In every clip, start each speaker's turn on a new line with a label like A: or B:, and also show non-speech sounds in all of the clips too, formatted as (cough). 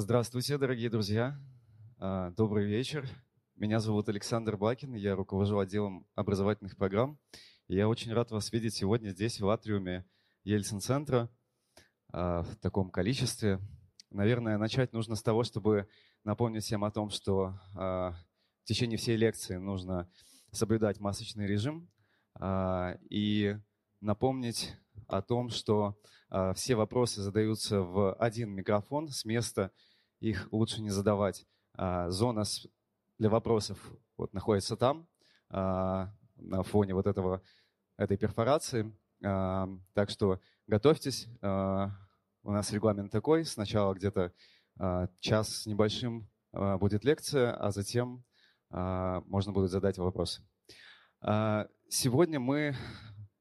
A: Здравствуйте, дорогие друзья. А, добрый вечер. Меня зовут Александр Бакин, я руковожу отделом образовательных программ. я очень рад вас видеть сегодня здесь, в атриуме Ельцин-центра, а, в таком количестве. Наверное, начать нужно с того, чтобы напомнить всем о том, что а, в течение всей лекции нужно соблюдать масочный режим и напомнить о том, что все вопросы задаются в один микрофон с места – их лучше не задавать. А, зона для вопросов вот находится там, а, на фоне вот этого, этой перфорации. А, так что готовьтесь. У нас регламент такой. Сначала где-то час с небольшим будет лекция, а затем можно будет задать вопросы. Сегодня мы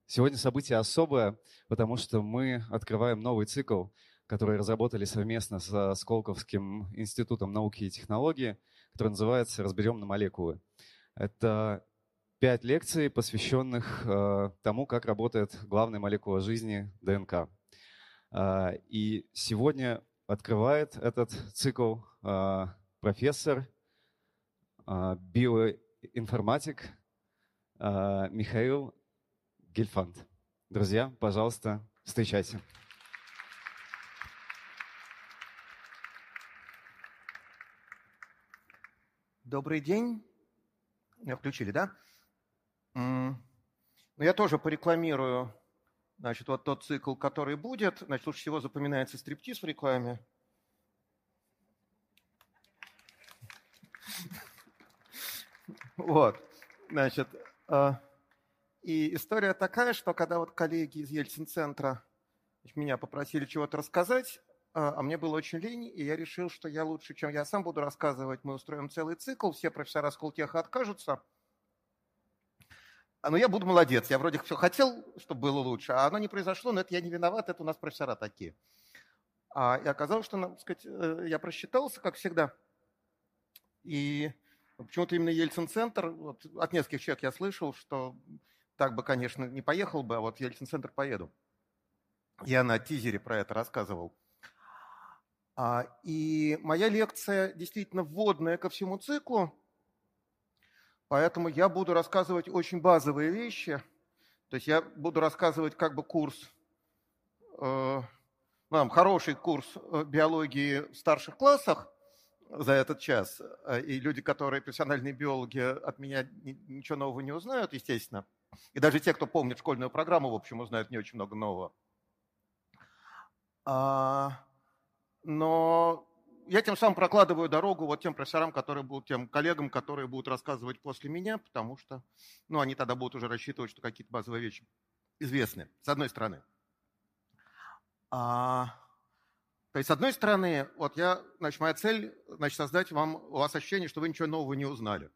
A: Сегодня событие особое, потому что мы открываем новый цикл который разработали совместно с Сколковским институтом науки и технологии, который называется «Разберем на молекулы». Это пять лекций, посвященных э, тому, как работает главная молекула жизни ДНК. Э, и сегодня открывает этот цикл э, профессор, биоинформатик Михаил Гельфанд. Друзья, пожалуйста, встречайте.
B: Добрый день. Включили, да? Ну, я тоже порекламирую, значит, вот тот цикл, который будет. Значит, лучше всего запоминается стриптиз в рекламе. Вот, значит, а, и история такая, что когда вот коллеги из Ельцин-центра меня попросили чего-то рассказать, а, а мне было очень лень, и я решил, что я лучше, чем я сам буду рассказывать, мы устроим целый цикл, все профессора Сколтеха откажутся. А, но я буду молодец, я вроде все хотел, чтобы было лучше, а оно не произошло, но это я не виноват, это у нас профессора такие. А, и оказалось, что, так сказать, э, я просчитался, как всегда. И почему-то именно Ельцин-центр, вот, от нескольких человек я слышал, что так бы, конечно, не поехал бы, а вот Ельцин-центр поеду. Я на тизере про это рассказывал. А, и моя лекция действительно вводная ко всему циклу, поэтому я буду рассказывать очень базовые вещи. То есть я буду рассказывать как бы курс, э, ну, хороший курс э, биологии в старших классах за этот час. И люди, которые профессиональные биологи, от меня ничего нового не узнают, естественно. И даже те, кто помнит школьную программу, в общем, узнают не очень много нового. Но я тем самым прокладываю дорогу вот тем профессорам, которые будут, тем коллегам, которые будут рассказывать после меня, потому что, ну, они тогда будут уже рассчитывать, что какие-то базовые вещи известны, с одной стороны. А, то есть, с одной стороны, вот я, значит, моя цель, значит, создать вам, у вас ощущение, что вы ничего нового не узнали,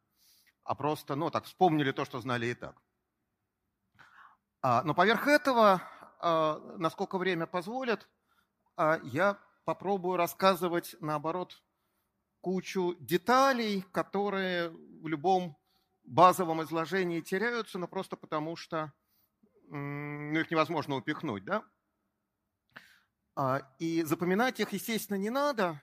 B: а просто, ну, так, вспомнили то, что знали и так. А, но поверх этого, а, насколько время позволит, а, я попробую рассказывать, наоборот, кучу деталей, которые в любом базовом изложении теряются, но просто потому что ну, их невозможно упихнуть, да? А, и запоминать их, естественно, не надо.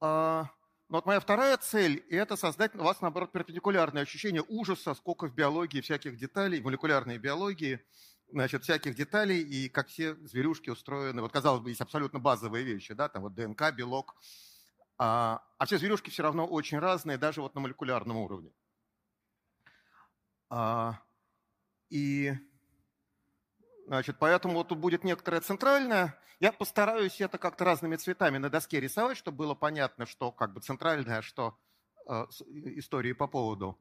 B: А, но вот моя вторая цель – это создать у вас, наоборот, перпендикулярное ощущение ужаса, сколько в биологии всяких деталей, в молекулярной биологии – значит, всяких деталей и как все зверюшки устроены. Вот, казалось бы, есть абсолютно базовые вещи, да, там вот ДНК, белок. А, а все зверюшки все равно очень разные, даже вот на молекулярном уровне. А, и, значит, поэтому вот тут будет некоторое центральное. Я постараюсь это как-то разными цветами на доске рисовать, чтобы было понятно, что как бы центральное, что э, истории по поводу.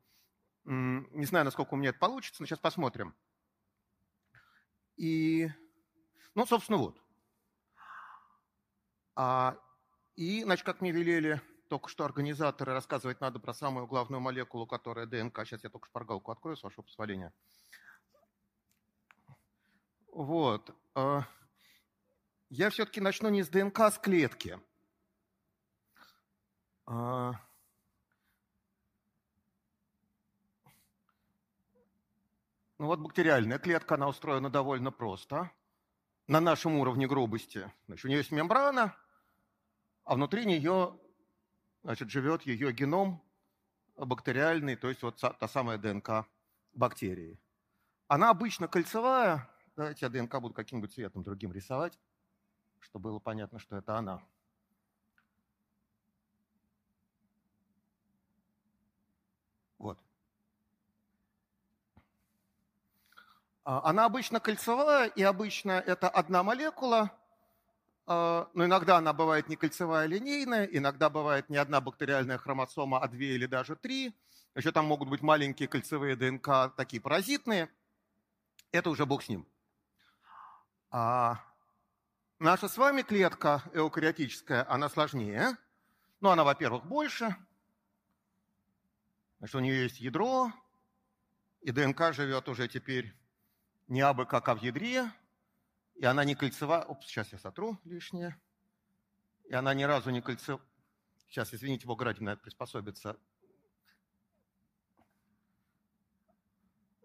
B: Не знаю, насколько у меня это получится, но сейчас посмотрим. И, ну, собственно, вот. А, и, значит, как мне велели только что организаторы, рассказывать надо про самую главную молекулу, которая ДНК. Сейчас я только шпаргалку открою, с вашего позволения. Вот. А, я все-таки начну не с ДНК, а с клетки. Ну вот бактериальная клетка, она устроена довольно просто. На нашем уровне грубости. Значит, у нее есть мембрана, а внутри нее значит, живет ее геном бактериальный, то есть вот та самая ДНК бактерии. Она обычно кольцевая. Давайте я ДНК буду каким-нибудь цветом другим рисовать, чтобы было понятно, что это она. Вот. А, она обычно кольцевая, и обычно это одна молекула, а, но иногда она бывает не кольцевая, а линейная, иногда бывает не одна бактериальная хромосома, а две или даже три. Еще там могут быть маленькие кольцевые ДНК, такие паразитные. Это уже бог с ним. А наша с вами клетка эукариотическая, она сложнее. Ну, она, во-первых, больше. Значит, у нее есть ядро, и ДНК живет уже теперь не абы как, а в ядре, и она не кольцевая. Опс, сейчас я сотру лишнее. И она ни разу не кольцевая. Сейчас, извините, Бог ради, надо приспособиться.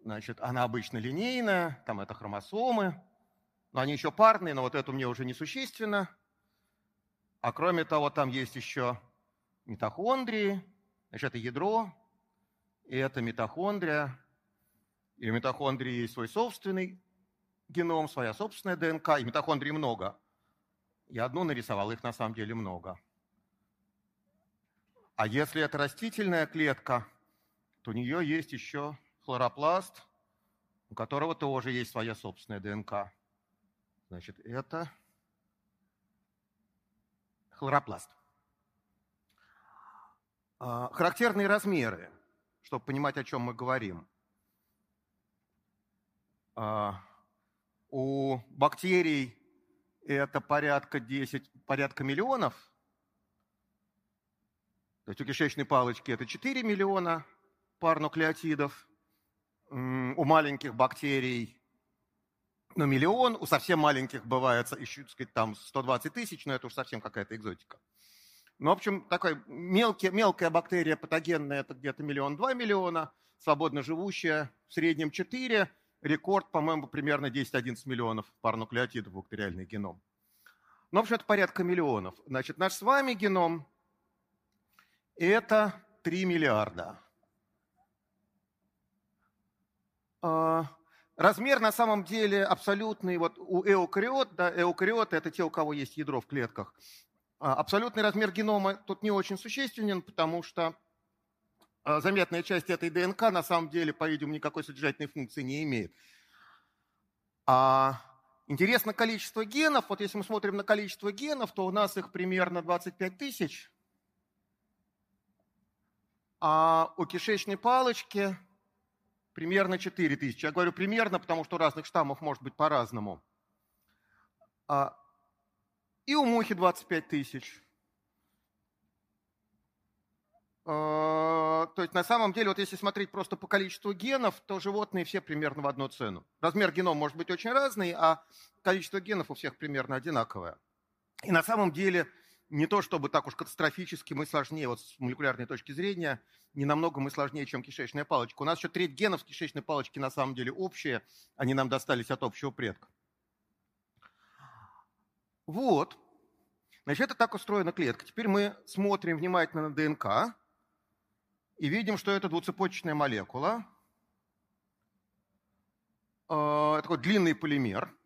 B: Значит, она обычно линейная, там это хромосомы, но они еще парные, но вот это мне уже несущественно. А кроме того, там есть еще митохондрии, значит, это ядро, и это митохондрия, и у митохондрии есть свой собственный геном, своя собственная ДНК, и митохондрий много. Я одну нарисовал, их на самом деле много. А если это растительная клетка, то у нее есть еще хлоропласт, у которого тоже есть своя собственная ДНК. Значит, это хлоропласт. А, характерные размеры, чтобы понимать, о чем мы говорим. А, у бактерий это порядка 10, порядка миллионов. То есть у кишечной палочки это 4 миллиона пар нуклеотидов. У маленьких бактерий ну, миллион, у совсем маленьких бывает еще, так сказать, там 120 тысяч, но это уж совсем какая-то экзотика. Ну, в общем, такая мелкая, мелкая бактерия патогенная, это где-то миллион-два миллиона, свободно живущая в среднем 4, Рекорд, по-моему, примерно 10-11 миллионов пар нуклеотидов бактериальный геном. Ну, в общем, это порядка миллионов. Значит, наш с вами геном – это 3 миллиарда. А, размер на самом деле абсолютный, вот у эукариот, да, эукариоты – это те, у кого есть ядро в клетках. А, абсолютный размер генома тут не очень существенен, потому что заметная часть этой ДНК на самом деле, по-видимому, никакой содержательной функции не имеет. А интересно количество генов. Вот если мы смотрим на количество генов, то у нас их примерно 25 тысяч. А у кишечной палочки примерно 4 тысячи. Я говорю примерно, потому что у разных штаммов может быть по-разному. А, и у мухи 25 тысяч. А, то есть на самом деле, вот если смотреть просто по количеству генов, то животные все примерно в одну цену. Размер генома может быть очень разный, а количество генов у всех примерно одинаковое. И на самом деле не то чтобы так уж катастрофически мы сложнее, вот с молекулярной точки зрения, не намного мы сложнее, чем кишечная палочка. У нас еще треть генов с кишечной палочки на самом деле общие, они нам достались от общего предка. Вот. Значит, это так устроена клетка. Теперь мы смотрим внимательно на ДНК и видим, что это двуцепочечная молекула. Это такой длинный полимер.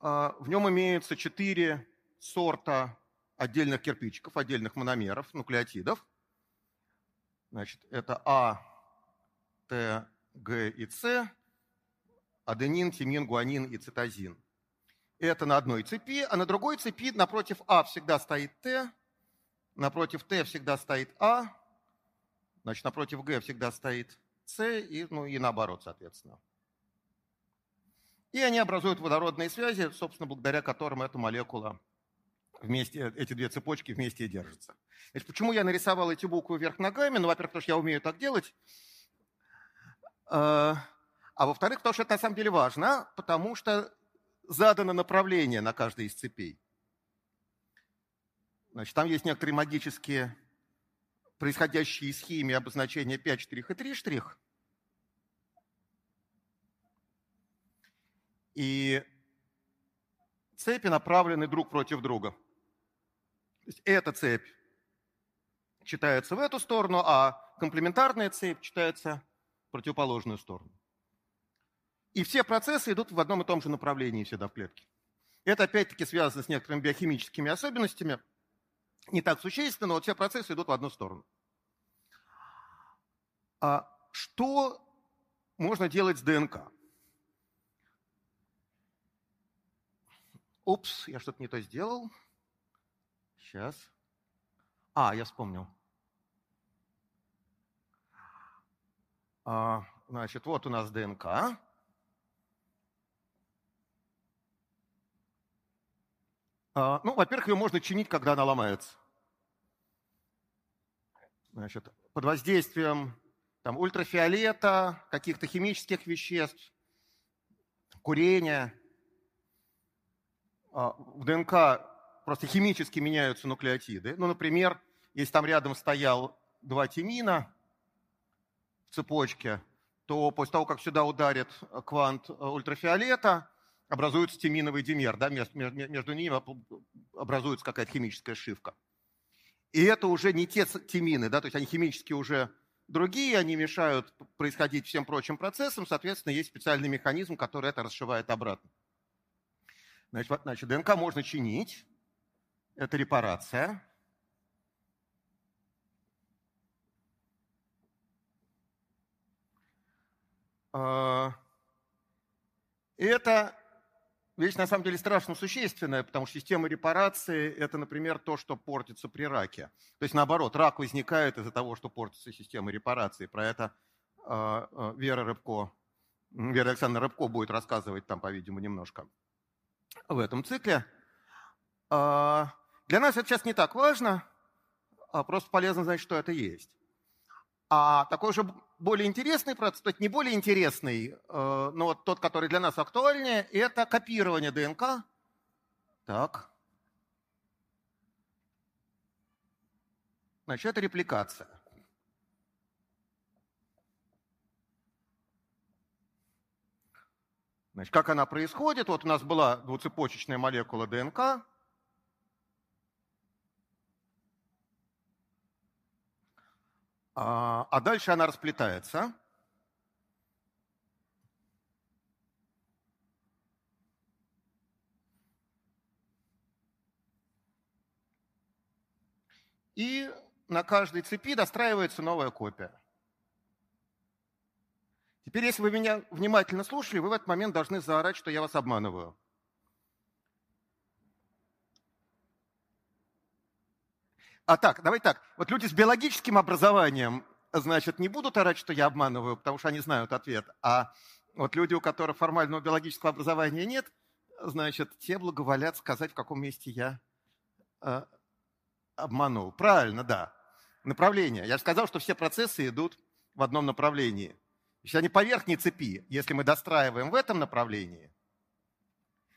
B: А, в нем имеются четыре сорта отдельных кирпичиков, отдельных мономеров, нуклеотидов. Значит, это А, Т, Г и С, аденин, тимин, гуанин и цитозин. Это на одной цепи, а на другой цепи напротив А всегда стоит Т, напротив Т всегда стоит А, Значит, напротив Г всегда стоит С, и, ну и наоборот, соответственно. И они образуют водородные связи, собственно, благодаря которым эта молекула вместе, эти две цепочки вместе и держатся. Значит, почему я нарисовал эти буквы вверх ногами? Ну, во-первых, потому что я умею так делать. А, а во-вторых, потому что это на самом деле важно, потому что задано направление на каждой из цепей. Значит, там есть некоторые магические происходящие из химии обозначения 5 штрих и 3 штрих. И цепи направлены друг против друга. То есть эта цепь читается в эту сторону, а комплементарная цепь читается в противоположную сторону. И все процессы идут в одном и том же направлении всегда в клетке. Это опять-таки связано с некоторыми биохимическими особенностями. Не так существенно, но вот все процессы идут в одну сторону. А что можно делать с ДНК? Упс, я что-то не то сделал. Сейчас. А, я вспомнил. А, значит, вот у нас ДНК. Ну, во-первых, ее можно чинить, когда она ломается. Значит, под воздействием там, ультрафиолета, каких-то химических веществ, курения. А, в ДНК просто химически меняются нуклеотиды. Ну, например, если там рядом стоял два тимина в цепочке, то после того, как сюда ударит квант ультрафиолета, образуется тиминовый димер, да, между, между ними образуется какая-то химическая шивка. И это уже не те тимины, да, то есть они химически уже другие, они мешают происходить всем прочим процессам, соответственно, есть специальный механизм, который это расшивает обратно. Значит, значит ДНК можно чинить, это репарация. А, это вещь на самом деле страшно существенная, потому что система репарации – это, например, то, что портится при раке. То есть, наоборот, рак возникает из-за того, что портится система репарации. Про это э, Вера Рыбко, Вера Александровна Рыбко будет рассказывать там, по-видимому, немножко в этом цикле. Э, для нас это сейчас не так важно, а просто полезно знать, что это есть. А такой же более интересный процесс, то есть не более интересный, э, но вот тот, который для нас актуальнее, это копирование ДНК. Так. Значит, это репликация. Значит, как она происходит? Вот у нас была двуцепочечная молекула ДНК, А, а дальше она расплетается. И на каждой цепи достраивается новая копия. Теперь, если вы меня внимательно слушали, вы в этот момент должны заорать, что я вас обманываю. А так, давай так. Вот люди с биологическим образованием, значит, не будут орать, что я обманываю, потому что они знают ответ. А вот люди, у которых формального биологического образования нет, значит, те благоволят сказать, в каком месте я э, обманул. Правильно, да. Направление. Я же сказал, что все процессы идут в одном направлении. Если они по верхней цепи, если мы достраиваем в этом направлении,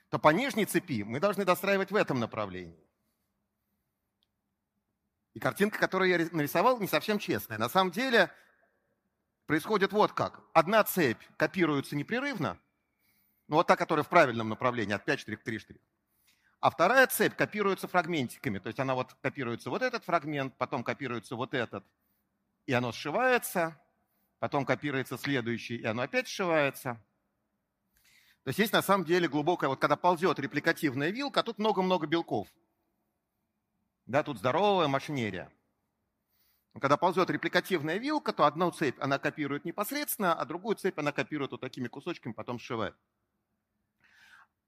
B: то по нижней цепи мы должны достраивать в этом направлении. И картинка, которую я нарисовал, не совсем честная. На самом деле происходит вот как. Одна цепь копируется непрерывно, ну вот та, которая в правильном направлении, от 5 штрих к 3 штрих. А вторая цепь копируется фрагментиками. То есть она вот копируется вот этот фрагмент, потом копируется вот этот, и оно сшивается, потом копируется следующий, и оно опять сшивается. То есть есть на самом деле глубокая, вот когда ползет репликативная вилка, тут много-много белков – да, тут здоровая машинерия. Когда ползет репликативная вилка, то одну цепь она копирует непосредственно, а другую цепь она копирует вот такими кусочками, потом сшивает.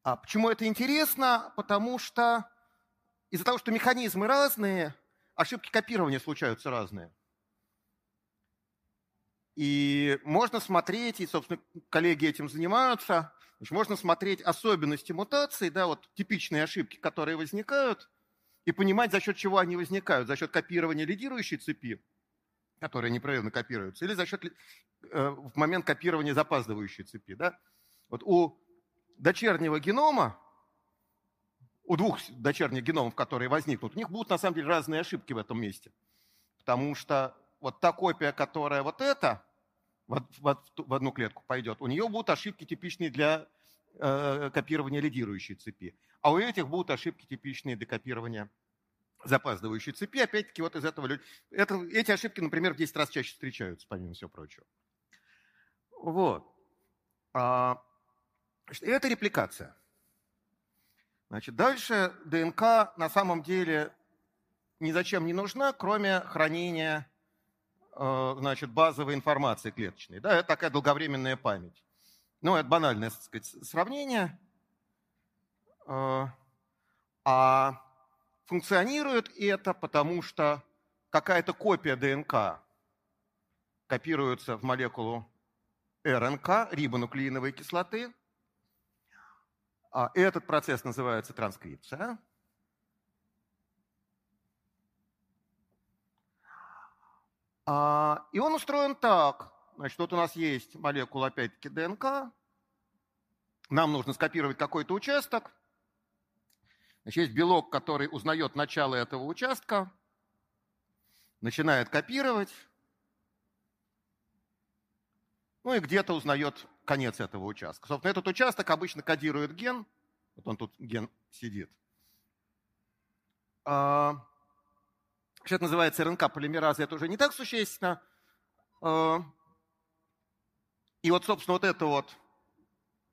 B: А почему это интересно? Потому что из-за того, что механизмы разные, ошибки копирования случаются разные. И можно смотреть, и, собственно, коллеги этим занимаются, значит, можно смотреть особенности мутаций, да, вот типичные ошибки, которые возникают – и понимать, за счет чего они возникают. За счет копирования лидирующей цепи, которая непрерывно копируется, или за счет э, в момент копирования запаздывающей цепи. Да? Вот у дочернего генома, у двух дочерних геномов, которые возникнут, у них будут на самом деле разные ошибки в этом месте. Потому что вот та копия, которая вот эта, в одну клетку пойдет, у нее будут ошибки типичные для э, копирования лидирующей цепи. А у этих будут ошибки типичные для копирования запаздывающей цепи. Опять-таки вот из этого... Это, эти ошибки, например, в 10 раз чаще встречаются, помимо всего прочего. Вот. А, это репликация. Значит, дальше ДНК на самом деле ни зачем не нужна, кроме хранения э, значит, базовой информации клеточной. Да, это такая долговременная память. Ну, это банальное так сказать, сравнение. Э, а функционирует это потому, что какая-то копия ДНК копируется в молекулу РНК, рибонуклеиновой кислоты. А этот процесс называется транскрипция. А, и он устроен так. Значит, вот у нас есть молекула, опять-таки, ДНК. Нам нужно скопировать какой-то участок. Значит, есть белок, который узнает начало этого участка, начинает копировать, ну и где-то узнает конец этого участка. Собственно, этот участок обычно кодирует ген. Вот он тут ген сидит. А, что это называется РНК-полимераза, это уже не так существенно. А, и вот, собственно, вот эта вот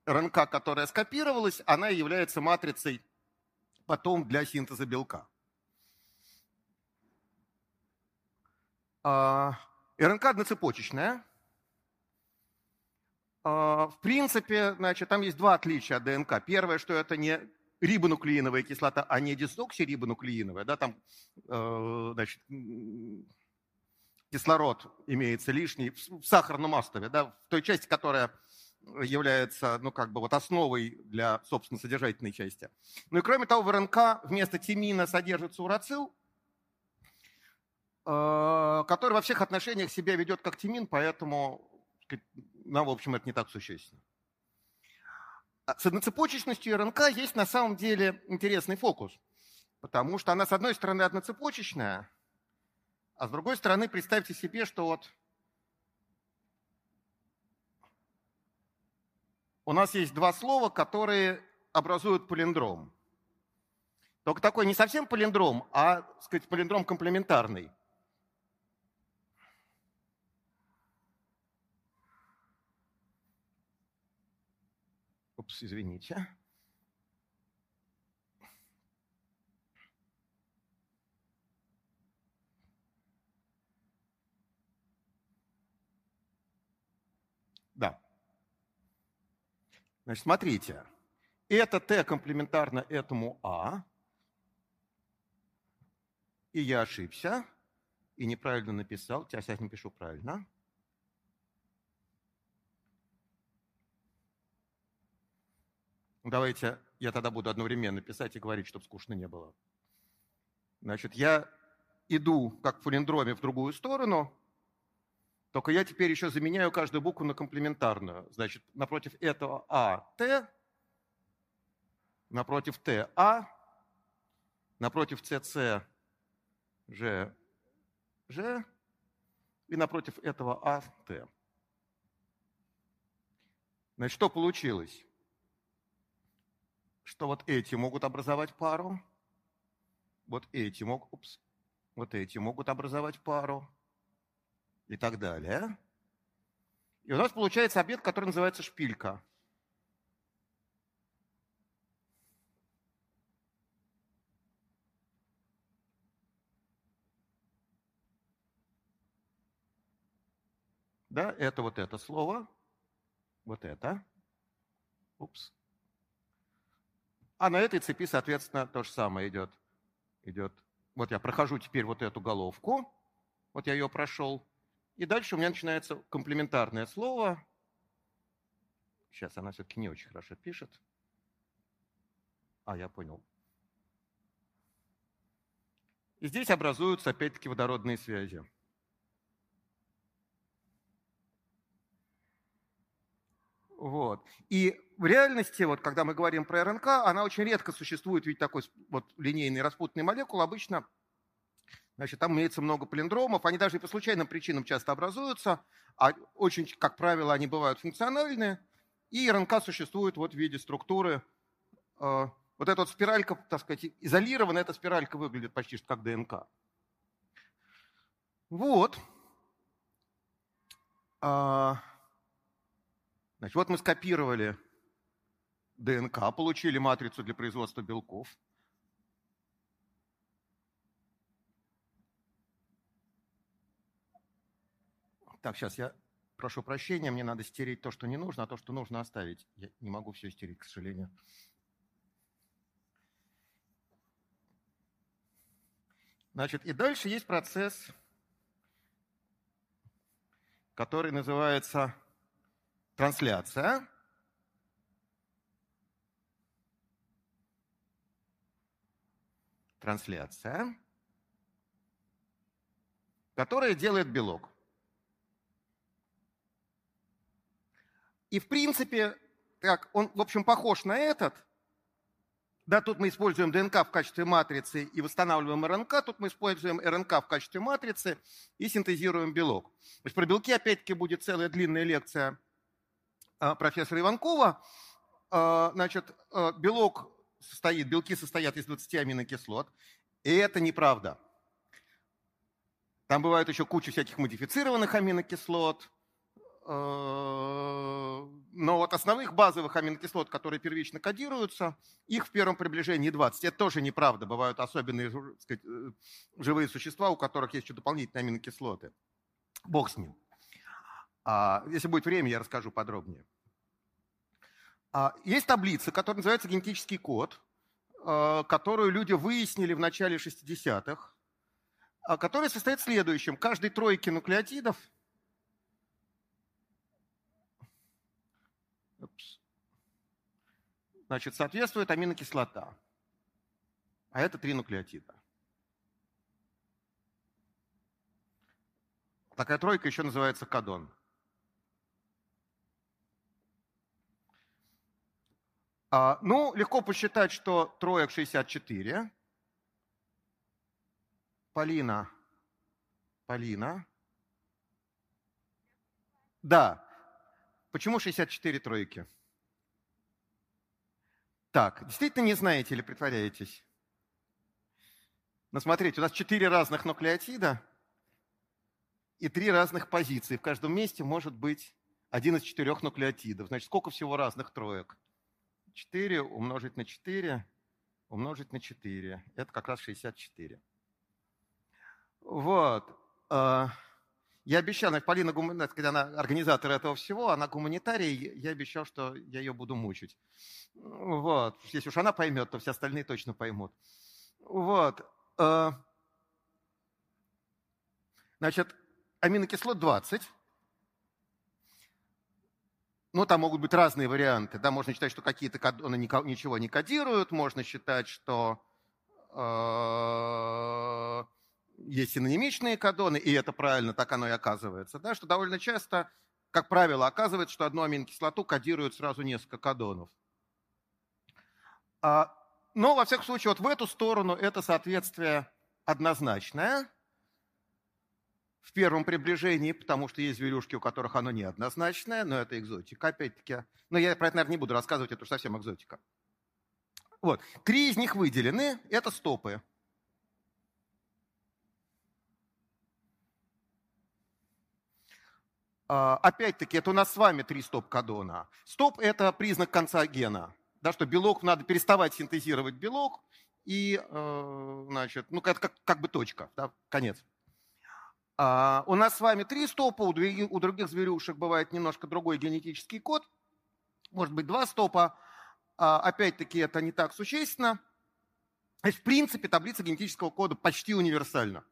B: РНК, которая скопировалась, она является матрицей потом для синтеза белка. А, РНК одноцепочечная. А, в принципе, значит, там есть два отличия от ДНК. Первое, что это не рибонуклеиновая кислота, а не дисоксирибонуклеиновая. Да, там, э, значит, кислород имеется лишний в сахарном остове, да, в той части, которая является, ну, как бы вот основой для, собственно, содержательной части. Ну и кроме того, в РНК вместо тимина содержится урацил, э, который во всех отношениях себя ведет как тимин, поэтому нам, в общем, это не так существенно. А с одноцепочечностью РНК есть на самом деле интересный фокус, потому что она, с одной стороны, одноцепочечная, а с другой стороны, представьте себе, что вот у нас есть два слова, которые образуют полиндром. Только такой не совсем полиндром, а, так сказать, полиндром комплементарный – Упс, извините. Да. Значит, смотрите. Это Т комплементарно этому А. И я ошибся. И неправильно написал. Я сейчас напишу правильно. Давайте я тогда буду одновременно писать и говорить, чтобы скучно не было. Значит, я иду, как в полиндроме, в другую сторону, только я теперь еще заменяю каждую букву на комплементарную. Значит, напротив этого А – Т, напротив Т – А, напротив ЦЦ – Ж, Ж, и напротив этого А – Т. Значит, что получилось? что вот эти могут образовать пару, вот эти могут, упс, вот эти могут образовать пару и так далее. И у нас получается объект, который называется шпилька. Да, это вот это слово, вот это. Упс. А на этой цепи, соответственно, то же самое идет. идет. Вот я прохожу теперь вот эту головку, вот я ее прошел, и дальше у меня начинается комплементарное слово. Сейчас она все-таки не очень хорошо пишет. А, я понял. И здесь образуются опять-таки водородные связи. Вот. И в реальности, вот, когда мы говорим про РНК, она очень редко существует, ведь такой вот линейный распутанный молекул обычно Значит, там имеется много полиндромов, они даже по случайным причинам часто образуются, а очень, как правило, они бывают функциональные, и РНК существует вот в виде структуры э, Вот эта вот спиралька, так сказать, изолированная, эта спиралька выглядит почти как ДНК. Вот. А, значит, вот мы скопировали ДНК, получили матрицу для производства белков. Так, сейчас я прошу прощения, мне надо стереть то, что не нужно, а то, что нужно оставить. Я не могу все стереть, к сожалению. Значит, и дальше есть процесс, который называется трансляция. Трансляция, которая делает белок. И в принципе, так, он, в общем, похож на этот. Да, тут мы используем ДНК в качестве матрицы и восстанавливаем РНК. Тут мы используем РНК в качестве матрицы и синтезируем белок. То есть про белки опять-таки будет целая длинная лекция а, профессора Иванкова. А, значит, а, белок состоит, белки состоят из 20 аминокислот. И это неправда. Там бывает еще куча всяких модифицированных аминокислот, но вот основных базовых аминокислот, которые первично кодируются, их в первом приближении 20. Это тоже неправда. Бывают особенные сказать, э, живые существа, у которых есть еще дополнительные аминокислоты. Бог с ним. А, если будет время, я расскажу подробнее. А, есть таблица, которая называется генетический код, э, которую люди выяснили в начале 60-х, а, которая состоит в следующем. Каждой тройке нуклеотидов – Значит, соответствует аминокислота. А это три нуклеотида. Такая тройка еще называется кадон. А, ну, легко посчитать, что троек 64. Полина. Полина. Да. Почему 64 тройки? Так, действительно не знаете или притворяетесь? Но смотрите, у нас четыре разных нуклеотида и три разных позиции. В каждом месте может быть один из четырех нуклеотидов. Значит, сколько всего разных троек? 4 умножить на 4 умножить на 4. Это как раз 64. Вот. Я обещал, Полина, когда она организатор этого всего, она гуманитарий, я обещал, что я ее буду мучить. Вот. Если уж она поймет, то все остальные точно поймут. Вот. Э, значит, аминокислот 20. Ну, там могут быть разные варианты. Да, можно считать, что какие-то кадоны ничего не кодируют, можно считать, что есть синонимичные кадоны, и это правильно, так оно и оказывается, да, что довольно часто, как правило, оказывается, что одну аминокислоту кодируют сразу несколько кадонов. А, но, во всяком случае, вот в эту сторону это соответствие однозначное в первом приближении, потому что есть зверюшки, у которых оно неоднозначное, но это экзотика, опять-таки. Но я про это, наверное, не буду рассказывать, это уж совсем экзотика. Вот. Три из них выделены, это стопы. Опять-таки, это у нас с вами три стоп-кадона. Стоп – это признак конца гена. Да, что белок, надо переставать синтезировать белок, и, э, значит, ну, это как, как бы точка, да, конец. А, у нас с вами три стопа, у других, у других зверюшек бывает немножко другой генетический код, может быть, два стопа. А, опять-таки, это не так существенно. То есть, в принципе, таблица генетического кода почти универсальна.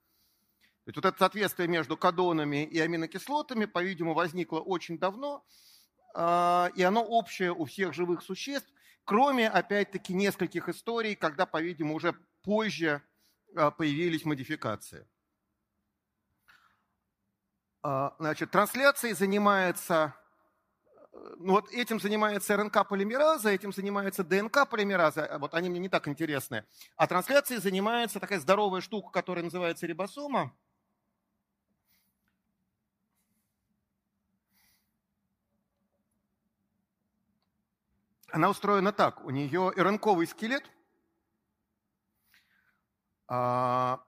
B: То есть вот это соответствие между кадонами и аминокислотами, по-видимому, возникло очень давно, а, и оно общее у всех живых существ, кроме, опять-таки, нескольких историй, когда, по-видимому, уже позже а, появились модификации. А, значит, трансляцией занимается, ну вот этим занимается РНК-полимераза, этим занимается ДНК-полимераза, вот они мне не так интересны. А трансляцией занимается такая здоровая штука, которая называется рибосома. Она устроена так. У нее РНКовый скелет. А,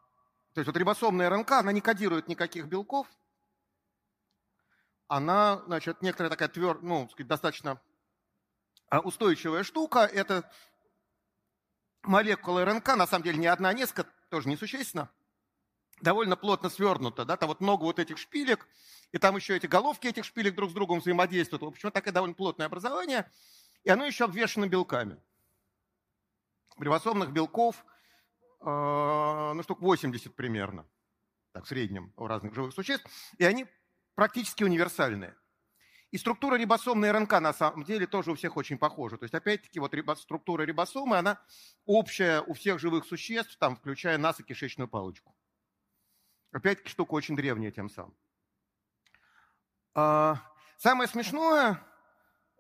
B: то есть вот рибосомная РНК, она не кодирует никаких белков. Она, значит, некоторая такая твер, ну, сказать, достаточно а, устойчивая штука. Это молекула РНК, на самом деле не одна, а несколько, тоже несущественно, довольно плотно свернута. Да? Там вот много вот этих шпилек, и там еще эти головки этих шпилек друг с другом взаимодействуют. В общем, такое довольно плотное образование, и оно еще обвешено белками. Рибосомных белков, э, ну, штук 80 примерно, так, в среднем у разных живых существ, и они практически универсальные. И структура рибосомной РНК на самом деле тоже у всех очень похожа. То есть, опять-таки, вот структура рибосомы, она общая у всех живых существ, там, включая нас и кишечную палочку. Опять-таки, штука очень древняя тем самым. А, самое смешное,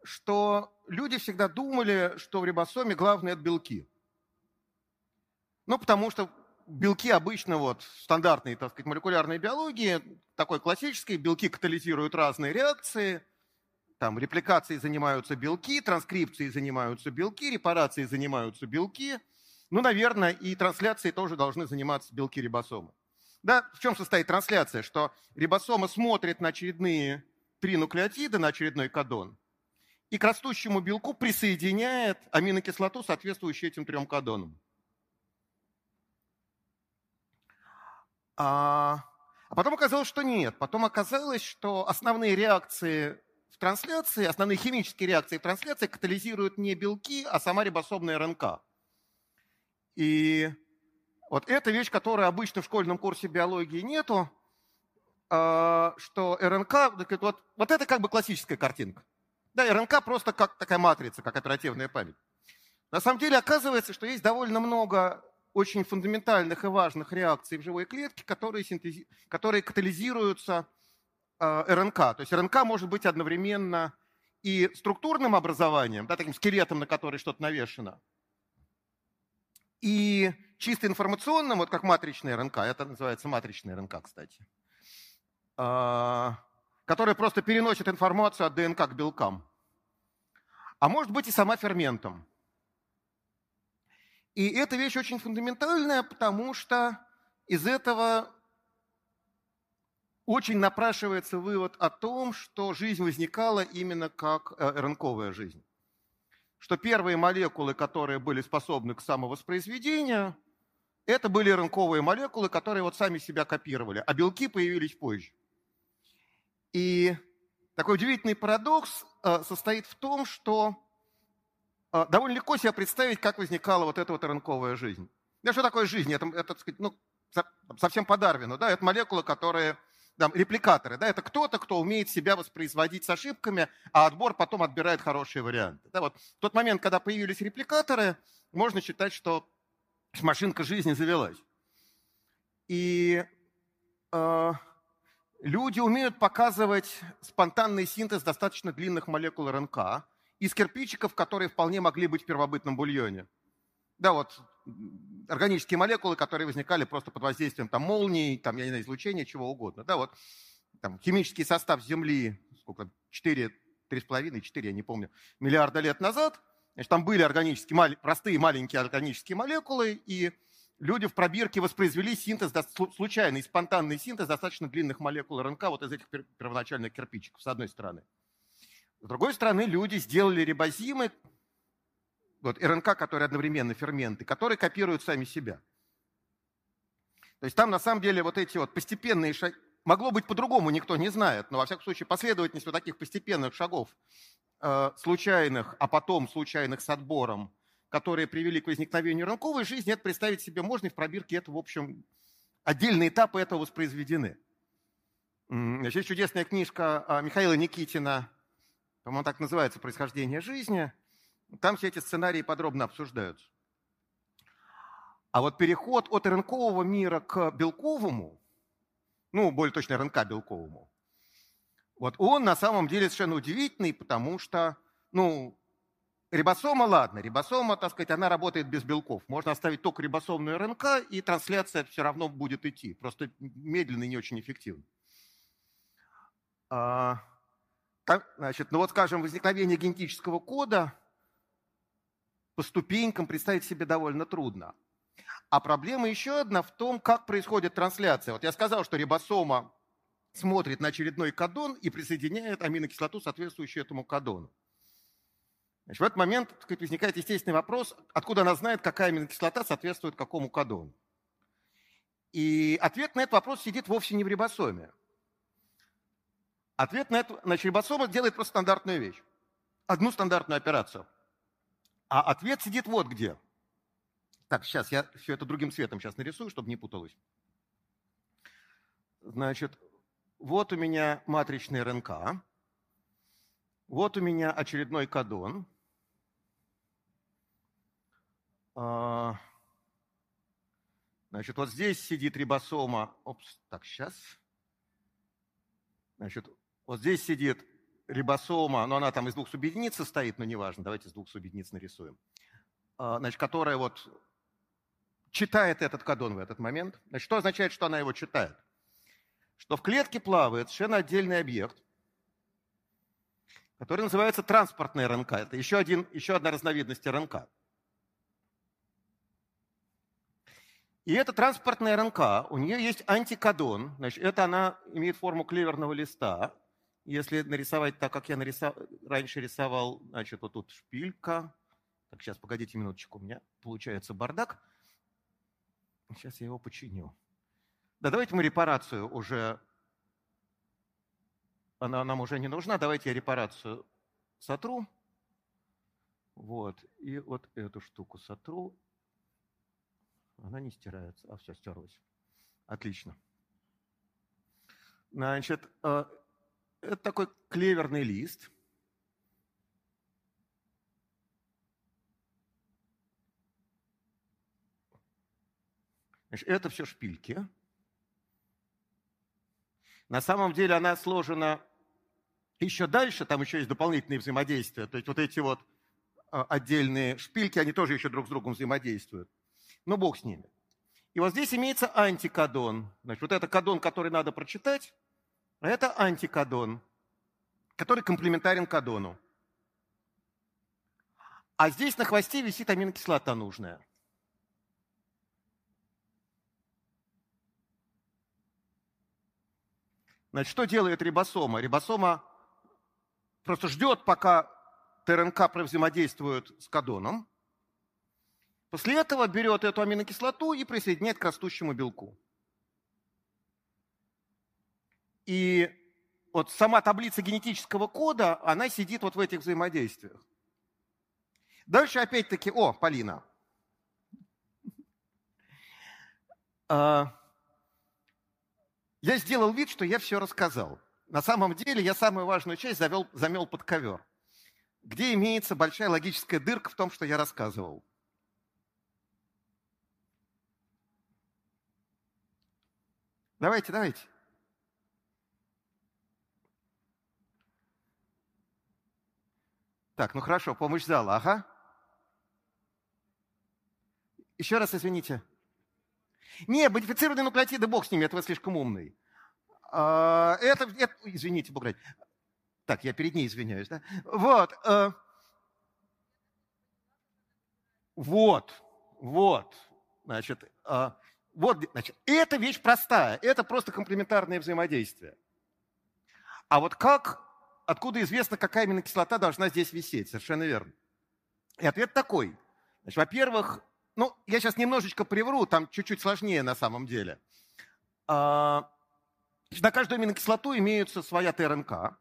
B: что люди всегда думали, что в рибосоме главное – это белки. Ну, потому что белки обычно вот стандартной, так сказать, молекулярной биологии, такой классической, белки катализируют разные реакции – там репликацией занимаются белки, транскрипцией занимаются белки, репарацией занимаются белки. Ну, наверное, и трансляцией тоже должны заниматься белки рибосомы. Да, в чем состоит трансляция? Что рибосома смотрит на очередные три нуклеотида, на очередной кодон, и к растущему белку присоединяет аминокислоту, соответствующую этим трем кодонам. А, а потом оказалось, что нет. Потом оказалось, что основные реакции в трансляции, основные химические реакции в трансляции катализируют не белки, а сама рибосомная РНК. И вот эта вещь, которая обычно в школьном курсе биологии нету, а, что РНК, вот, вот это как бы классическая картинка. Да, РНК просто как такая матрица, как оперативная память. На самом деле оказывается, что есть довольно много очень фундаментальных и важных реакций в живой клетке, которые, синтези... которые катализируются Э, РНК. То есть РНК может быть одновременно и структурным образованием, да, таким скелетом, на который что-то навешено, и чисто информационным, вот как матричная РНК, это называется матричная РНК, кстати, а, которая просто переносит информацию от ДНК к белкам. А может быть и сама ферментом. И эта вещь очень фундаментальная, потому что из этого очень напрашивается вывод о том, что жизнь возникала именно как э, РНКовая жизнь. Что первые молекулы, которые были способны к самовоспроизведению, это были РНКовые молекулы, которые вот сами себя копировали, а белки появились позже. И такой удивительный парадокс э, состоит в том, что э, довольно легко себе представить, как возникала вот эта вот РНКовая жизнь. Да, что такое жизнь? Это, это сказать, ну, совсем по Дарвину. Да? Это молекулы, которые там, репликаторы, да, это кто-то, кто умеет себя воспроизводить с ошибками, а отбор потом отбирает хорошие варианты. Да, вот в тот момент, когда появились репликаторы, можно считать, что машинка жизни завелась. И э, люди умеют показывать спонтанный синтез достаточно длинных молекул РНК из кирпичиков, которые вполне могли быть в первобытном бульоне. Да, вот органические молекулы, которые возникали просто под воздействием там, молний, там, я не знаю, излучения, чего угодно. Да, вот там, химический состав Земли, сколько, 4, 3,5, 4, я не помню, миллиарда лет назад, значит, там были органические, простые маленькие органические молекулы, и люди в пробирке воспроизвели синтез, случайный, спонтанный синтез достаточно длинных молекул РНК вот из этих первоначальных кирпичиков, с одной стороны. С другой стороны, люди сделали рибозимы, вот РНК, которые одновременно ферменты, которые копируют сами себя. То есть там на самом деле вот эти вот постепенные шаги, могло быть по-другому, никто не знает, но во всяком случае последовательность вот таких постепенных шагов, э, случайных, а потом случайных с отбором, которые привели к возникновению РНКовой жизни, это представить себе можно, и в пробирке это, в общем, отдельные этапы этого воспроизведены. Есть чудесная книжка а, Михаила Никитина, по-моему, так называется «Происхождение жизни», там все эти сценарии подробно обсуждаются. А вот переход от РНКового мира к белковому, ну, более точно РНК белковому, вот он на самом деле совершенно удивительный, потому что, ну, рибосома, ладно, рибосома, так сказать, она работает без белков. Можно оставить только рибосомную РНК, и трансляция все равно будет идти. Просто медленно и не очень эффективно. А, значит, ну вот, скажем, возникновение генетического кода – по ступенькам представить себе довольно трудно. А проблема еще одна в том, как происходит трансляция. Вот я сказал, что рибосома смотрит на очередной кадон и присоединяет аминокислоту, соответствующую этому кадону. Значит, в этот момент так сказать, возникает естественный вопрос, откуда она знает, какая аминокислота соответствует какому кадону. И ответ на этот вопрос сидит вовсе не в рибосоме. Ответ на это, значит, рибосома делает просто стандартную вещь. Одну стандартную операцию. А ответ сидит вот где. Так, сейчас я все это другим цветом сейчас нарисую, чтобы не путалось. Значит, вот у меня матричный РНК. Вот у меня очередной кадон. А, значит, вот здесь сидит рибосома. Опс, так, сейчас. Значит, вот здесь сидит рибосома, но она там из двух субъединиц состоит, но неважно, давайте из двух субъединиц нарисуем. А, значит, которая вот читает этот кадон в этот момент. Значит, что означает, что она его читает? Что в клетке плавает совершенно отдельный объект, который называется транспортная РНК. Это еще, один, еще одна разновидность РНК. И эта транспортная РНК, у нее есть антикодон, значит, это она имеет форму клеверного листа. Если нарисовать так, как я нарисов... раньше рисовал, значит, вот тут шпилька. Так, сейчас, погодите минуточку, у меня получается бардак. Сейчас я его починю. Да, давайте мы репарацию уже... Она нам уже не нужна. Давайте я репарацию сотру. Вот. И вот эту штуку сотру. Она не стирается. А, все, стерлась. Отлично. Значит, э, это такой клеверный лист. Значит, это все шпильки. На самом деле она сложена еще дальше, там еще есть дополнительные взаимодействия. То есть вот эти вот а, отдельные шпильки, они тоже еще друг с другом взаимодействуют. Но бог с ними. И вот здесь имеется антикодон. Значит, вот это кодон, который надо прочитать, а это антикодон, который комплементарен кодону. А здесь на хвосте висит аминокислота нужная. Значит, что делает рибосома? Рибосома просто ждет, пока ТРНК взаимодействует с кодоном. После этого берет эту аминокислоту и присоединяет к растущему белку. И вот сама таблица генетического кода, она сидит вот в этих взаимодействиях. Дальше опять-таки, о, Полина. А, я сделал вид, что я все рассказал. На самом деле я самую важную часть завел, замел под ковер, где имеется большая логическая дырка в том, что я рассказывал. Давайте, давайте. Так, ну хорошо, помощь зала, ага. Еще раз извините. Не, модифицированные нуклеотиды, бог с ними, это вы слишком умный. А, это, это, извините, бог ради. Так, я перед ней извиняюсь, да? Вот. Э, вот, вот. Значит, э, вот, значит, эта вещь простая, это просто комплементарное взаимодействие. А вот как, откуда известно, какая аминокислота должна здесь висеть? Совершенно верно. И ответ такой. Значит, во-первых, ну, я сейчас немножечко привру, там чуть-чуть сложнее на самом деле. А, на каждую аминокислоту имеются своя ТРНК.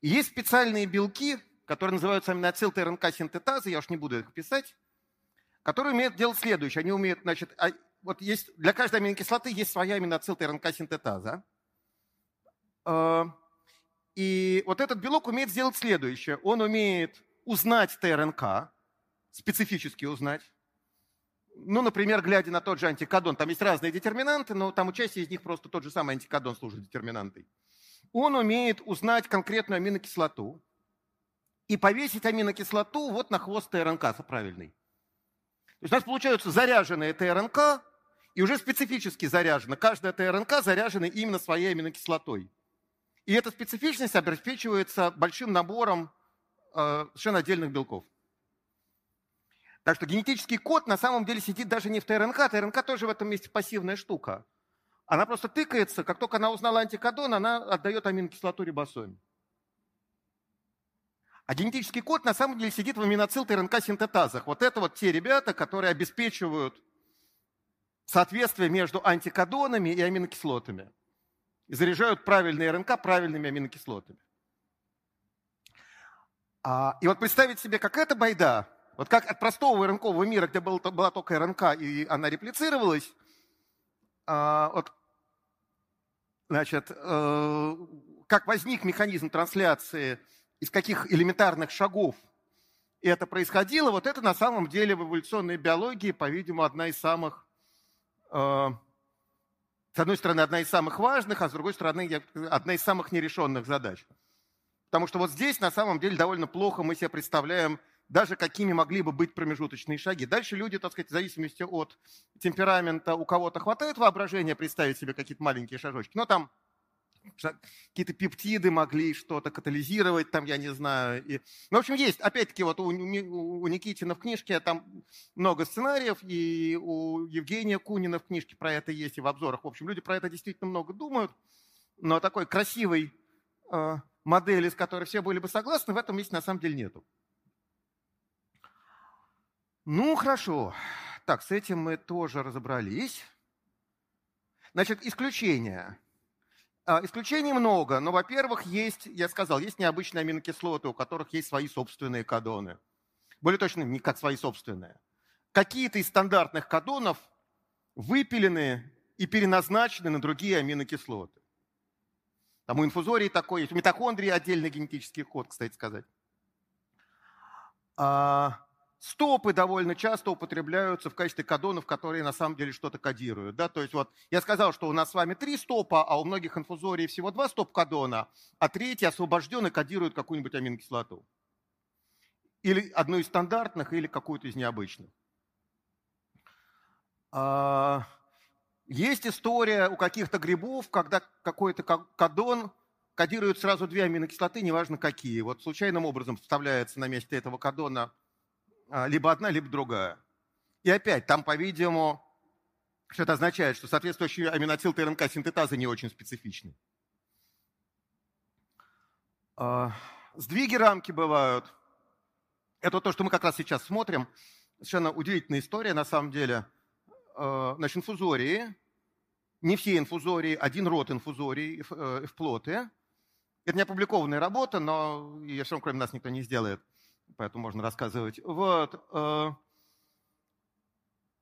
B: И есть специальные белки, которые называются аминоцил ТРНК синтетазы, я уж не буду их писать, которые умеют делать следующее. Они умеют, значит, а, вот есть, для каждой аминокислоты есть своя аминоцил ТРНК синтетаза. А, и вот этот белок умеет сделать следующее. Он умеет узнать ТРНК, специфически узнать, ну, например, глядя на тот же антикодон, там есть разные детерминанты, но там у части из них просто тот же самый антикодон служит детерминантой. Он умеет узнать конкретную аминокислоту и повесить аминокислоту вот на хвост ТРНК правильный. То есть у нас получаются заряженные ТРНК и уже специфически заряжена. Каждая ТРНК заряжена именно своей аминокислотой. И эта специфичность обеспечивается большим набором э, совершенно отдельных белков. Так что генетический код на самом деле сидит даже не в ТРНК. ТРНК тоже в этом месте пассивная штука. Она просто тыкается, как только она узнала антикодон, она отдает аминокислоту рибосоме. А генетический код на самом деле сидит в аминоцил ТРНК-синтетазах. Вот это вот те ребята, которые обеспечивают соответствие между антикодонами и аминокислотами. И заряжают правильные РНК правильными аминокислотами. А, и вот представить себе, как эта байда, вот как от простого РНКового мира, где был, была только РНК и она реплицировалась, а, вот, значит, э, как возник механизм трансляции, из каких элементарных шагов это происходило, вот это на самом деле в эволюционной биологии, по-видимому, одна из самых, с одной стороны, одна из самых важных, а с другой стороны, одна из самых нерешенных задач. Потому что вот здесь на самом деле довольно плохо мы себе представляем даже какими могли бы быть промежуточные шаги. Дальше люди, так сказать, в зависимости от темперамента, у кого-то хватает воображения представить себе какие-то маленькие шажочки, но там какие-то пептиды могли что-то катализировать, там, я не знаю. И... Ну, в общем, есть, опять-таки, вот у, у Никитина в книжке там много сценариев, и у Евгения Кунина в книжке про это есть, и в обзорах. В общем, люди про это действительно много думают, но такой красивой э, модели, с которой все были бы согласны, в этом месте на самом деле нету. Ну, хорошо. Так, с этим мы тоже разобрались. Значит, исключения. А, исключений много, но, во-первых, есть, я сказал, есть необычные аминокислоты, у которых есть свои собственные кадоны. Более точно, не как свои собственные. Какие-то из стандартных кадонов выпилены и переназначены на другие аминокислоты. Там у инфузории такой есть, у митохондрии отдельный генетический код, кстати сказать. А, Стопы довольно часто употребляются в качестве кодонов, которые на самом деле что-то кодируют. Да? То есть вот я сказал, что у нас с вами три стопа, а у многих инфузорий всего два стоп-кодона, а третий освобожденный кодирует какую-нибудь аминокислоту. Или одну из стандартных, или какую-то из необычных. А, есть история у каких-то грибов, когда какой-то кодон кодирует сразу две аминокислоты, неважно какие. Вот случайным образом вставляется на месте этого кодона а, либо одна, либо другая. И опять, там, по-видимому, что это означает, что соответствующие аминотил ТРНК синтетазы не очень специфичны. А, сдвиги рамки бывают. Это то, что мы как раз сейчас смотрим. Совершенно удивительная история, на самом деле. А, значит, инфузории, не все инфузории, один род инфузорий, эвплоты. Это не опубликованная работа, но ее все равно кроме нас никто не сделает поэтому можно рассказывать. Вот, э,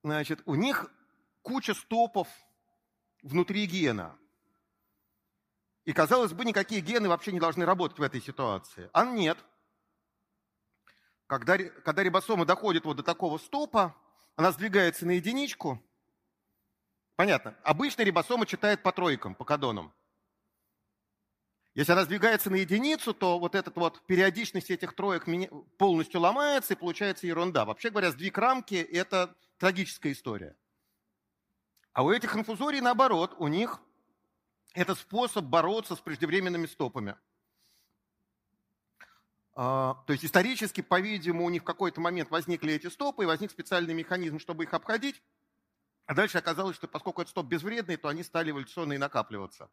B: значит, у них куча стопов внутри гена. И, казалось бы, никакие гены вообще не должны работать в этой ситуации. А нет. Когда, когда рибосома доходит вот до такого стопа, она сдвигается на единичку. Понятно. Обычно рибосома читает по тройкам, по кадонам. Если она сдвигается на единицу, то вот эта вот периодичность этих троек полностью ломается, и получается ерунда. Вообще говоря, сдвиг рамки – это трагическая история. А у этих инфузорий наоборот, у них это способ бороться с преждевременными стопами. А, то есть исторически, по-видимому, у них в какой-то момент возникли эти стопы, и возник специальный механизм, чтобы их обходить. А дальше оказалось, что поскольку этот стоп безвредный, то они стали эволюционно и накапливаться.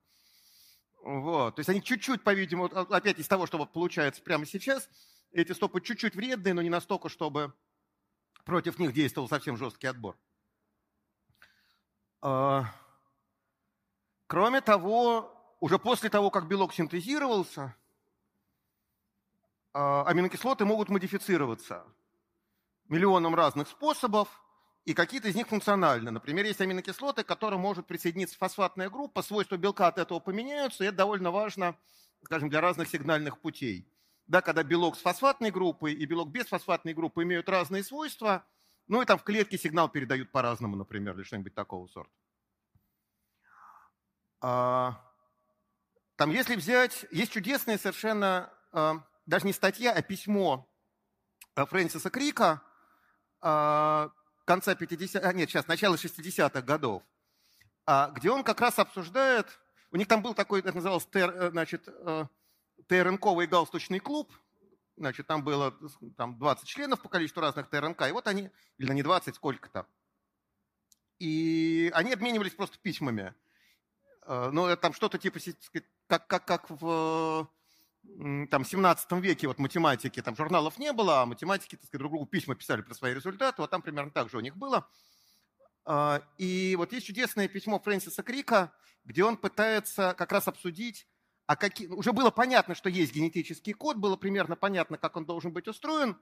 B: Вот. То есть они чуть-чуть, по-видимому, опять из того, что вот получается прямо сейчас, эти стопы чуть-чуть вредные, но не настолько, чтобы против них действовал совсем жесткий отбор. А, кроме того, уже после того, как белок синтезировался, а, аминокислоты могут модифицироваться миллионом разных способов – и какие-то из них функциональны. Например, есть аминокислоты, к которым может присоединиться фосфатная группа, свойства белка от этого поменяются, и это довольно важно, скажем, для разных сигнальных путей. Да, когда белок с фосфатной группой и белок без фосфатной группы имеют разные свойства, ну и там в клетке сигнал передают по-разному, например, или что-нибудь такого сорта. А, там, если взять, есть чудесная совершенно, а, даже не статья, а письмо Фрэнсиса Крика, а, конца 50 а, нет, сейчас, начала 60-х годов, а, где он как раз обсуждает, у них там был такой, это называлось, тер, э, значит, э, ТРНковый галстучный клуб, значит, там было там, 20 членов по количеству разных ТРНК, и вот они, или не 20, сколько-то. И они обменивались просто письмами. Э, ну, там что-то типа, как, как, как в там, 17 веке вот математики, там журналов не было, а математики, так сказать, друг другу письма писали про свои результаты, вот там примерно так же у них было. А, и вот есть чудесное письмо Фрэнсиса Крика, где он пытается как раз обсудить, а какие... уже было понятно, что есть генетический код, было примерно понятно, как он должен быть устроен,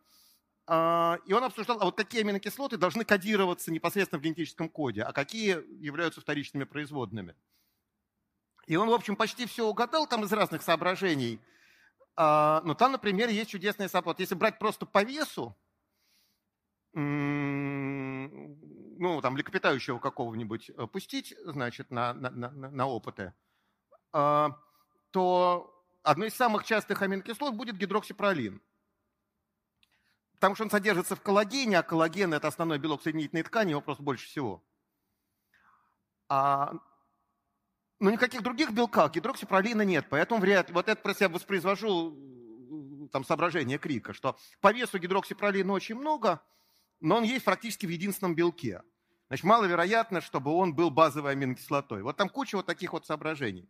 B: а, и он обсуждал, а вот какие аминокислоты должны кодироваться непосредственно в генетическом коде, а какие являются вторичными производными. И он, в общем, почти все угадал там из разных соображений. А, но там, например, есть чудесный саппорт. Если брать просто по весу, ну, там, млекопитающего какого-нибудь э, пустить, значит, на, на, на, на опыты, а, то одной из самых частых аминокислот будет гидроксипролин. Потому что он содержится в коллагене, а коллаген – это основной белок соединительной ткани, его просто больше всего. А, но никаких других белках гидроксипролина нет, поэтому вряд вот это просто я воспроизвожу там соображение Крика, что по весу гидроксипролина очень много – но он есть практически в единственном белке. Значит, маловероятно, чтобы он был базовой аминокислотой. Вот там куча вот таких вот соображений.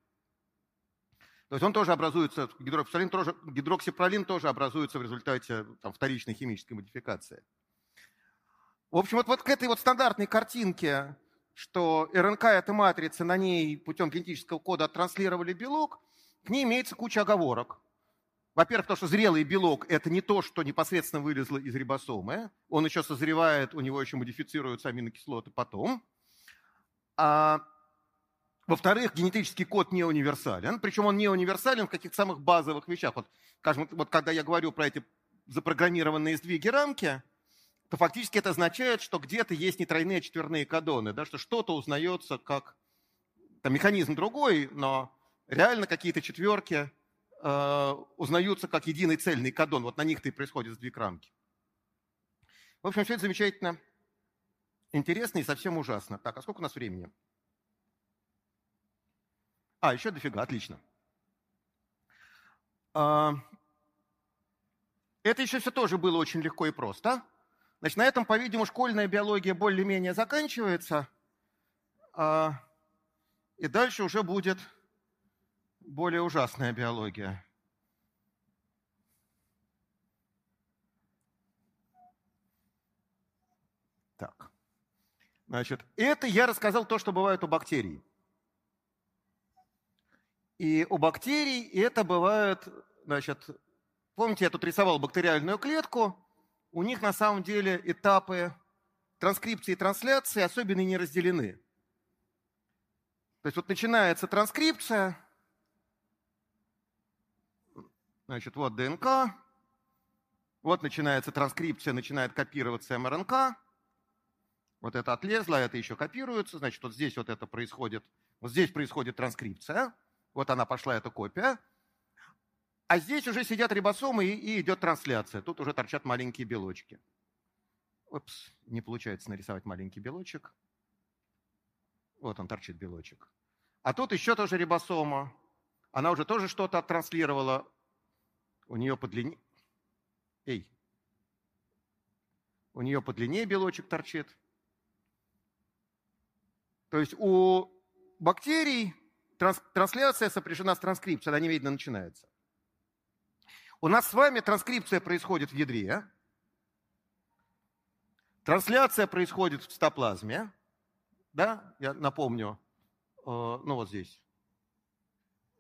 B: То есть он тоже образуется, гидроксипролин тоже, гидроксипролин тоже образуется в результате там, вторичной химической модификации. В общем, вот, вот к этой вот стандартной картинке, что РНК – это матрица, на ней путем генетического кода оттранслировали белок, к ней имеется куча оговорок. Во-первых, потому что зрелый белок – это не то, что непосредственно вылезло из рибосомы. Он еще созревает, у него еще модифицируются аминокислоты потом. А, во-вторых, генетический код не универсален. Причем он не универсален в каких-то самых базовых вещах. Вот, скажем, вот когда я говорю про эти запрограммированные сдвиги рамки, то фактически это означает, что где-то есть не тройные, а четверные кадоны, да, что что-то узнается как там, механизм другой, но реально какие-то четверки – Э, узнаются как единый цельный кадон. Вот на них-то и происходит сдвиг рамки. В общем, все это замечательно, интересно и совсем ужасно. Так, а сколько у нас времени? А, еще дофига, отлично. А, это еще все тоже было очень легко и просто. Значит, на этом, по-видимому, школьная биология более-менее заканчивается. А, и дальше уже будет более ужасная биология. Так. Значит, это я рассказал то, что бывает у бактерий. И у бактерий это бывает, значит, помните, я тут рисовал бактериальную клетку, у них на самом деле этапы транскрипции и трансляции особенно не разделены. То есть вот начинается транскрипция, Значит, вот ДНК, вот начинается транскрипция, начинает копироваться МРНК. Вот это отлезло, а это еще копируется. Значит, вот здесь вот это происходит, вот здесь происходит транскрипция. Вот она пошла, эта копия. А здесь уже сидят рибосомы и, и идет трансляция. Тут уже торчат маленькие белочки. Опс, не получается нарисовать маленький белочек. Вот он торчит белочек. А тут еще тоже рибосома. Она уже тоже что-то оттранслировала у нее подлиннее... Эй! У нее подлиннее белочек торчит. То есть у бактерий транс, трансляция сопряжена с транскрипцией, она немедленно начинается. У нас с вами транскрипция происходит в ядре, трансляция происходит в цитоплазме, да, я напомню, э, ну вот здесь,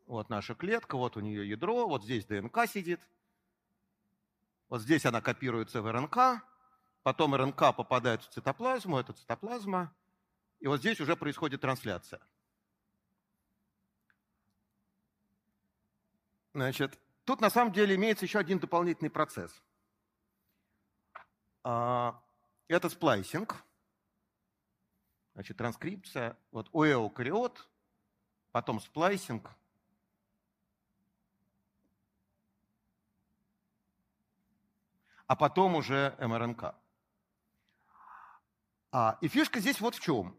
B: вот наша клетка, вот у нее ядро, вот здесь ДНК сидит. Вот здесь она копируется в РНК, потом РНК попадает в цитоплазму, это цитоплазма, и вот здесь уже происходит трансляция. Значит, тут на самом деле имеется еще один дополнительный процесс. А, это сплайсинг. Значит, транскрипция. Вот у эукариот, потом сплайсинг – а потом уже МРНК. А, и фишка здесь вот в чем.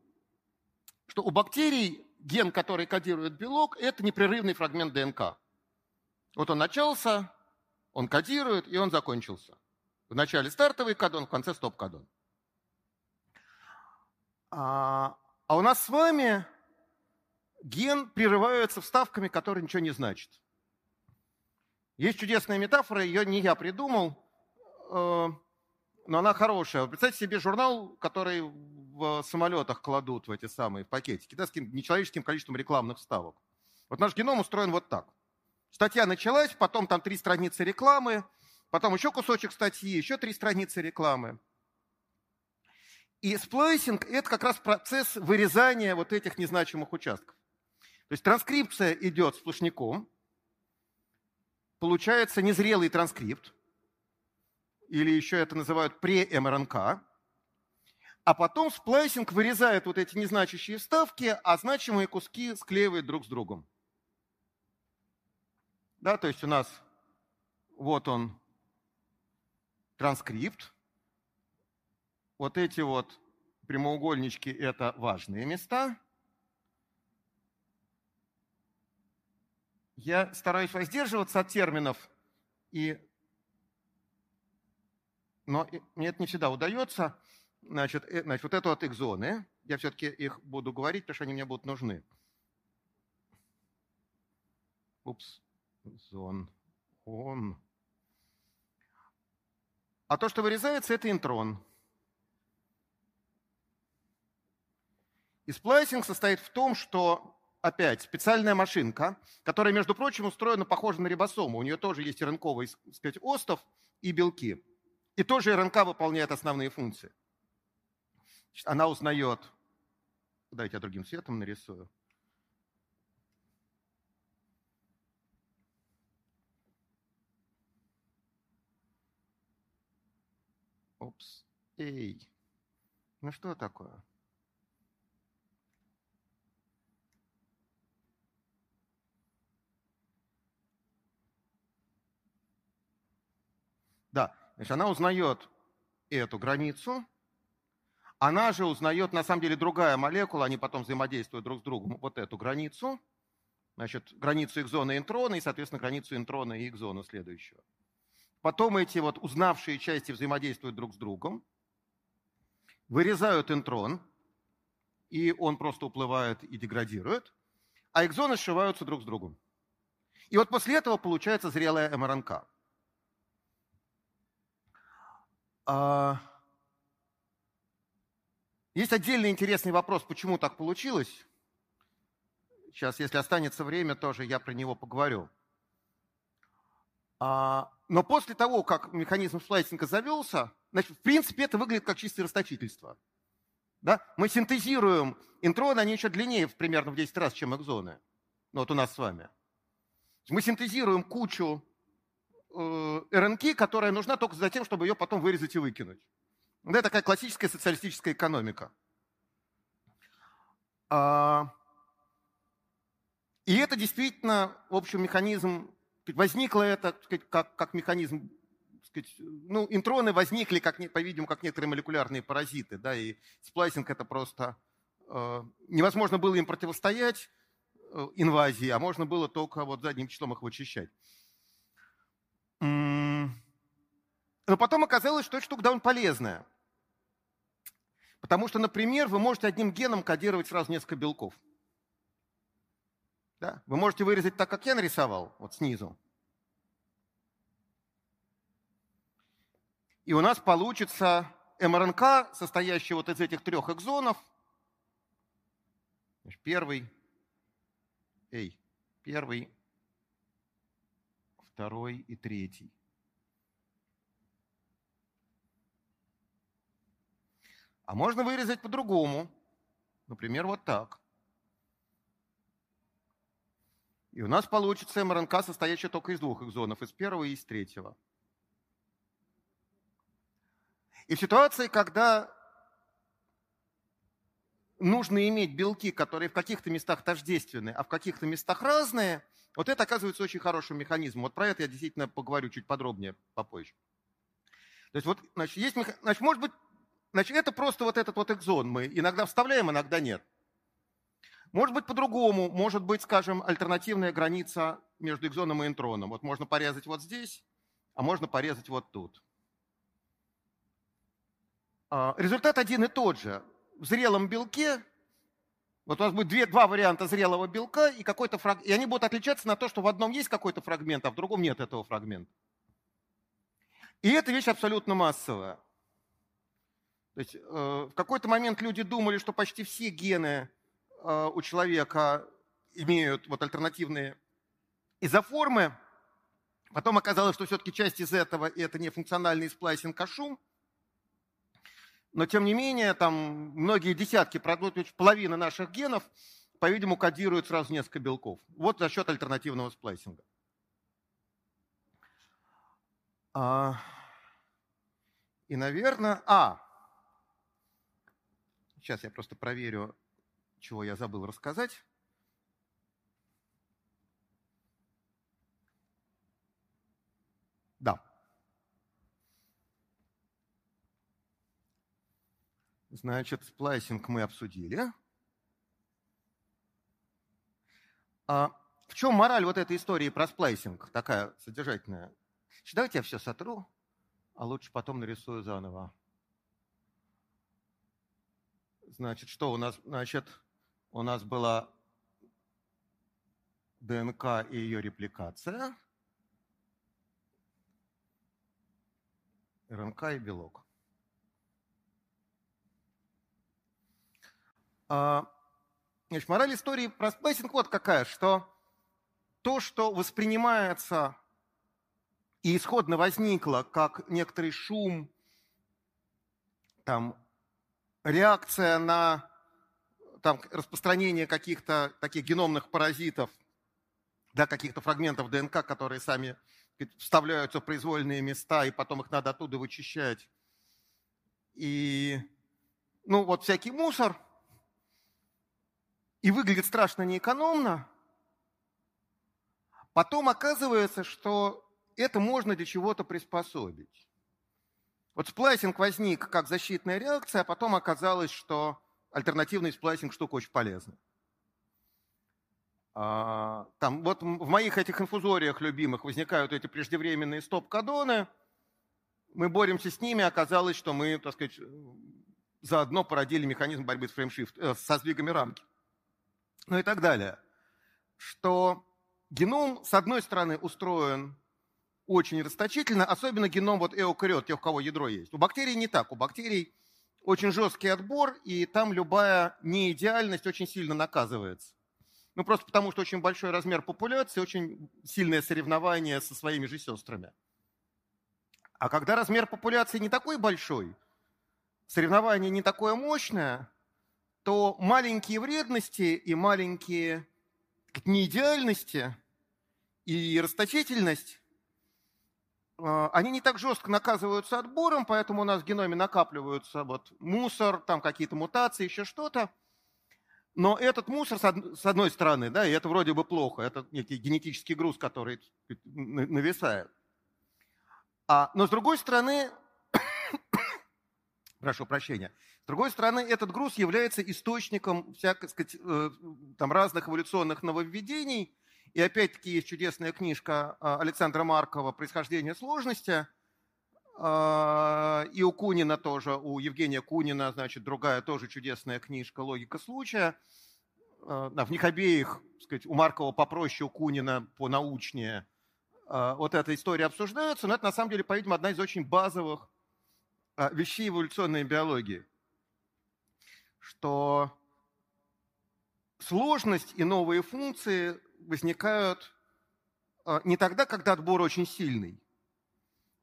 B: Что у бактерий ген, который кодирует белок, это непрерывный фрагмент ДНК. Вот он начался, Он кодирует, и он закончился. В начале стартовый кодон, в конце стоп-кодон. А, а у нас с вами ген прерывается вставками, которые ничего не значат. Есть чудесная метафора, ее не я придумал, э, но она хорошая. Представьте себе журнал, который в самолетах кладут в эти самые пакетики, да, с нечеловеческим количеством рекламных вставок. Вот наш геном устроен вот так. Статья началась, потом там три страницы рекламы, потом еще кусочек статьи, еще три страницы рекламы. И сплайсинг – это как раз процесс вырезания вот этих незначимых участков. То есть транскрипция идет сплошняком, получается незрелый транскрипт, или еще это называют пре-МРНК, а потом сплайсинг вырезает вот эти незначащие вставки, а значимые куски склеивает друг с другом. Да, то есть у нас вот он транскрипт. Вот эти вот прямоугольнички – это важные места. Я стараюсь воздерживаться от терминов, и... но мне это не всегда удается. Значит, э, значит вот это вот экзоны. Я все-таки их буду говорить, потому что они мне будут нужны. Упс зон, он. А то, что вырезается, это интрон. И сплайсинг состоит в том, что, опять, специальная машинка, которая, между прочим, устроена похоже на рибосому. У нее тоже есть РНКовый, сказать, остов и белки. И тоже РНК выполняет основные функции. Она узнает... Дайте я другим цветом нарисую. Упс. Эй. Ну что такое? Да, значит, она узнает эту границу, она же узнает, на самом деле, другая молекула, они потом взаимодействуют друг с другом, вот эту границу, значит, границу экзона и интрона, и, соответственно, границу интрона и экзона следующего. Потом эти вот узнавшие части взаимодействуют друг с другом, вырезают интрон, и он просто уплывает и деградирует, а экзоны сшиваются друг с другом. И вот после этого получается зрелая МРНК. А, есть отдельный интересный вопрос, почему так получилось. Сейчас, если останется время, тоже я про него поговорю. А, но после того, как механизм сплайсинга завелся, значит, в принципе, это выглядит как чистое расточительство. Да? Мы синтезируем интроны, они еще длиннее примерно в 10 раз, чем экзоны. Ну, вот у нас с вами. Мы синтезируем кучу э, РНК, которая нужна только за тем, чтобы ее потом вырезать и выкинуть. Это такая классическая социалистическая экономика. А, и это действительно, в общем, механизм возникло это сказать, как, как механизм, сказать, ну, интроны возникли, как, по-видимому, как некоторые молекулярные паразиты, да, и сплайсинг это просто э, невозможно было им противостоять э, инвазии, а можно было только вот задним числом их вычищать. Но потом оказалось, что эта штука довольно полезная. Потому что, например, вы можете одним геном кодировать сразу несколько белков. Да? Вы можете вырезать так, как я нарисовал, вот снизу. И у нас получится МРНК, состоящий вот из этих трех экзонов. Первый, эй, первый, второй и третий. А можно вырезать по-другому. Например, вот так. И у нас получится МРНК, состоящая только из двух экзонов, из первого и из третьего. И в ситуации, когда нужно иметь белки, которые в каких-то местах тождественны, а в каких-то местах разные, вот это оказывается очень хорошим механизмом. Вот про это я действительно поговорю чуть подробнее попозже. То есть вот, значит, есть, значит, может быть, значит, это просто вот этот вот экзон мы иногда вставляем, иногда нет. Может быть по-другому, может быть, скажем, альтернативная граница между экзоном и интроном. Вот можно порезать вот здесь, а можно порезать вот тут. А, результат один и тот же. В зрелом белке, вот у нас будет две, два варианта зрелого белка, и, какой-то фраг... и они будут отличаться на то, что в одном есть какой-то фрагмент, а в другом нет этого фрагмента. И эта вещь абсолютно массовая. То есть э, в какой-то момент люди думали, что почти все гены у человека имеют вот альтернативные изоформы. Потом оказалось, что все-таки часть из этого это не функциональный сплайсинг, а шум. Но тем не менее, там многие десятки, половина наших генов, по-видимому, кодируют сразу несколько белков. Вот за счет альтернативного сплайсинга. А, и, наверное, а, сейчас я просто проверю, чего я забыл рассказать. Да. Значит, сплайсинг мы обсудили. А в чем мораль вот этой истории про сплайсинг, такая содержательная? Давайте я все сотру, а лучше потом нарисую заново. Значит, что у нас? Значит, у нас была ДНК и ее репликация. РНК и белок. А, значит, мораль истории про сплайсинг вот какая, что то, что воспринимается и исходно возникло как некоторый шум, там, реакция на там, распространение каких-то таких геномных паразитов, да, каких-то фрагментов ДНК, которые сами вставляются в произвольные места, и потом их надо оттуда вычищать. И, ну, вот всякий мусор. И выглядит страшно неэкономно. Потом оказывается, что это можно для чего-то приспособить. Вот сплайсинг возник как защитная реакция, а потом оказалось, что альтернативный сплайсинг штука очень полезная. А, там, вот в моих этих инфузориях любимых возникают эти преждевременные стоп-кодоны. Мы боремся с ними, оказалось, что мы, так сказать, заодно породили механизм борьбы с frameshift, э, со сдвигами рамки. Ну и так далее. Что геном, с одной стороны, устроен очень расточительно, особенно геном вот эукариот, тех, у кого ядро есть. У бактерий не так. У бактерий очень жесткий отбор, и там любая неидеальность очень сильно наказывается. Ну, просто потому, что очень большой размер популяции, очень сильное соревнование со своими же сестрами. А когда размер популяции не такой большой, соревнование не такое мощное, то маленькие вредности и маленькие неидеальности и расточительность, они не так жестко наказываются отбором, поэтому у нас в геноме накапливаются вот мусор, там какие-то мутации, еще что-то – но этот мусор, с одной стороны, да, и это вроде бы плохо, это некий генетический груз, который нависает. А, но с другой стороны, (coughs) прошу прощения, с другой стороны, этот груз является источником всяких, сказать, э, там, разных эволюционных нововведений. И опять-таки есть чудесная книжка а, Александра Маркова «Происхождение сложности», а, и у Кунина тоже, у Евгения Кунина, значит, другая тоже чудесная книжка «Логика случая». А, в них обеих, сказать, у Маркова попроще, у Кунина понаучнее. Вот эта история обсуждается, но это на самом деле, по-видимому, одна из очень базовых вещей эволюционной биологии. Что сложность и новые функции возникают не тогда, когда отбор очень сильный,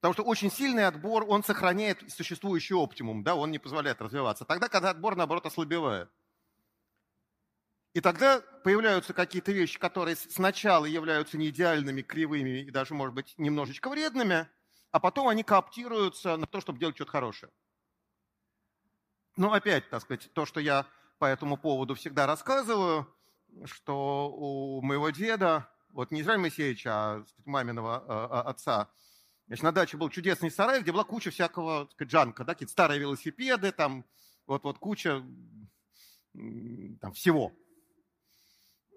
B: Потому что очень сильный отбор, он сохраняет существующий оптимум, да, он не позволяет развиваться. Тогда, когда отбор, наоборот, ослабевает. И тогда появляются какие-то вещи, которые сначала являются неидеальными, кривыми и даже, может быть, немножечко вредными, а потом они кооптируются на то, чтобы делать что-то хорошее. Но опять, так сказать, то, что я по этому поводу всегда рассказываю, что у моего деда, вот не Израиль Моисеевича, а сказать, маминого а, а, отца, Значит, на даче был чудесный сарай, где была куча всякого сказать, джанка, да, какие-то старые велосипеды, там вот, вот куча там, всего.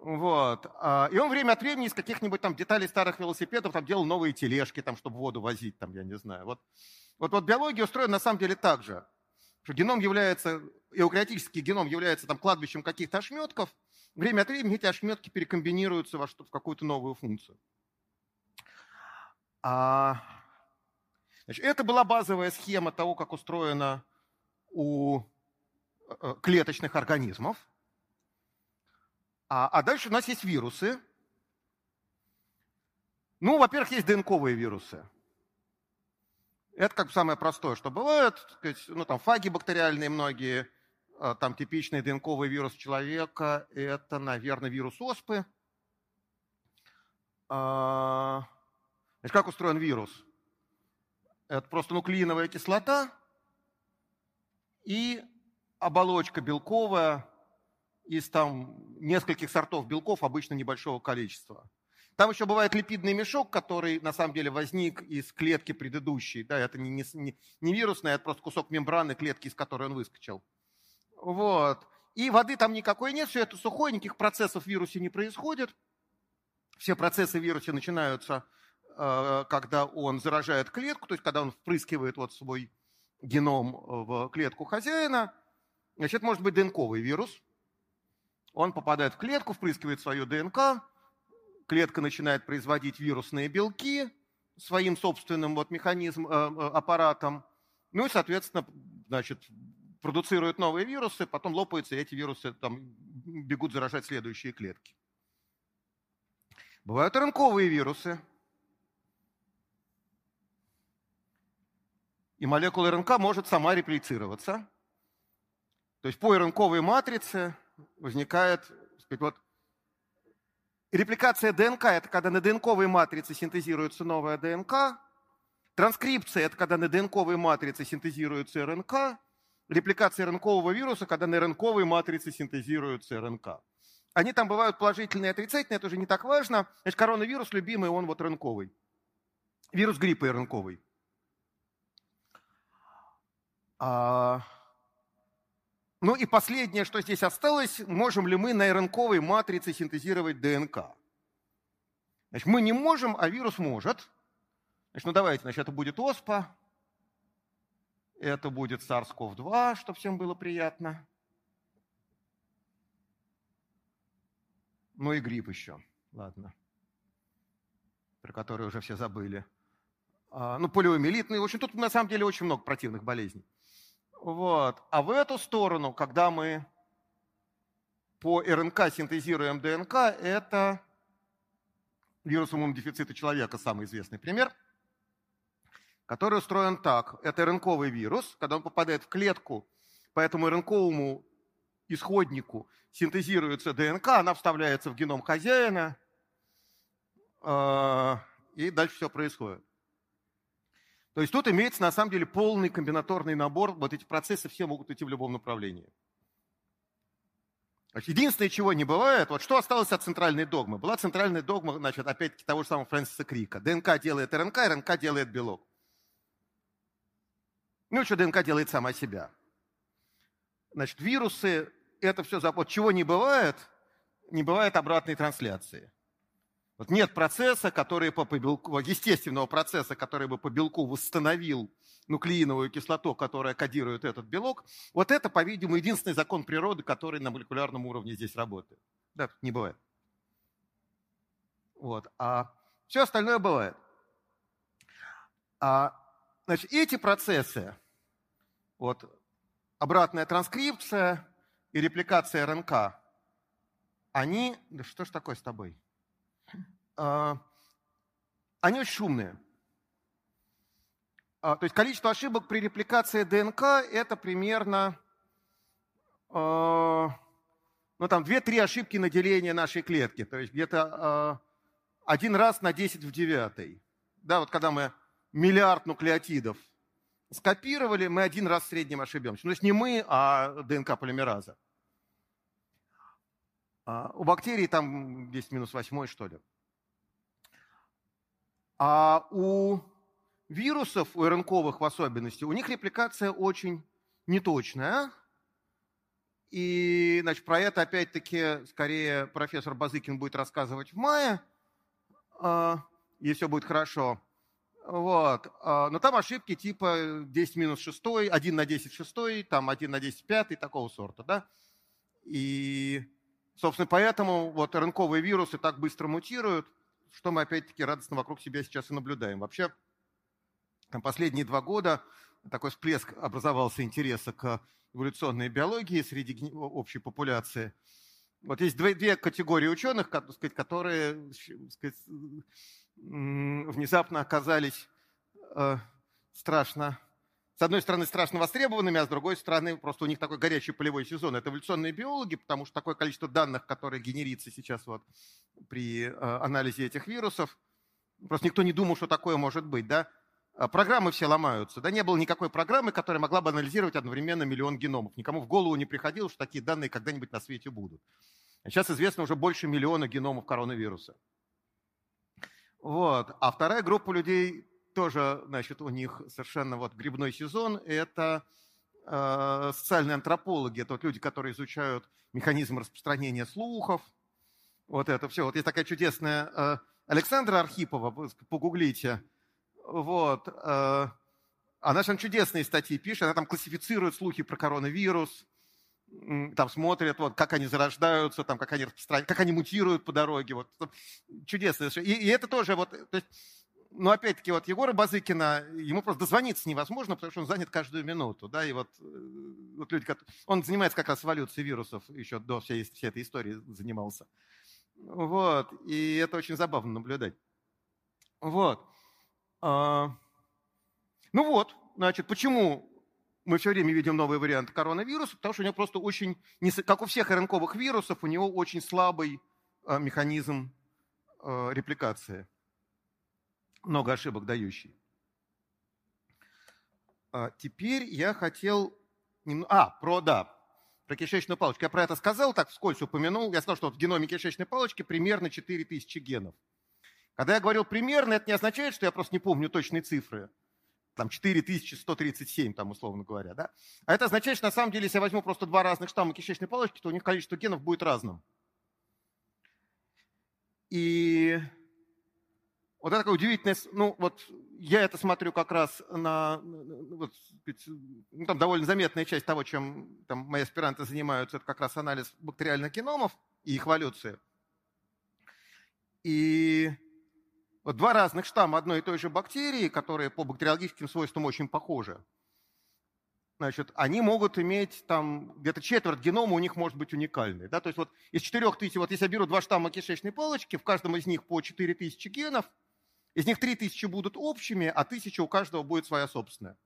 B: Вот. А, и он время от времени из каких-нибудь там деталей старых велосипедов там делал новые тележки, там, чтобы воду возить, там, я не знаю. Вот, вот, вот биология устроена на самом деле так же, что геном является, эукариотический геном является там кладбищем каких-то ошметков, время от времени эти ошметки перекомбинируются во что, в какую-то новую функцию. А, значит, это была базовая схема того, как устроена у э, клеточных организмов. А, а дальше у нас есть вирусы. Ну, во-первых, есть ДНКовые вирусы. Это как бы самое простое, что бывает. Ну, там фаги бактериальные многие, там типичный ДНКовый вирус человека, это, наверное, вирус оспы. А, значит, как устроен вирус? Это просто нуклеиновая кислота и оболочка белковая, из там нескольких сортов белков, обычно небольшого количества. Там еще бывает липидный мешок, который на самом деле возник из клетки предыдущей. Да, это не, не, не вирусная, это просто кусок мембраны клетки, из которой он выскочил. Вот. И воды там никакой нет, все это сухое, никаких процессов в вирусе не происходит. Все процессы в вирусе начинаются, э, когда он заражает клетку, то есть когда он впрыскивает вот свой геном в клетку хозяина. Значит, это может быть ДНКовый вирус – он попадает в клетку, впрыскивает свою ДНК, клетка начинает производить вирусные белки своим собственным вот механизм, э, э, аппаратом, ну и, соответственно, значит, продуцирует новые вирусы, потом лопаются, и эти вирусы там бегут заражать следующие клетки. Бывают РНКовые вирусы. И молекула РНК может сама реплицироваться. То есть по РНКовой матрице возникает, сказать, вот, репликация ДНК – это когда на ДНКовой матрице синтезируется новая ДНК, транскрипция – это когда на ДНКовой матрице синтезируется РНК, репликация РНКового вируса, когда на РНКовой матрице синтезируется РНК. Они там бывают положительные и отрицательные, это уже не так важно. Значит, коронавирус любимый, он вот РНКовый. Вирус гриппа РНКовый. А, ну и последнее, что здесь осталось, можем ли мы на РНКовой матрице синтезировать ДНК? Значит, мы не можем, а вирус может. Значит, ну давайте, значит, это будет ОСПА, это будет SARS-CoV-2, чтобы всем было приятно. Ну и грипп еще, ладно, про который уже все забыли. А, ну, полиомиелит, ну, в общем, тут на самом деле очень много противных болезней. Вот. А в эту сторону, когда мы по РНК синтезируем ДНК, это вирус иммунодефицита человека, самый известный пример, который устроен так. Это РНКовый вирус, когда он попадает в клетку, по этому РНКовому исходнику синтезируется ДНК, она вставляется в геном хозяина, а, и дальше все происходит. То есть тут имеется на самом деле полный комбинаторный набор, вот эти процессы все могут идти в любом направлении. Единственное, чего не бывает, вот что осталось от центральной догмы? Была центральная догма, значит, опять-таки того же самого Фрэнсиса Крика. ДНК делает РНК, РНК делает белок. Ну, что ДНК делает сама себя. Значит, вирусы, это все, вот чего не бывает, не бывает обратной трансляции. Вот нет процесса, который по, по белку, естественного процесса, который бы по белку восстановил нуклеиновую кислоту, которая кодирует этот белок. Вот это, по-видимому, единственный закон природы, который на молекулярном уровне здесь работает. Да, не бывает. Вот. А все остальное бывает. А, значит, эти процессы, вот, обратная транскрипция и репликация РНК, они... Да что ж такое с тобой? А, они очень шумные. А, то есть количество ошибок при репликации ДНК это примерно а, ну, там 2-3 ошибки на деление нашей клетки. То есть где-то один раз на 10 в 9. Да, вот когда мы миллиард нуклеотидов скопировали, мы один раз в среднем ошибемся. Ну, то есть не мы, а ДНК полимераза. у бактерий там 10 минус 8, что ли. А у вирусов, у РНКовых в особенности, у них репликация очень неточная. И, значит, про это, опять-таки, скорее профессор Базыкин будет рассказывать в мае, э, и все будет хорошо. Вот. А, но там ошибки типа 10 минус 6, 1 на 10 6, там 1 на 10 5, такого сорта, да. И, собственно, поэтому вот рынковые вирусы так быстро мутируют, что мы опять-таки радостно вокруг себя сейчас и наблюдаем. Вообще, там последние два года такой всплеск образовался интереса к эволюционной биологии среди общей популяции. Вот есть две, две категории ученых, которые сказать, внезапно оказались э, страшно, с одной стороны, страшно востребованными, а с другой стороны, просто у них такой горячий полевой сезон. Это эволюционные биологи, потому что такое количество данных, которые генерится сейчас вот при э, анализе этих вирусов, просто никто не думал, что такое может быть, да. А программы все ломаются. Да не было никакой программы, которая могла бы анализировать одновременно миллион геномов. Никому в голову не приходило, что такие данные когда-нибудь на свете будут. Сейчас известно уже больше миллиона геномов коронавируса. Вот. А вторая группа людей тоже, значит, у них совершенно вот грибной сезон. Это э, социальные антропологи, это вот люди, которые изучают механизм распространения слухов. Вот это все. Вот есть такая чудесная э, Александра Архипова, погуглите. Вот. Э, она же чудесные статьи пишет, она там классифицирует слухи про коронавирус, там смотрят, вот, как они зарождаются, там, как они распространяются, как они мутируют по дороге. Вот. Чудесно. И, и это тоже, вот, то есть, ну, опять-таки, вот Егора Базыкина, ему просто дозвониться невозможно, потому что он занят каждую минуту, да, и вот, э, вот люди, он занимается как раз эволюцией вирусов, еще до всей, всей этой истории занимался. Вот, и это очень забавно наблюдать. Вот. А, ну вот, значит, почему мы все время видим новые варианты коронавируса, потому что у него просто очень, как у всех РНКовых вирусов, у него очень слабый э, механизм э, репликации, много ошибок дающий. А теперь я хотел... А, про, да, про кишечную палочку. Я про это сказал, так вскользь упомянул. Я сказал, что в геноме кишечной палочки примерно 4000 генов. Когда я говорил примерно, это не означает, что я просто не помню точные цифры там 4137, там, условно говоря, да? А это означает, что на самом деле, если я возьму просто два разных штамма кишечной палочки, то у них количество генов будет разным. И вот это такая удивительная, ну вот я это смотрю как раз на, вот, ну, там довольно заметная часть того, чем там мои аспиранты занимаются, это как раз анализ бактериальных геномов и их эволюции. И вот два разных штамма одной и той же бактерии, которые по бактериологическим свойствам очень похожи, значит, они могут иметь там где-то четверть генома у них может быть уникальный. Да? То есть вот из четырех тысяч, вот если я беру два штамма кишечной палочки, в каждом из них по 4 тысячи генов, из них 3 тысячи будут общими, а тысяча у каждого будет своя собственная.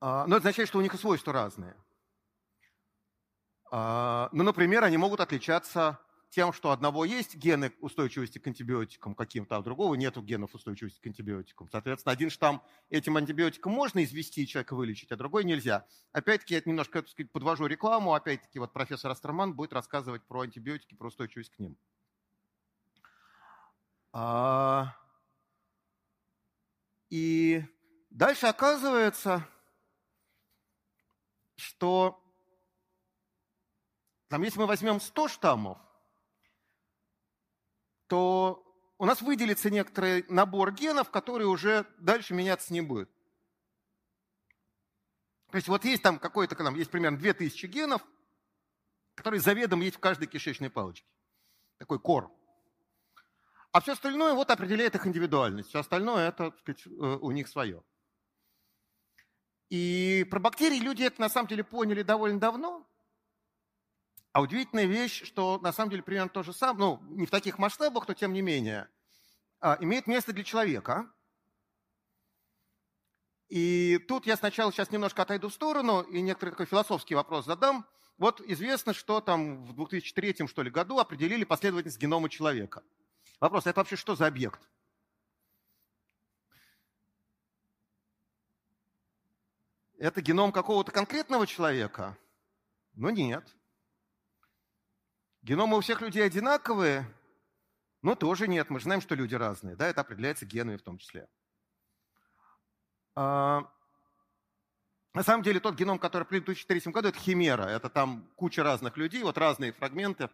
B: А, но это означает, что у них и свойства разные. А, ну, например, они могут отличаться тем, что одного есть гены устойчивости к антибиотикам каким-то, а другого нет генов устойчивости к антибиотикам. Соответственно, один штамм этим антибиотиком можно извести, человека вылечить, а другой нельзя. Опять-таки, я немножко так сказать, подвожу рекламу. Опять-таки, вот профессор Астерман будет рассказывать про антибиотики, про устойчивость к ним. А... И дальше оказывается, что там, если мы возьмем 100 штаммов, то у нас выделится некоторый набор генов, который уже дальше меняться не будет. То есть вот есть там какой-то, там есть примерно 2000 генов, которые заведомо есть в каждой кишечной палочке. Такой кор. А все остальное вот определяет их индивидуальность. Все остальное это, так сказать, э, у них свое. И про бактерии люди это на самом деле поняли довольно давно. А удивительная вещь, что на самом деле примерно то же самое, ну, не в таких масштабах, но тем не менее, а, имеет место для человека. И тут я сначала сейчас немножко отойду в сторону и некоторый такой философский вопрос задам. Вот известно, что там в 2003 что ли, году определили последовательность генома человека. Вопрос, это вообще что за объект? Это геном какого-то конкретного человека? Ну нет. Геномы у всех людей одинаковые? Ну, тоже нет. Мы же знаем, что люди разные. Да, это определяется генами в том числе. А, На самом деле тот геном, который в 2003 году, это химера. Это там куча разных людей, вот разные фрагменты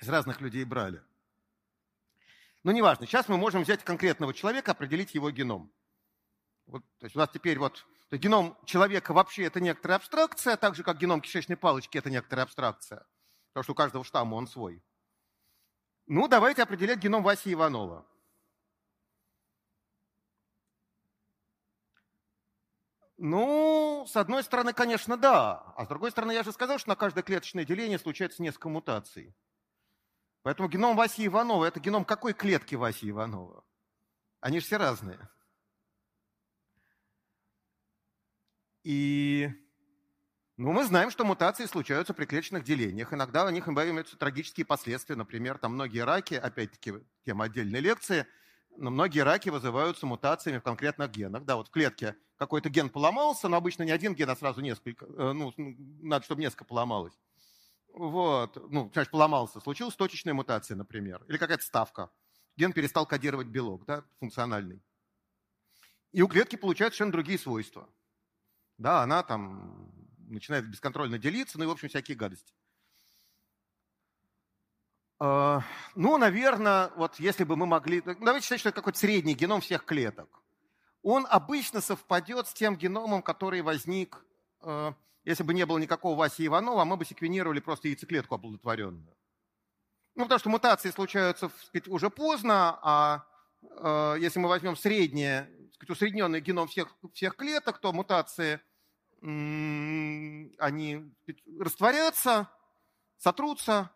B: из разных людей брали. Но неважно, сейчас мы можем взять конкретного человека, определить его геном. Вот, то есть у нас теперь вот геном человека вообще это некоторая абстракция, так же как геном кишечной палочки это некоторая абстракция, потому что у каждого штамма он свой. Ну, давайте определять геном Васи Иванова. Ну, с одной стороны, конечно, да. А с другой стороны, я же сказал, что на каждое клеточное деление случается несколько мутаций. Поэтому геном Васи Иванова – это геном какой клетки Васи Иванова? Они же все разные. И ну, мы знаем, что мутации случаются при клеточных делениях. Иногда у них имеются трагические последствия. Например, там многие раки, опять-таки, тема отдельной лекции, но многие раки вызываются мутациями в конкретных генах. Да, вот в клетке какой-то ген поломался, но обычно не один ген, а сразу несколько. Э, ну, надо, чтобы несколько поломалось. Вот, ну, значит, поломался. Случилась точечная мутация, например, или какая-то ставка. Ген перестал кодировать белок, да, функциональный. И у клетки получаются совершенно другие свойства. Да, она там начинает бесконтрольно делиться, ну и, в общем, всякие гадости. А, ну, наверное, вот если бы мы могли... Давайте считать, что это какой-то средний геном всех клеток он обычно совпадет с тем геномом, который возник, э, если бы не было никакого Васи Иванова, мы бы секвенировали просто яйцеклетку оплодотворенную. Ну, потому что мутации случаются сказать, уже поздно, а если мы возьмем среднее, сказать, усредненный геном всех, всех клеток, то мутации, они растворятся, сотрутся,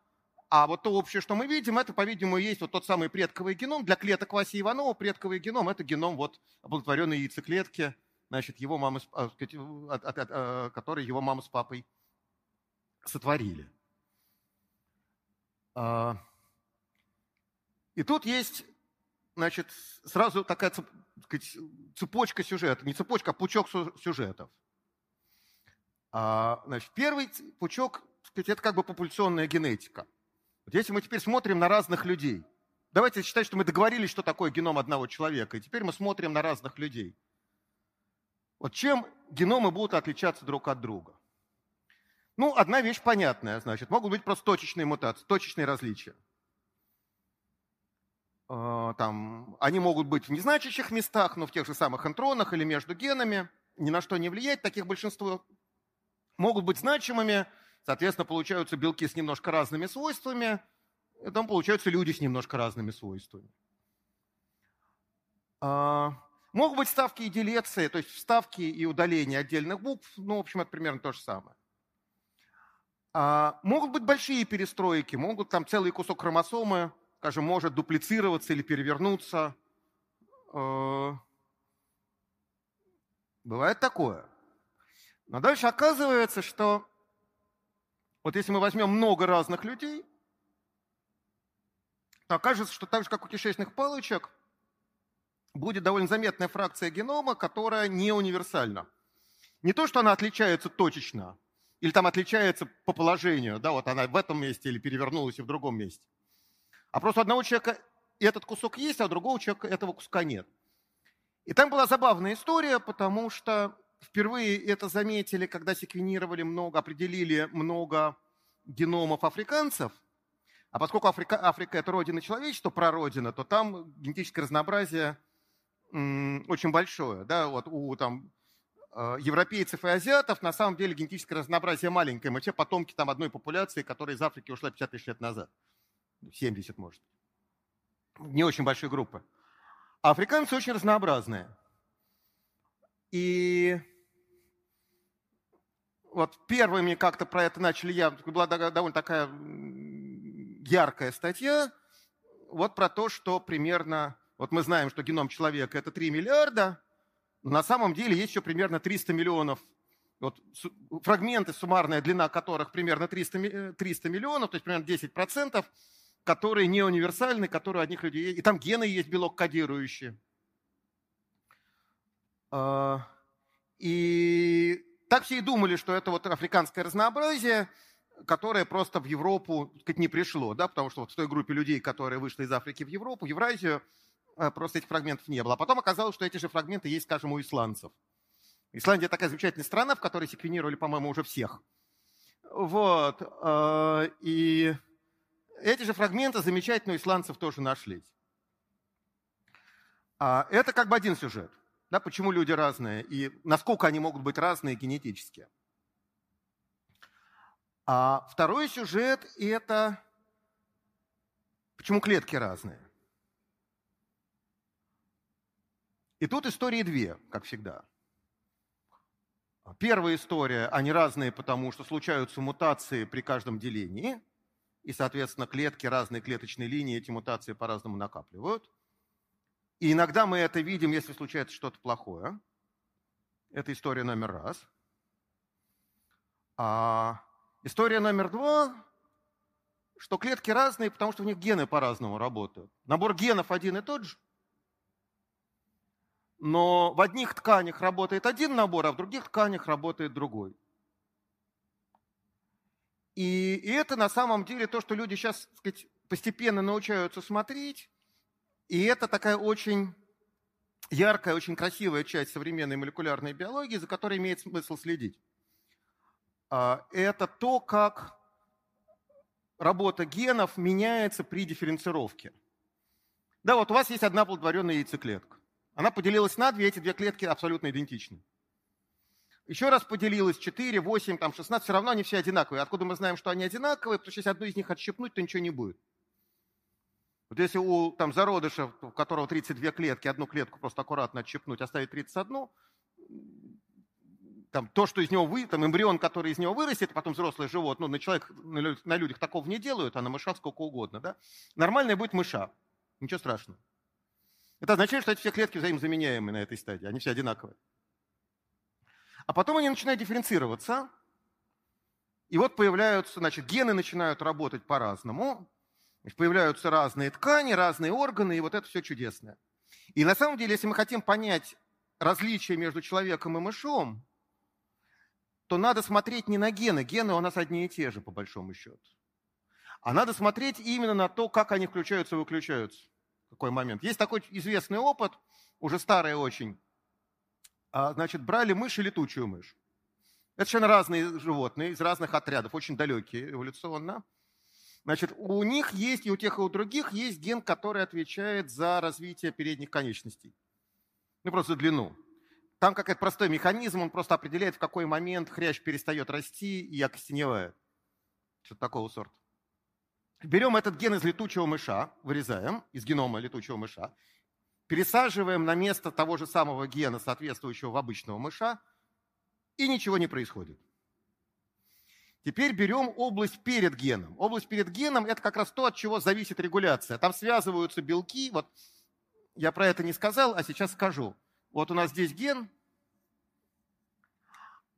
B: а вот то общее, что мы видим, это, по-видимому, есть вот тот самый предковый геном. Для клеток Васи Иванова предковый геном – это геном вот оплодотворенной яйцеклетки, значит, его мамы, а, а, который его мама с папой сотворили. А, и тут есть, значит, сразу такая цепочка сюжета, не цепочка, а пучок сюжетов. Значит, первый пучок, это как бы популяционная генетика – вот если мы теперь смотрим на разных людей, давайте считать, что мы договорились, что такое геном одного человека, и теперь мы смотрим на разных людей. Вот чем геномы будут отличаться друг от друга? Ну, одна вещь понятная, значит, могут быть просто точечные мутации, точечные различия. А, там, они могут быть в незначащих местах, но в тех же самых интронах или между генами, ни на что не влиять, таких большинство. Могут быть значимыми, Соответственно, получаются белки с немножко разными свойствами, и там получаются люди с немножко разными свойствами. А, могут быть ставки и делеции, то есть вставки и удаления отдельных букв. Ну, в общем, это примерно то же самое. А, могут быть большие перестройки, могут там целый кусок хромосомы, скажем, может дуплицироваться или перевернуться. А, бывает такое. Но дальше оказывается, что вот если мы возьмем много разных людей, то окажется, что так же, как у кишечных палочек, будет довольно заметная фракция генома, которая не универсальна. Не то, что она отличается точечно, или там отличается по положению, да, вот она в этом месте или перевернулась и в другом месте. А просто у одного человека этот кусок есть, а у другого человека этого куска нет. И там была забавная история, потому что впервые это заметили, когда секвенировали много, определили много геномов африканцев. А поскольку Африка, Африка – это родина человечества, прародина, то там генетическое разнообразие очень большое. Да? Вот у там, э, европейцев и азиатов на самом деле генетическое разнообразие маленькое. Мы все потомки там одной популяции, которая из Африки ушла 50 тысяч лет назад. 70, может. Не очень большой группы. А африканцы очень разнообразные. И вот первыми как-то про это начали я, была довольно такая яркая статья, вот про то, что примерно, вот мы знаем, что геном человека это 3 миллиарда, но на самом деле есть еще примерно 300 миллионов, вот фрагменты, суммарная длина которых примерно 300, 300 миллионов, то есть примерно 10%, которые не универсальны, которые у одних людей есть. И там гены есть белок кодирующие. А, и так все и думали, что это вот африканское разнообразие, которое просто в Европу не пришло, да, потому что вот в той группе людей, которые вышли из Африки в Европу, в Евразию, э, просто этих фрагментов не было. А потом оказалось, что эти же фрагменты есть, скажем, у исландцев. Исландия такая замечательная страна, в которой секвенировали, по-моему, уже всех. Вот. Э, и эти же фрагменты замечательно у исландцев тоже нашлись. А, это как бы один сюжет. Да, почему люди разные и насколько они могут быть разные генетически. А второй сюжет – это почему клетки разные. И тут истории две, как всегда. Первая история, они разные, потому что случаются мутации при каждом делении, и, соответственно, клетки, разные клеточные линии эти мутации по-разному накапливают. И иногда мы это видим, если случается что-то плохое. Это история номер раз. А история номер два, что клетки разные, потому что у них гены по-разному работают. Набор генов один и тот же – но в одних тканях работает один набор, а в других тканях работает другой. И, и это на самом деле то, что люди сейчас так сказать, постепенно научаются смотреть. И это такая очень яркая, очень красивая часть современной молекулярной биологии, за которой имеет смысл следить. А, это то, как работа генов меняется при дифференцировке. Да, вот у вас есть одна плодотворенная яйцеклетка. Она поделилась на две, эти две клетки абсолютно идентичны. Еще раз поделилась 4, 8, там 16, все равно они все одинаковые. Откуда мы знаем, что они одинаковые? Потому что если одну из них отщепнуть, то ничего не будет. Вот если у там, зародыша, у которого 32 клетки, одну клетку просто аккуратно отщепнуть, оставить 31, там, то, что из него вы, там, эмбрион, который из него вырастет, потом взрослый живот, ну, на, человек, на людях такого не делают, а на мышах сколько угодно, да? Нормальная будет мыша, ничего страшного. Это означает, что эти все клетки взаимозаменяемые на этой стадии, они все одинаковые. А потом они начинают дифференцироваться, и вот появляются, значит, гены начинают работать по-разному, появляются разные ткани, разные органы, и вот это все чудесное. И на самом деле, если мы хотим понять различия между человеком и мышом, то надо смотреть не на гены. Гены у нас одни и те же, по большому счету. А надо смотреть именно на то, как они включаются и выключаются какой момент. Есть такой известный опыт, уже старый очень. А, значит, брали мышь и летучую мышь. Это совершенно разные животные из разных отрядов, очень далекие эволюционно. Значит, у них есть, и у тех, и у других есть ген, который отвечает за развитие передних конечностей. Ну, просто длину. Там какой-то простой механизм, он просто определяет, в какой момент хрящ перестает расти и окостеневает. Что-то такого сорта. Берем этот ген из летучего мыша, вырезаем из генома летучего мыша, пересаживаем на место того же самого гена, соответствующего в обычного мыша, и ничего не происходит. Теперь берем область перед геном. Область перед геном – это как раз то, от чего зависит регуляция. Там связываются белки. Вот я про это не сказал, а сейчас скажу. Вот у нас здесь ген,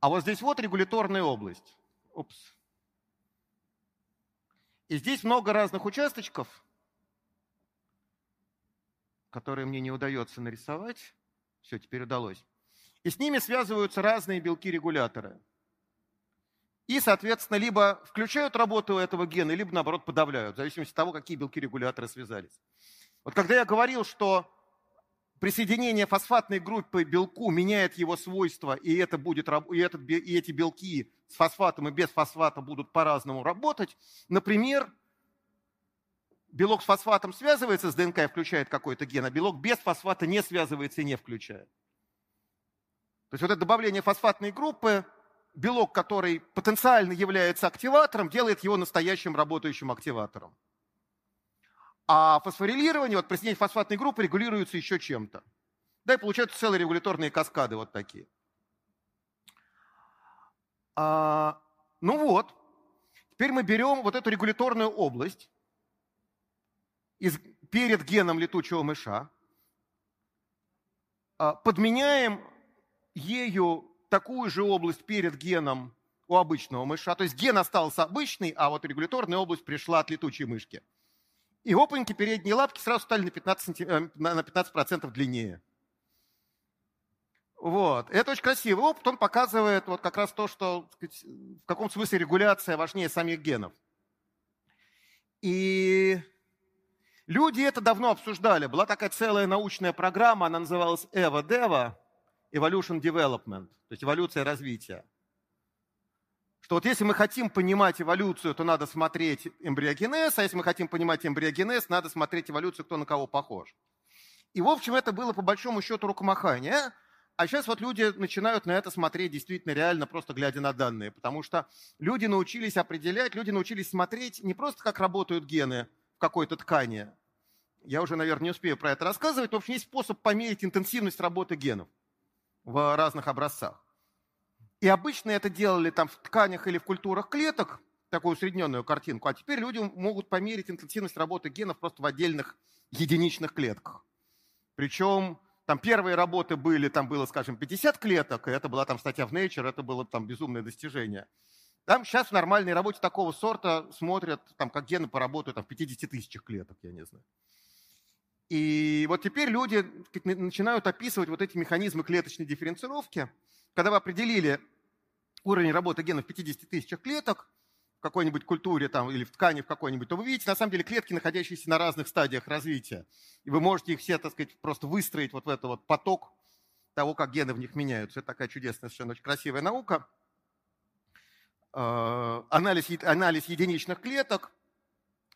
B: а вот здесь вот регуляторная область. Упс. И здесь много разных участочков, которые мне не удается нарисовать. Все, теперь удалось. И с ними связываются разные белки-регуляторы. И, соответственно, либо включают работу этого гена, либо, наоборот, подавляют, в зависимости от того, какие белки-регуляторы связались. Вот когда я говорил, что присоединение фосфатной группы белку меняет его свойства, и, это будет, и, этот, и эти белки с фосфатом и без фосфата будут по-разному работать. Например, белок с фосфатом связывается с ДНК и включает какой-то ген, а белок без фосфата не связывается и не включает. То есть вот это добавление фосфатной группы, белок, который потенциально является активатором, делает его настоящим работающим активатором. А фосфорилирование, вот присоединение фосфатной группы регулируется еще чем-то. Да, и получаются целые регуляторные каскады вот такие. А, ну вот, теперь мы берем вот эту регуляторную область из, перед геном летучего мыша, а, подменяем ею такую же область перед геном у обычного мыша. То есть ген остался обычный, а вот регуляторная область пришла от летучей мышки. И опаньки, передние лапки сразу стали на 15%, э, на 15 длиннее. Вот. Это очень красивый опыт, он показывает вот как раз то, что сказать, в каком смысле регуляция важнее самих генов. И люди это давно обсуждали. Была такая целая научная программа, она называлась Эва Дева. Evolution development, то есть эволюция развития. Что вот если мы хотим понимать эволюцию, то надо смотреть эмбриогенез, а если мы хотим понимать эмбриогенез, надо смотреть эволюцию, кто на кого похож. И, в общем, это было по большому счету рукомахание. А сейчас вот люди начинают на это смотреть действительно реально, просто глядя на данные. Потому что люди научились определять, люди научились смотреть не просто, как работают гены в какой-то ткани. Я уже, наверное, не успею про это рассказывать. Но, в общем, есть способ померить интенсивность работы генов в разных образцах. И обычно это делали там в тканях или в культурах клеток, такую усредненную картинку. А теперь люди могут померить интенсивность работы генов просто в отдельных единичных клетках. Причем там первые работы были, там было, скажем, 50 клеток, и это была там статья в Nature, это было там безумное достижение. Там сейчас в нормальной работе такого сорта смотрят, там, как гены поработают там, в 50 тысячах клеток, я не знаю. И вот теперь люди начинают описывать вот эти механизмы клеточной дифференцировки. Когда вы определили уровень работы генов в 50 тысячах клеток, в какой-нибудь культуре там, или в ткани в какой-нибудь, то вы видите, на самом деле, клетки, находящиеся на разных стадиях развития. И вы можете их все, так сказать, просто выстроить вот в этот вот поток того, как гены в них меняются. Это такая чудесная, совершенно очень красивая наука. Э, анализ, анализ единичных клеток,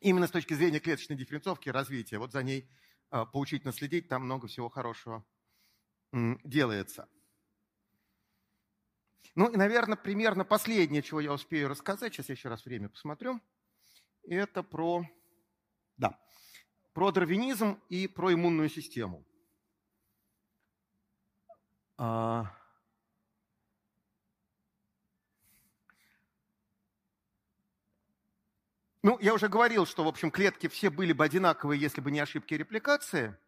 B: именно с точки зрения клеточной дифференцировки и развития. Вот за ней поучительно следить, там много всего хорошего делается. Ну и, наверное, примерно последнее, чего я успею рассказать, сейчас я еще раз время посмотрю, это про, да, про дарвинизм и про иммунную систему. А... Ну, я уже говорил, что, в общем, клетки все были бы одинаковые, если бы не ошибки репликации.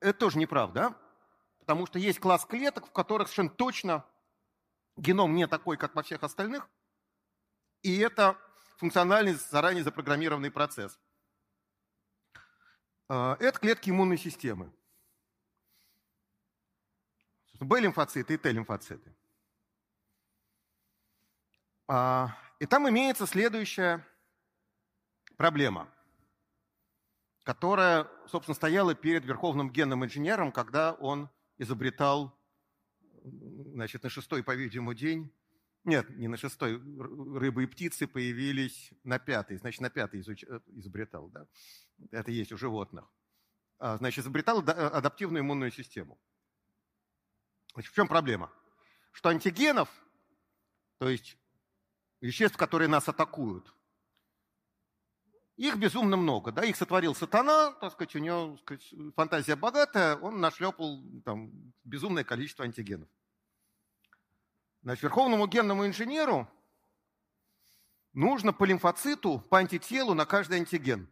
B: Это тоже неправда. Потому что есть класс клеток, в которых совершенно точно геном не такой, как во всех остальных. И это функциональный, заранее запрограммированный процесс. А, это клетки иммунной системы. Б-лимфоциты и Т-лимфоциты. А, и там имеется следующая проблема, которая, собственно, стояла перед верховным генным инженером, когда он изобретал значит, на шестой, по-видимому, день. Нет, не на шестой. Рыбы и птицы появились на пятый. Значит, на пятый изуч... Э, изобретал. Да? Это есть у животных. А, значит, изобретал адаптивную иммунную систему. Значит, в чем проблема? Что антигенов, то есть веществ, которые нас атакуют, их безумно много, да, их сотворил сатана, так сказать, у него сказать, фантазия богатая, он нашлепал там безумное количество антигенов. Значит, верховному генному инженеру нужно по лимфоциту, по антителу на каждый антиген.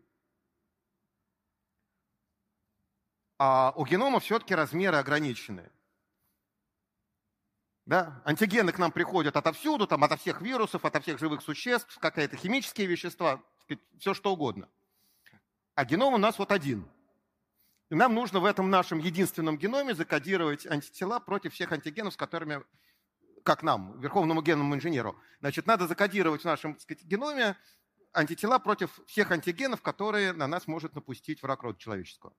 B: А у генома все-таки размеры ограниченные. Да? Антигены к нам приходят отовсюду, там, ото всех вирусов, ото всех живых существ, какие-то химические вещества – все что угодно. А геном у нас вот один. И нам нужно в этом нашем единственном геноме закодировать антитела против всех антигенов, с которыми, как нам, верховному генному инженеру. Значит, надо закодировать в нашем сказать, геноме антитела против всех антигенов, которые на нас может напустить враг рода человеческого.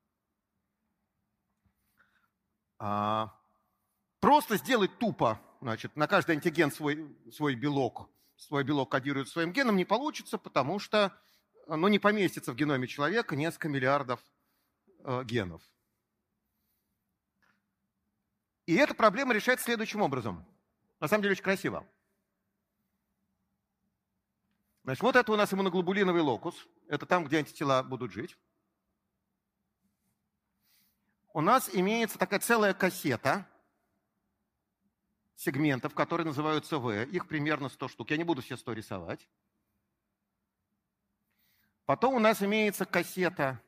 B: А, просто сделать тупо, значит, на каждый антиген свой, свой белок, свой белок кодирует своим геном, не получится, потому что ну, не поместится в геноме человека несколько миллиардов э, генов. И эта проблема решается следующим образом. На самом деле очень красиво. Значит, вот это у нас иммуноглобулиновый локус. Это там, где антитела будут жить. У нас имеется такая целая кассета – сегментов, которые называются В. Их примерно 100 штук. Я не буду все 100 рисовать. Потом у нас имеется кассета.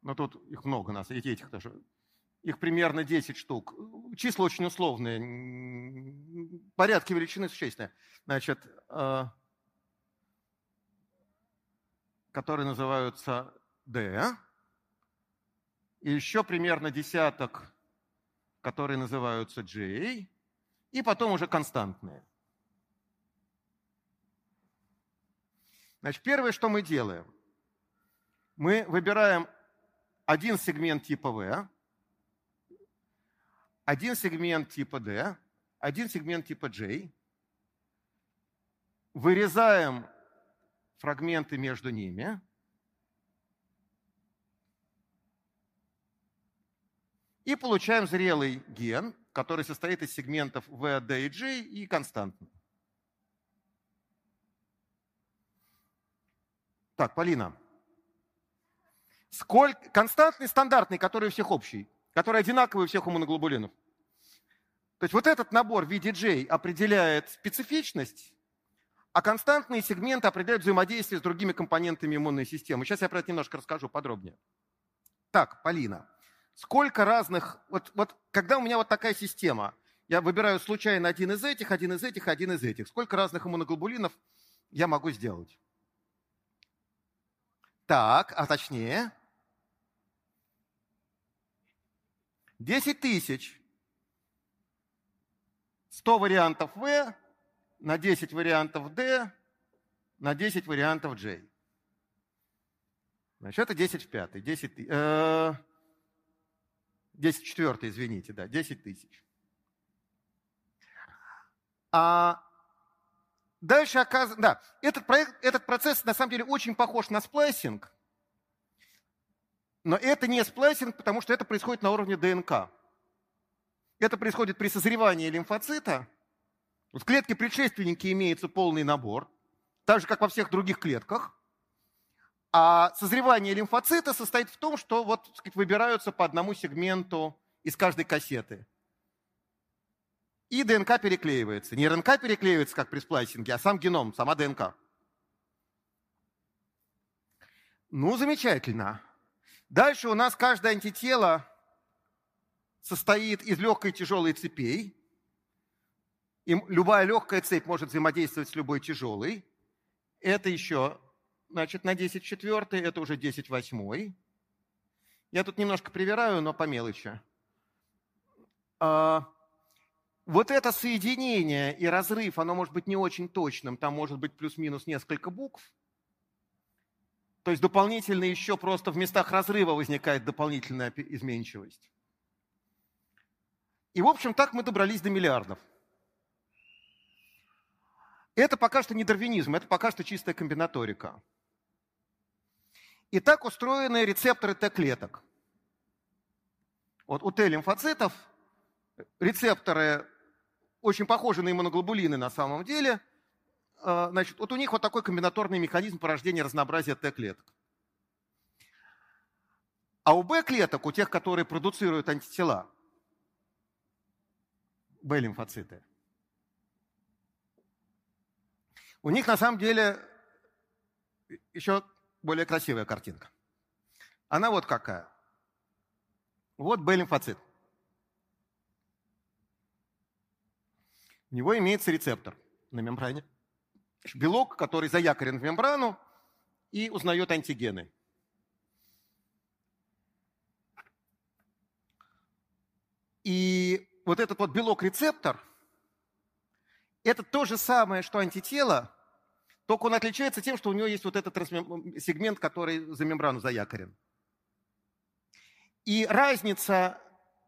B: Ну, тут их много у нас, и этих тоже. Их примерно 10 штук. Числа очень условные. Порядки величины существенные. Значит, э, которые называются D и еще примерно десяток, которые называются J, и потом уже константные. Значит, первое, что мы делаем, Мы выбираем один сегмент типа V, один сегмент типа D, один сегмент типа J, вырезаем фрагменты между ними, и получаем зрелый ген, который состоит из сегментов V, D и J и константный. Так, Полина. Сколько, константный, стандартный, который у всех общий, который одинаковый у всех иммуноглобулинов. То есть вот этот набор в виде J определяет специфичность, а константные сегменты определяют взаимодействие с другими компонентами иммунной системы. Сейчас я про это немножко расскажу подробнее. Так, Полина, сколько разных... Вот, вот когда у меня вот такая система, я выбираю случайно один из этих, один из этих, один из этих. Сколько разных иммуноглобулинов я могу сделать? Так, а точнее? 10 тысяч. 100 вариантов V на 10 вариантов D на 10 вариантов J. Значит, это 10 в 5. 10, э, 10 в 4, извините, да, 10 тысяч. А дальше оказывается, да, этот, проект, этот процесс на самом деле очень похож на сплайсинг, но это не сплайсинг, потому что это происходит на уровне ДНК. Это происходит при созревании лимфоцита. В клетке-предшественнике имеется полный набор, так же, как во всех других клетках. А созревание лимфоцита состоит в том, что вот, сказать, выбираются по одному сегменту из каждой кассеты. И ДНК переклеивается. Не РНК переклеивается, как при сплайсинге, а сам геном, сама ДНК. Ну, замечательно. Дальше у нас каждое антитело состоит из легкой и тяжелой цепей. И любая легкая цепь может взаимодействовать с любой тяжелой. Это еще, значит, на 10 четвертый, это уже 10 восьмой. Я тут немножко привираю, но по мелочи. А, вот это соединение и разрыв, оно может быть не очень точным, там может быть плюс-минус несколько букв. То есть дополнительно еще просто в местах разрыва возникает дополнительная изменчивость. И, в общем, так мы добрались до миллиардов. Это пока что не дарвинизм, это пока что чистая комбинаторика. И так устроены рецепторы Т-клеток. Вот у Т-лимфоцитов рецепторы очень похожи на иммуноглобулины на самом деле. А, значит, вот у них вот такой комбинаторный механизм порождения разнообразия Т-клеток. А у Б-клеток, у тех, которые продуцируют антитела, Б-лимфоциты. У них на самом деле еще более красивая картинка. Она вот какая. Вот Б-лимфоцит. У него имеется рецептор на мембране. Белок, который заякорен в мембрану и узнает антигены. И вот этот вот белок-рецептор, это то же самое, что антитело, только он отличается тем, что у него есть вот этот сегмент, который за мембрану заякорен. И разница,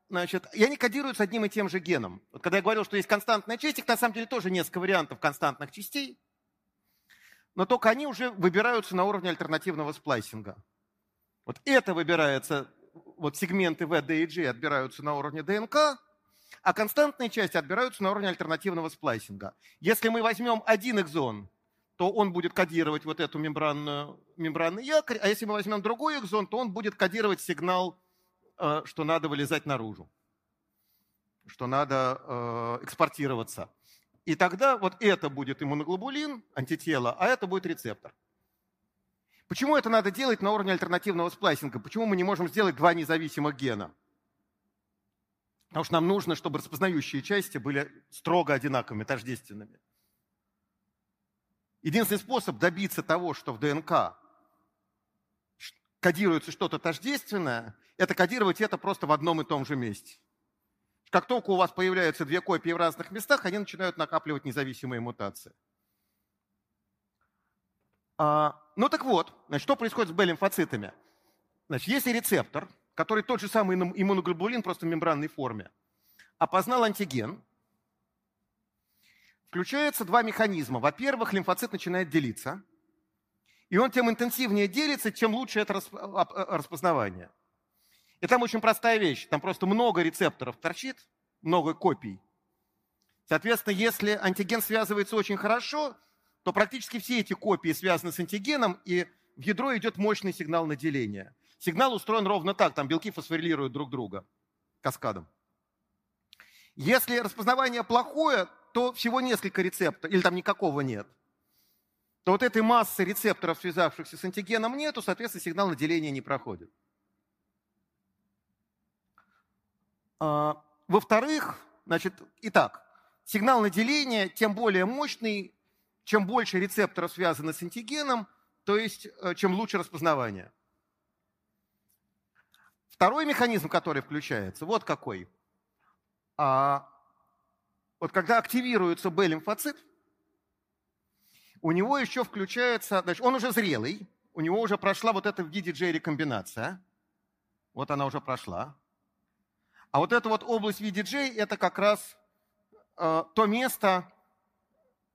B: значит, и они кодируются одним и тем же геном. Вот когда я говорил, что есть константная часть, их на самом деле тоже несколько вариантов константных частей, но только они уже выбираются на уровне альтернативного сплайсинга. Вот это выбирается, вот сегменты V, D и G отбираются на уровне ДНК, а константные части отбираются на уровне альтернативного сплайсинга. Если мы возьмем один экзон, то он будет кодировать вот эту мембранную, мембранный якорь, а если мы возьмем другой экзон, то он будет кодировать сигнал, э, что надо вылезать наружу, что надо э, экспортироваться. И тогда вот это будет иммуноглобулин, антитело, а это будет рецептор. Почему это надо делать на уровне альтернативного сплайсинга? Почему мы не можем сделать два независимых гена? Потому что нам нужно, чтобы распознающие части были строго одинаковыми, тождественными. Единственный способ добиться того, что в ДНК кодируется что-то тождественное, это кодировать это просто в одном и том же месте. Как только у вас появляются две копии в разных местах, они начинают накапливать независимые мутации. А, ну так вот, значит, что происходит с Б-лимфоцитами? Значит, если рецептор, который тот же самый иммуноглобулин, просто в мембранной форме, опознал антиген, включаются два механизма. Во-первых, лимфоцит начинает делиться, и он тем интенсивнее делится, чем лучше это распознавание. И там очень простая вещь. Там просто много рецепторов торчит, много копий. Соответственно, если антиген связывается очень хорошо, то практически все эти копии связаны с антигеном, и в ядро идет мощный сигнал на деление. Сигнал устроен ровно так, там белки фосфорилируют друг друга каскадом. Если распознавание плохое, то всего несколько рецепторов, или там никакого нет. То вот этой массы рецепторов, связавшихся с антигеном, нету, соответственно, сигнал на деление не проходит. А, во-вторых, значит, итак, сигнал на деление тем более мощный, чем больше рецепторов связано с антигеном, то есть э, чем лучше распознавание. Второй механизм, который включается, вот какой. А, вот когда активируется Б-лимфоцит, у него еще включается, значит, он уже зрелый, у него уже прошла вот эта в DDJ рекомбинация. Вот она уже прошла. А вот эта вот область VDJ – это как раз э, то место,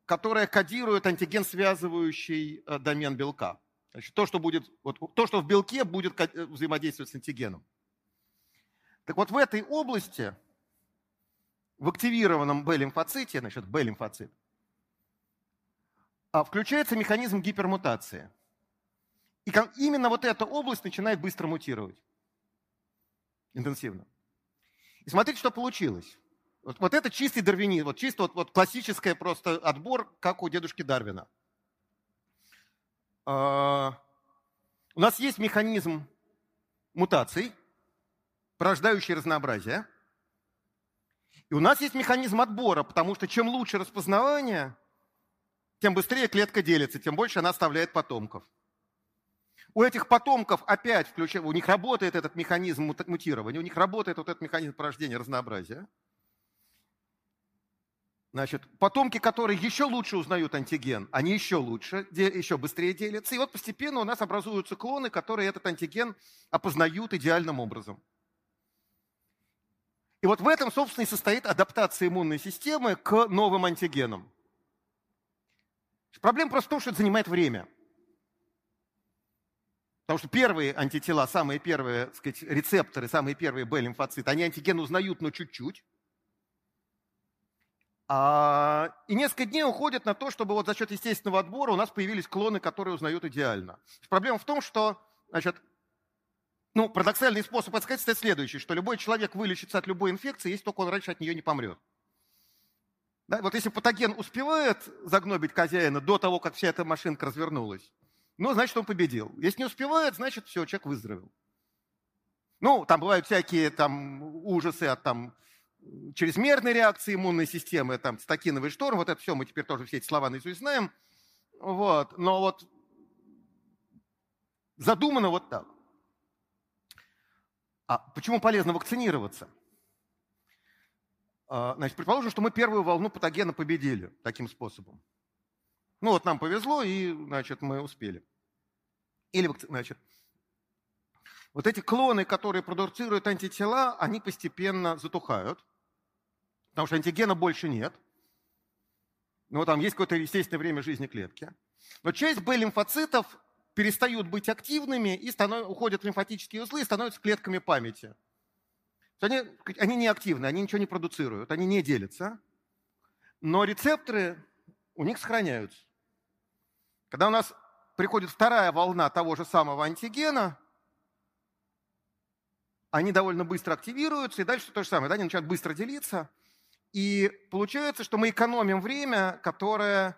B: которое кодирует антиген, связывающий э, домен белка. Значит, то, что будет, вот, то, что в белке будет э, взаимодействовать с антигеном. Так вот, в этой области, в активированном Б-лимфоците, значит, Б-лимфоцит, а, включается механизм гипермутации. И именно вот эта область начинает быстро мутировать. Интенсивно. И смотрите, что получилось. Вот, вот это чистый дарвинизм, вот чисто вот, вот классическое просто отбор, как у дедушки Дарвина. А, у нас есть механизм мутаций, порождающий разнообразие. И у нас есть механизм отбора, потому что чем лучше распознавание, тем быстрее клетка делится, тем больше она оставляет потомков. У этих потомков опять включая, у них работает этот механизм мутирования, у них работает вот этот механизм порождения разнообразия. Значит, потомки, которые еще лучше узнают антиген, они еще лучше, еще быстрее делятся. И вот постепенно у нас образуются клоны, которые этот антиген опознают идеальным образом. И вот в этом, собственно, и состоит адаптация иммунной системы к новым антигенам. Проблема просто в том, что это занимает время – Потому что первые антитела, самые первые так сказать, рецепторы, самые первые Б-лимфоциты, они антиген узнают, но чуть-чуть. А, и несколько дней уходят на то, чтобы вот за счет естественного отбора у нас появились клоны, которые узнают идеально. Проблема в том, что значит, ну, парадоксальный способ это сказать следующий, что любой человек вылечится от любой инфекции, если только он раньше от нее не помрет. Да? Вот если патоген успевает загнобить хозяина до того, как вся эта машинка развернулась, ну, значит, он победил. Если не успевает, значит, все, человек выздоровел. Ну, там бывают всякие там ужасы от там чрезмерной реакции иммунной системы, там стакиновый шторм, вот это все, мы теперь тоже все эти слова наизусть знаем. Вот, но вот задумано вот так. А почему полезно вакцинироваться? А, значит, предположим, что мы первую волну патогена победили таким способом. Ну вот нам повезло, и, значит, мы успели. Или, значит, вот эти клоны, которые продуцируют антитела, они постепенно затухают, потому что антигена больше нет. Ну, там есть какое-то естественное время жизни клетки. Но часть Б-лимфоцитов перестают быть активными и станов... уходят в лимфатические узлы и становятся клетками памяти. Они, они не активны, они ничего не продуцируют, они не делятся. Но рецепторы у них сохраняются. Когда у нас приходит вторая волна того же самого антигена, они довольно быстро активируются, и дальше то же самое. Да, они начинают быстро делиться. И получается, что мы экономим время, которое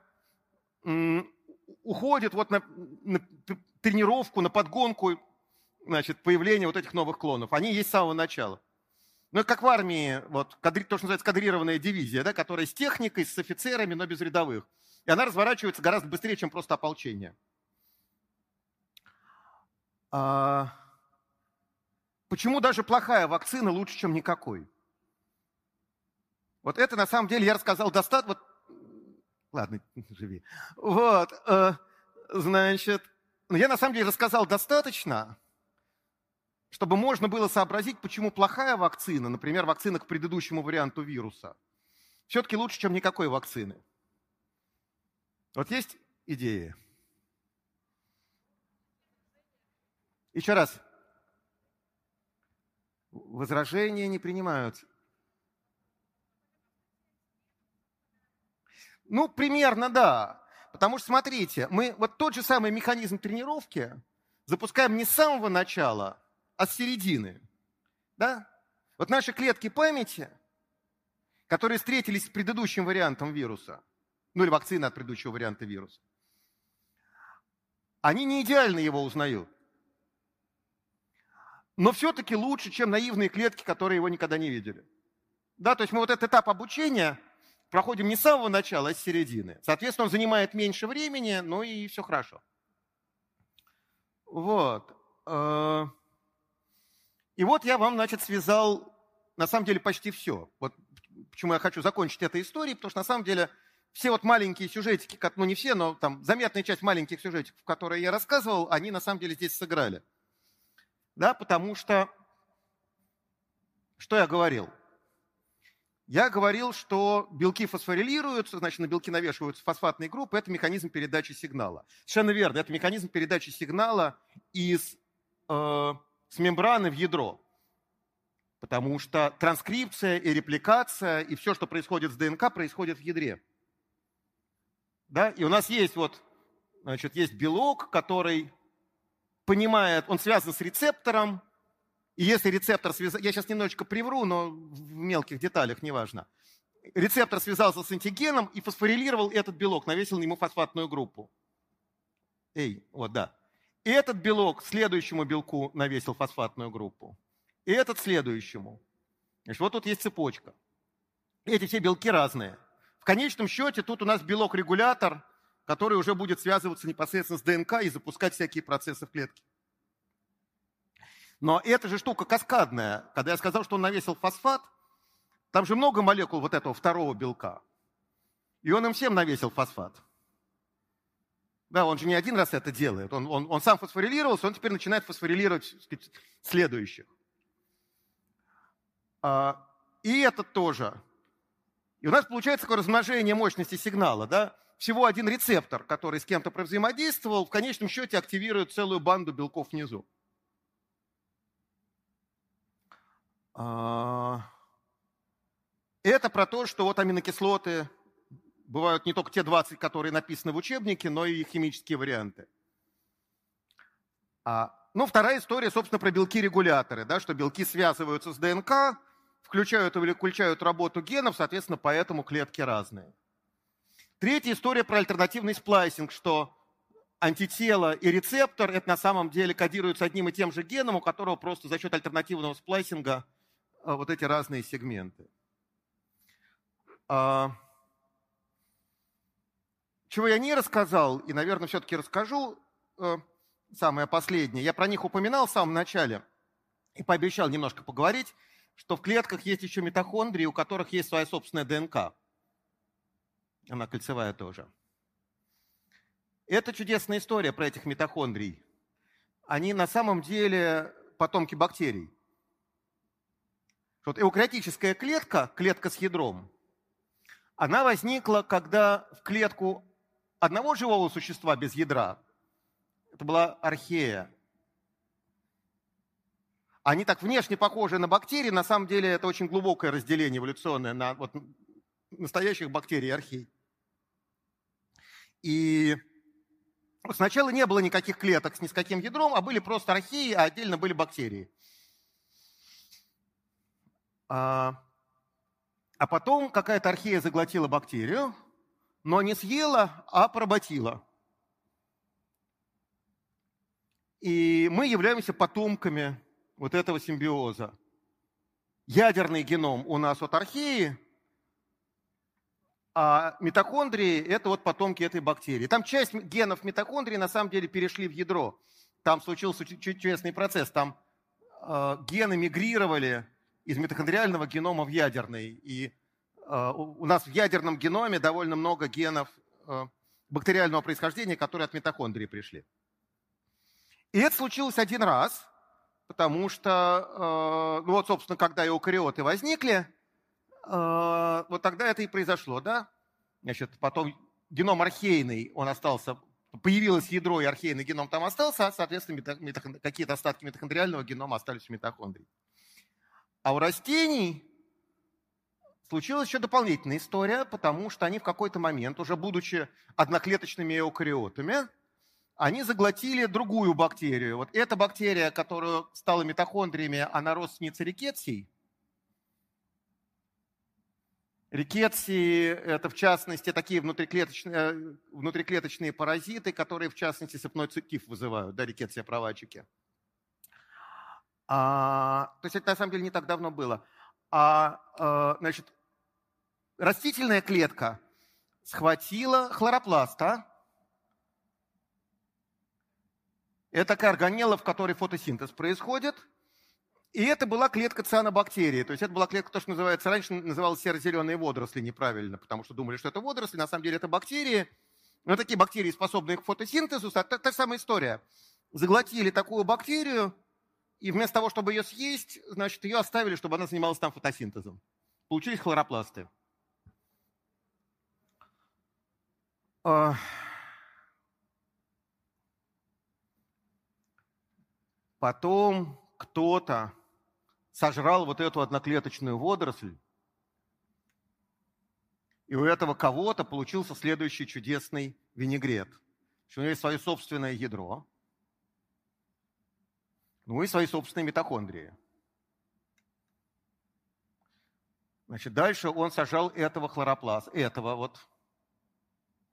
B: уходит вот на, на тренировку, на подгонку значит, появления вот этих новых клонов. Они есть с самого начала. Ну, как в армии, вот, кадри, то, что называется кадрированная дивизия, да, которая с техникой, с офицерами, но без рядовых. И она разворачивается гораздо быстрее, чем просто ополчение. А... Почему даже плохая вакцина лучше, чем никакой? Вот это на самом деле я рассказал достаточно... Вот... Ладно, (laughs) живи. Вот. Э, значит, ну, я на самом деле рассказал достаточно, чтобы можно было сообразить, почему плохая вакцина, например, вакцина к предыдущему варианту вируса, все-таки лучше, чем никакой вакцины. Вот есть идеи? Еще раз. Возражения не принимаются. Ну, примерно, да. Потому что, смотрите, мы вот тот же самый механизм тренировки запускаем не с самого начала, а с середины. Да? Вот наши клетки памяти, которые встретились с предыдущим вариантом вируса, ну или вакцины от предыдущего варианта вируса, они не идеально его узнают. Но все-таки лучше, чем наивные клетки, которые его никогда не видели. Да, то есть мы вот этот этап обучения проходим не с самого начала, а с середины. Соответственно, он занимает меньше времени, ну и все хорошо. Вот. Э, и вот я вам, значит, связал, на самом деле, почти все. Вот почему я хочу закончить этой историей, потому что, на самом деле, все вот маленькие сюжетики, ну не все, но там заметная часть маленьких сюжетиков, которые я рассказывал, они на самом деле здесь сыграли. Да, потому что, что я говорил? Я говорил, что белки фосфорилируются, значит, на белки навешиваются фосфатные группы. Это механизм передачи сигнала. Совершенно верно. Это механизм передачи сигнала из э, с мембраны в ядро. Потому что транскрипция и репликация, и все, что происходит с ДНК, происходит в ядре. Да? И у нас есть вот, значит, есть белок, который понимает, он связан с рецептором, и если рецептор связался, я сейчас немножечко привру, но в мелких деталях, неважно. Рецептор связался с антигеном и фосфорилировал этот белок, навесил ему фосфатную группу. Эй, вот, да. И этот белок следующему белку навесил фосфатную группу. И этот следующему. Значит, вот тут есть цепочка. Эти все белки разные. В конечном счете тут у нас белок-регулятор, который уже будет связываться непосредственно с ДНК и запускать всякие процессы в клетке. Но эта же штука каскадная. Когда я сказал, что он навесил фосфат, там же много молекул вот этого второго белка. И он им всем навесил фосфат. Да, он же не один раз это делает. Он, он, он сам фосфорилировался, он теперь начинает фосфорилировать сказать, следующих. А, и этот тоже. И у нас получается такое размножение мощности сигнала. Да? Всего один рецептор, который с кем-то взаимодействовал, в конечном счете активирует целую банду белков внизу. А, это про то, что вот аминокислоты бывают не только те 20, которые написаны в учебнике, но и химические варианты. А, ну, вторая история, собственно, про белки-регуляторы, да, что белки связываются с ДНК, включают или выключают работу генов, соответственно, поэтому клетки разные. Третья история про альтернативный сплайсинг, что антитело и рецептор это на самом деле кодируются одним и тем же геном, у которого просто за счет альтернативного сплайсинга а, вот эти разные сегменты. А, чего я не рассказал, и, наверное, все-таки расскажу, э, самое последнее. Я про них упоминал в самом начале и пообещал немножко поговорить, что в клетках есть еще митохондрии, у которых есть своя собственная ДНК. Она кольцевая тоже. Это чудесная история про этих митохондрий. Они на самом деле потомки бактерий. Вот эукариотическая клетка, клетка с ядром, она возникла, когда в клетку одного живого существа без ядра, это была архея, они так внешне похожи на бактерии, на самом деле это очень глубокое разделение эволюционное на вот, настоящих бактерий и архей. И сначала не было никаких клеток с ни с каким ядром, а были просто археи, а отдельно были бактерии. А, а потом какая-то архея заглотила бактерию, но не съела, а поработила. И мы являемся потомками вот этого симбиоза. Ядерный геном у нас от археи, а митохондрии – это вот потомки этой бактерии. Там часть генов митохондрии на самом деле перешли в ядро. Там случился чудесный процесс. Там э, гены мигрировали из митохондриального генома в ядерный. И э, у нас в ядерном геноме довольно много генов э, бактериального происхождения, которые от митохондрии пришли. И это случилось один раз, потому что, э, ну вот, собственно, когда эукариоты возникли, э, вот тогда это и произошло, да? Значит, потом геном архейный, он остался, появилось ядро, и архейный геном там остался, а, соответственно, какие-то остатки митохондриального генома остались в митохондрии. А у растений случилась еще дополнительная история, потому что они в какой-то момент, уже будучи одноклеточными эукариотами, они заглотили другую бактерию. Вот эта бактерия, которая стала митохондриями, она родственница рикетсий. Рикетсии – это, в частности, такие внутриклеточные, внутриклеточные паразиты, которые, в частности, сыпной цитив вызывают, да, рикетсия провальчики. А, то есть это, на самом деле, не так давно было. А, а значит, растительная клетка схватила хлоропласта, Это такая органелла, в которой фотосинтез происходит. И это была клетка цианобактерии. То есть это была клетка, то, что называется, раньше называлась серо-зеленые водоросли неправильно, потому что думали, что это водоросли. На самом деле это бактерии. Но такие бактерии, способные к фотосинтезу, та, та, та самая история. Заглотили такую бактерию, и вместо того, чтобы ее съесть, значит, ее оставили, чтобы она занималась там фотосинтезом. Получились хлоропласты. Потом кто-то сожрал вот эту одноклеточную водоросль, и у этого кого-то получился следующий чудесный винегрет. У него есть свое собственное ядро, ну и свои собственные митохондрии. Значит, дальше он сажал этого хлоропласта, этого вот,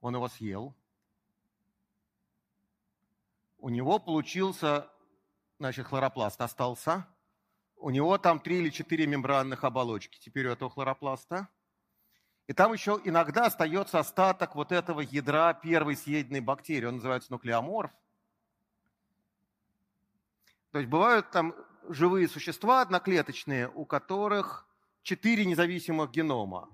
B: он его съел. У него получился значит, хлоропласт остался. У него там три или четыре мембранных оболочки теперь у этого хлоропласта. И там еще иногда остается остаток вот этого ядра первой съеденной бактерии. Он называется нуклеоморф. То есть бывают там живые существа одноклеточные, у которых четыре независимых генома.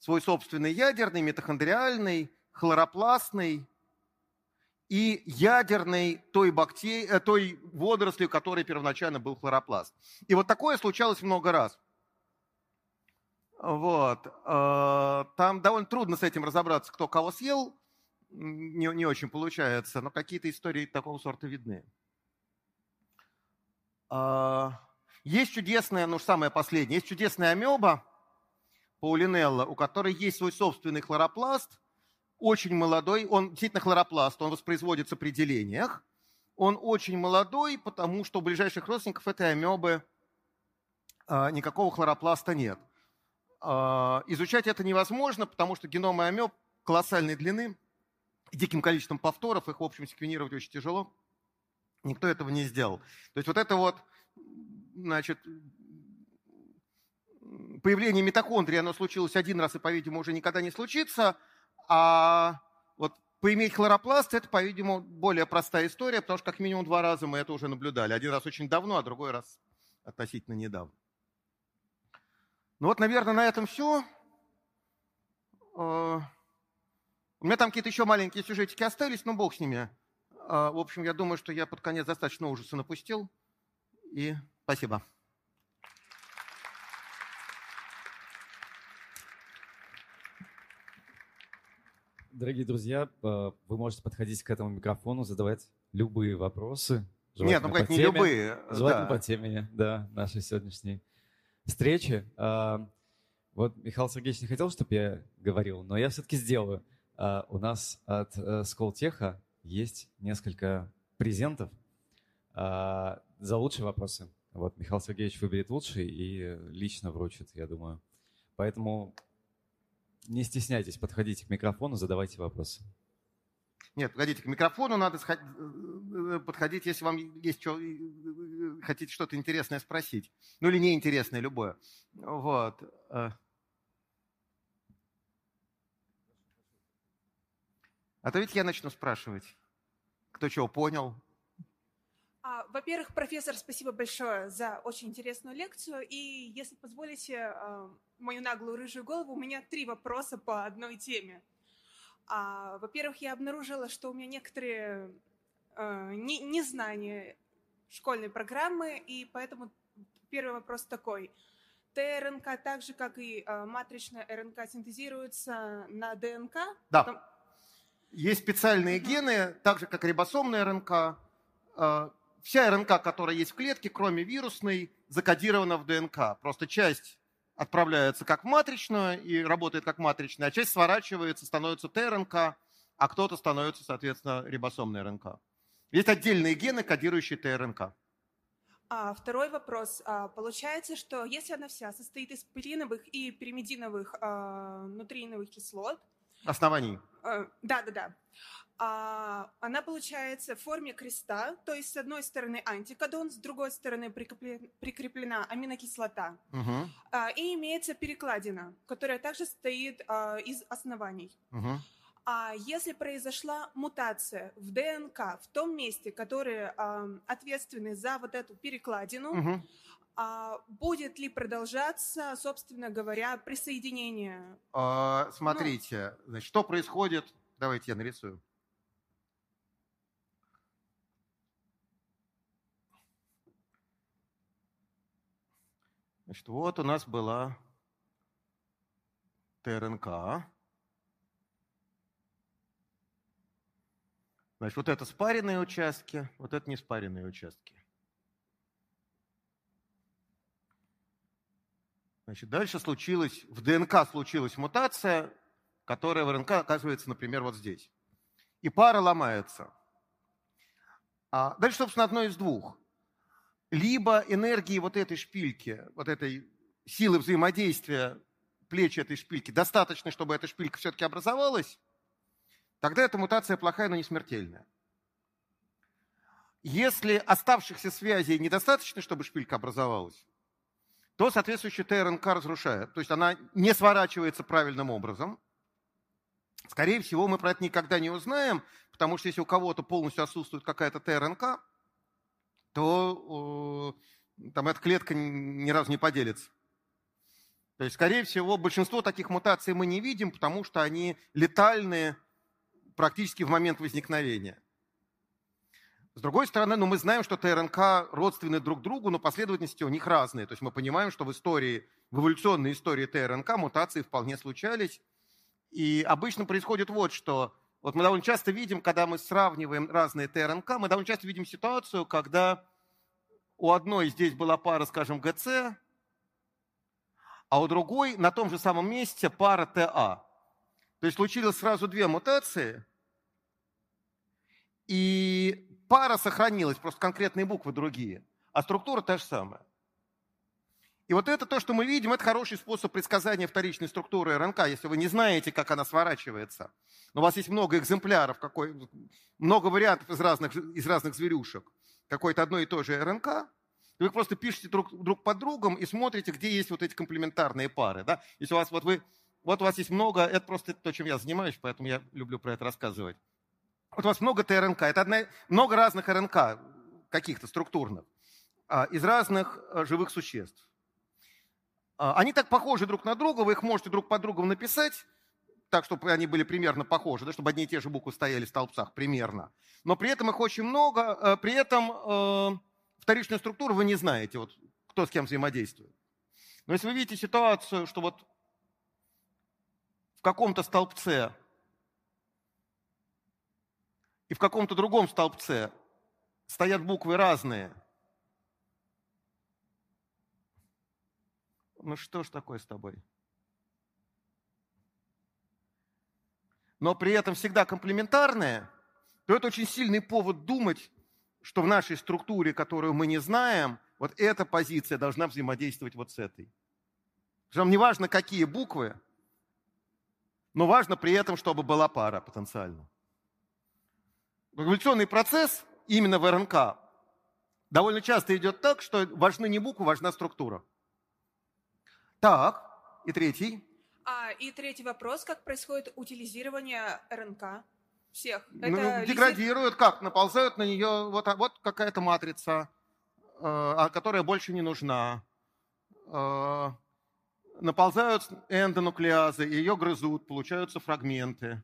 B: Свой собственный ядерный, митохондриальный, хлоропластный и ядерной той, бактерии, э, той водоросли, у которой первоначально был хлоропласт. И вот такое случалось много раз. Вот. Э, там довольно трудно с этим разобраться, кто кого съел. Не, не очень получается, но какие-то истории такого сорта видны. Э, есть чудесная, ну самое последнее, есть чудесная амеба Паулинелла, у которой есть свой собственный хлоропласт – очень молодой, он действительно хлоропласт, он воспроизводится при делениях. Он очень молодой, потому что у ближайших родственников этой амебы а, никакого хлоропласта нет. А, изучать это невозможно, потому что геномы амеб колоссальной длины, диким количеством повторов, их, в общем, секвенировать очень тяжело. Никто этого не сделал. То есть вот это вот, значит, появление митохондрии, оно случилось один раз и, по-видимому, уже никогда не случится – а вот поиметь хлоропласт – это, по-видимому, более простая история, потому что как минимум два раза мы это уже наблюдали. Один раз очень давно, а другой раз относительно недавно. Ну вот, наверное, на этом все. А, у меня там какие-то еще маленькие сюжетики остались, но бог с ними. А, в общем, я думаю, что я под конец достаточно ужаса напустил. И спасибо.
A: Дорогие друзья, э, вы можете подходить к этому микрофону, задавать любые вопросы.
B: Нет, ну, как не любые.
A: Желательно да. по теме да, нашей сегодняшней встречи. А, вот Михаил Сергеевич не хотел, чтобы я говорил, но я все-таки сделаю. А, у нас от э, Сколтеха есть несколько презентов а, за лучшие вопросы. Вот Михаил Сергеевич выберет лучший и лично вручит, я думаю. Поэтому не стесняйтесь, подходите к микрофону, задавайте вопросы.
B: Нет, погодите, к микрофону надо э, э, подходить, если вам есть что, э, хотите что-то интересное спросить. Ну или неинтересное, любое. Вот. А то ведь я начну спрашивать, кто чего понял,
C: а, во-первых, профессор, спасибо большое за очень интересную лекцию. И если позволите а, мою наглую рыжую голову, у меня три вопроса по одной теме. А, во-первых, я обнаружила, что у меня некоторые не, незнания школьной программы, и поэтому первый вопрос такой. ТРНК так же, как и матричная РНК, синтезируется на ДНК?
B: Да. Потом... Есть специальные гены, так же, как рибосомная РНК. Э, вся РНК, которая есть в клетке, кроме вирусной, закодирована в ДНК. Просто часть отправляется как матричную и работает как матричная, а часть сворачивается, становится ТРНК, а кто-то становится, соответственно, рибосомной РНК. Есть отдельные гены, кодирующие ТРНК.
C: А, второй вопрос. А, получается, что если она вся состоит из пириновых и пиримидиновых а, нутрииновых кислот...
B: Оснований.
C: А, да, да, да а, она получается в форме креста, то есть с одной стороны антикодон, с другой стороны прикреплена, прикреплена аминокислота,
B: угу.
C: а, и имеется перекладина, которая также состоит а, из оснований.
B: Угу.
C: А если произошла мутация в ДНК в том месте, которые а, ответственны за вот эту перекладину,
B: угу.
C: А, будет ли продолжаться, собственно говоря, присоединение?
B: А, смотрите, ну, значит, что происходит? Давайте я нарисую. Значит, вот у нас была ТРНК. Значит, вот это спаренные участки, вот это не спаренные участки. Значит, дальше случилась, в ДНК случилась мутация, которая в РНК оказывается, например, вот здесь. И пара ломается. А дальше, собственно, одно из двух либо энергии вот этой шпильки, вот этой силы взаимодействия плечи этой шпильки достаточно, чтобы эта шпилька все-таки образовалась, тогда эта мутация плохая, но не смертельная. Если оставшихся связей недостаточно, чтобы шпилька образовалась, то соответствующая ТРНК разрушает. То есть она не сворачивается правильным образом. Скорее всего, мы про это никогда не узнаем, потому что если у кого-то полностью отсутствует какая-то ТРНК, то там эта клетка ни разу не поделится. То есть, скорее всего, большинство таких мутаций мы не видим, потому что они летальные практически в момент возникновения. С другой стороны, ну, мы знаем, что ТРНК родственны друг другу, но последовательности у них разные. То есть мы понимаем, что в истории, в эволюционной истории ТРНК мутации вполне случались. И обычно происходит вот что. Вот мы довольно часто видим, когда мы сравниваем разные ТРНК, мы довольно часто видим ситуацию, когда у одной здесь была пара, скажем, ГЦ, а у другой на том же самом месте пара ТА. То есть случилось сразу две мутации, и пара сохранилась, просто конкретные буквы другие, а структура та же самая. И вот это то, что мы видим, это хороший способ предсказания вторичной структуры РНК, если вы не знаете, как она сворачивается. Но у вас есть много экземпляров, какой, много вариантов из разных, из разных зверюшек, какой-то одной и той же РНК, и вы просто пишете друг, друг под другом и смотрите, где есть вот эти комплементарные пары. Да? Если у вас вот вы, вот у вас есть много, это просто то, чем я занимаюсь, поэтому я люблю про это рассказывать. Вот у вас много ТРНК, это одна, много разных РНК, каких-то структурных, а, из разных а, живых существ. А, они так похожи друг на друга, вы их можете друг под другом написать, так, чтобы они были примерно похожи, да, чтобы одни и те же буквы стояли в столбцах примерно. Но при этом их очень много, при этом вторичную структуру вы не знаете, вот, кто с кем взаимодействует. Но если вы видите ситуацию, что вот в каком-то столбце и в каком-то другом столбце стоят буквы разные – ну что ж такое с тобой? Но при этом всегда комплементарное, то это очень сильный повод думать, что в нашей структуре, которую мы не знаем, вот эта позиция должна взаимодействовать вот с этой. Причем не важно, какие буквы, но важно при этом, чтобы была пара потенциально. Эволюционный процесс именно в РНК довольно часто идет так, что важны не буквы, важна структура. Так, и третий.
C: А, и третий вопрос, как происходит утилизирование РНК всех?
B: Ну, Это деградируют, как? Наползают на нее, вот, вот какая-то матрица, э, а, которая больше не нужна. Э, наползают эндонуклеазы, ее грызут, получаются фрагменты.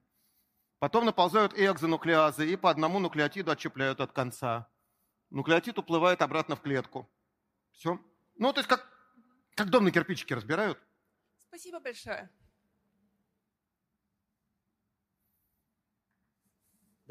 B: Потом наползают экзонуклеазы и по одному нуклеотиду отщепляют от конца. Нуклеотид уплывает обратно в клетку. Все. Ну, то есть как, как дом на кирпичики разбирают.
C: Спасибо большое.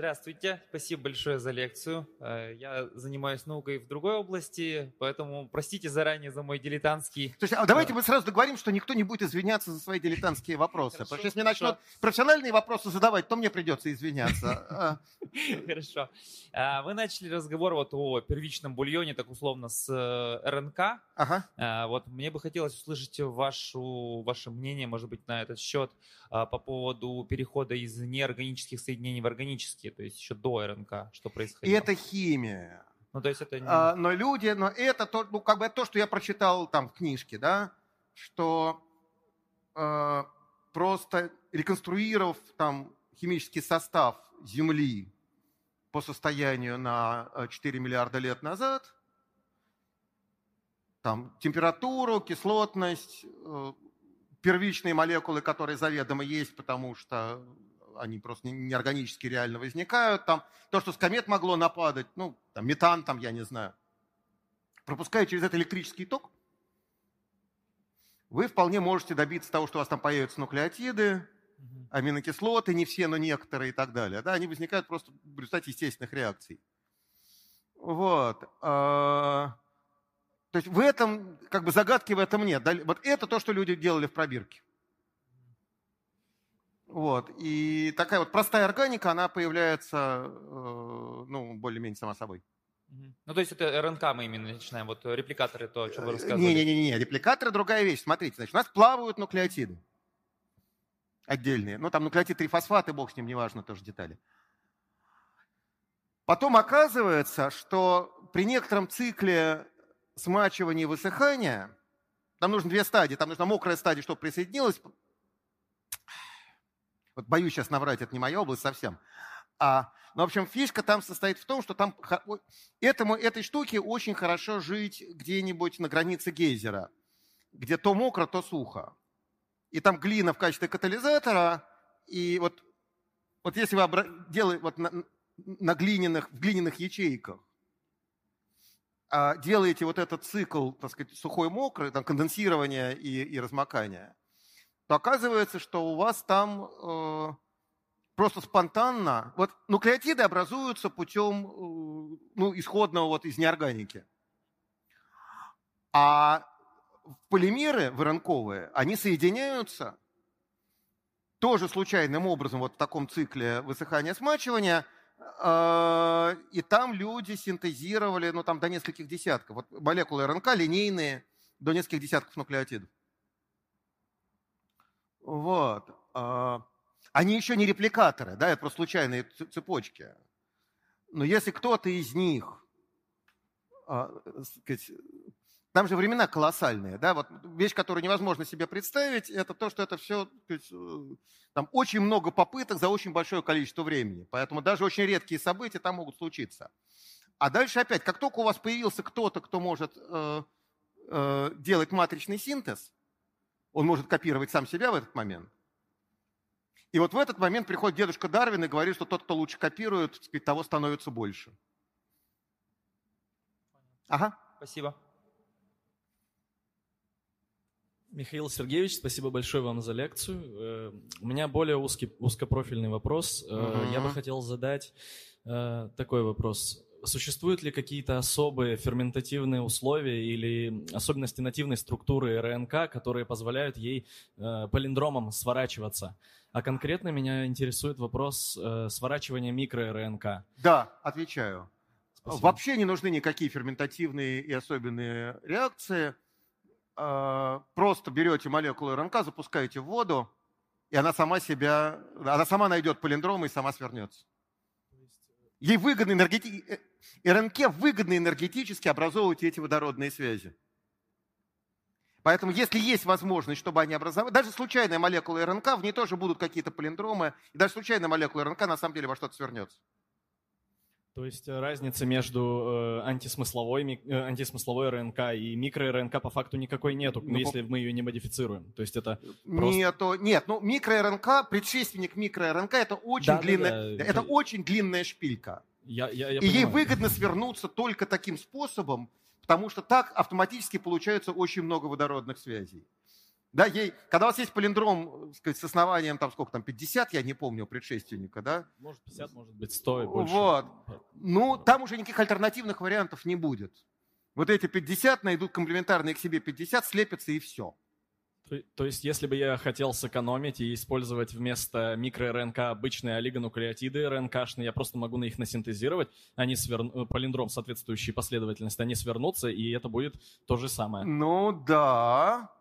D: Здравствуйте, спасибо большое за лекцию. Э, я занимаюсь наукой в другой области, поэтому простите заранее за мой дилетантский...
B: Слушайте, а давайте мы сразу договорим, что никто не будет извиняться за свои дилетантские вопросы. Хорошо, потому что если мне начнут профессиональные вопросы задавать, то мне придется извиняться. А. (laughs)
D: Хорошо. А, вы начали разговор вот о первичном бульоне, так условно, с э, РНК. Ага. А, вот мне бы хотелось услышать вашу, ваше мнение, может быть, на этот счет по поводу перехода из неорганических соединений в органические то есть еще до РНК, что происходило.
B: И это химия.
D: Ну, то есть это не...
B: а, но люди, но это то, ну, как бы то, что я прочитал там в книжке, да, что э, просто реконструировав там химический состав Земли по состоянию на 4 миллиарда лет назад, там температуру, кислотность, э, первичные молекулы, которые заведомо есть, потому что они просто неорганически реально возникают. Там то, что с комет могло нападать, ну, там, метан, там, я не знаю, пропуская через это электрический ток, вы вполне можете добиться того, что у вас там появятся нуклеотиды, аминокислоты, не все, но некоторые и так далее. Да, они возникают просто в результате естественных реакций. Вот. А, то есть в этом, как бы загадки в этом нет. Вот это то, что люди делали в пробирке. Вот. И такая вот простая органика, она появляется, э, ну, более-менее сама собой.
D: Ну, то есть это РНК мы именно начинаем, вот репликаторы, то, о чем вы э, рассказывали.
B: Не-не-не, репликаторы другая вещь. Смотрите, значит, у нас плавают нуклеотиды отдельные. Ну, там нуклеотид трифосфаты, бог с ним, неважно, тоже детали. Потом оказывается, что при некотором цикле смачивания и высыхания, там нужно две стадии, там нужна мокрая стадия, чтобы присоединилась, вот боюсь сейчас наврать, это не моя область совсем. А, ну, в общем, фишка там состоит в том, что там этому, этой штуке очень хорошо жить где-нибудь на границе гейзера, где то мокро, то сухо. И там глина в качестве катализатора, и вот, вот если вы обра... делаете вот на, на глиняных, в глиняных ячейках, а делаете вот этот цикл, так сказать, сухой-мокрый, там конденсирование и, и размокание – то оказывается, что у вас там э, просто спонтанно, вот нуклеотиды образуются путем э, ну, исходного вот из неорганики. А полимеры воронковые, они соединяются тоже случайным образом вот в таком цикле высыхания-смачивания, э, и там люди синтезировали, ну там до нескольких десятков, вот молекулы РНК линейные, до нескольких десятков нуклеотидов. Вот. А, они еще не репликаторы, да, это просто случайные цепочки. Но если кто-то из них, а, сказать, там же времена колоссальные, да, вот вещь, которую невозможно себе представить, это то, что это все, э, там очень много попыток за очень большое количество времени, поэтому даже очень редкие события там могут случиться. А дальше опять, как только у вас появился кто-то, кто может э, э, делать матричный синтез, он может копировать сам себя в этот момент. И вот в этот момент приходит дедушка Дарвин и говорит, что тот, кто лучше копирует, сказать, того становится больше.
D: Ага. Спасибо.
E: Михаил Сергеевич, спасибо большое вам за лекцию. Э, у меня более узкий, узкопрофильный вопрос. Uh-huh. Я бы хотел задать э, такой вопрос. Существуют ли какие-то особые ферментативные условия или особенности нативной структуры РНК, которые позволяют ей э, полиндромом сворачиваться? А конкретно меня интересует вопрос э, сворачивания микро-РНК.
B: Да, отвечаю. Спасибо. Вообще не нужны никакие ферментативные и особенные реакции. Э, просто берете молекулу РНК, запускаете в воду, и она сама себя, она сама найдет полиндром и сама свернется. Ей выгодно энергетически, э, РНК выгодно энергетически образовывать эти водородные связи. Поэтому если есть возможность, чтобы они образовали, даже случайная молекула РНК, в ней тоже будут какие-то полиндромы, и даже случайная молекула РНК на самом деле во что-то свернется.
E: То есть э, разницы между э, антисмысловой, э, антисмысловой РНК и микро-РНК по факту никакой нету, ну, если мы ее не модифицируем. То есть это просто...
B: Нету, нет, ну микро-РНК, предшественник микро-РНК, это очень да, длинная, да, да. это очень длинная шпилька.
E: Я, я, я
B: и понимаю. ей выгодно свернуться только таким способом, потому что так автоматически получается очень много водородных связей. Да, ей, когда у вас есть полиндром сказать, с основанием, там сколько там, 50, я не помню, предшественника, да?
E: Может 50, может быть 100 и больше.
B: Вот. Ну, там уже никаких альтернативных вариантов не будет. Вот эти 50 найдут комплементарные к себе 50, слепятся и все.
E: То, то есть, если бы я хотел сэкономить и использовать вместо микро-РНК обычные олигонуклеотиды РНКшные, я просто могу на их насинтезировать, они свер... Э, полиндром соответствующей последовательности, они свернутся, и это будет то же самое.
B: Ну да,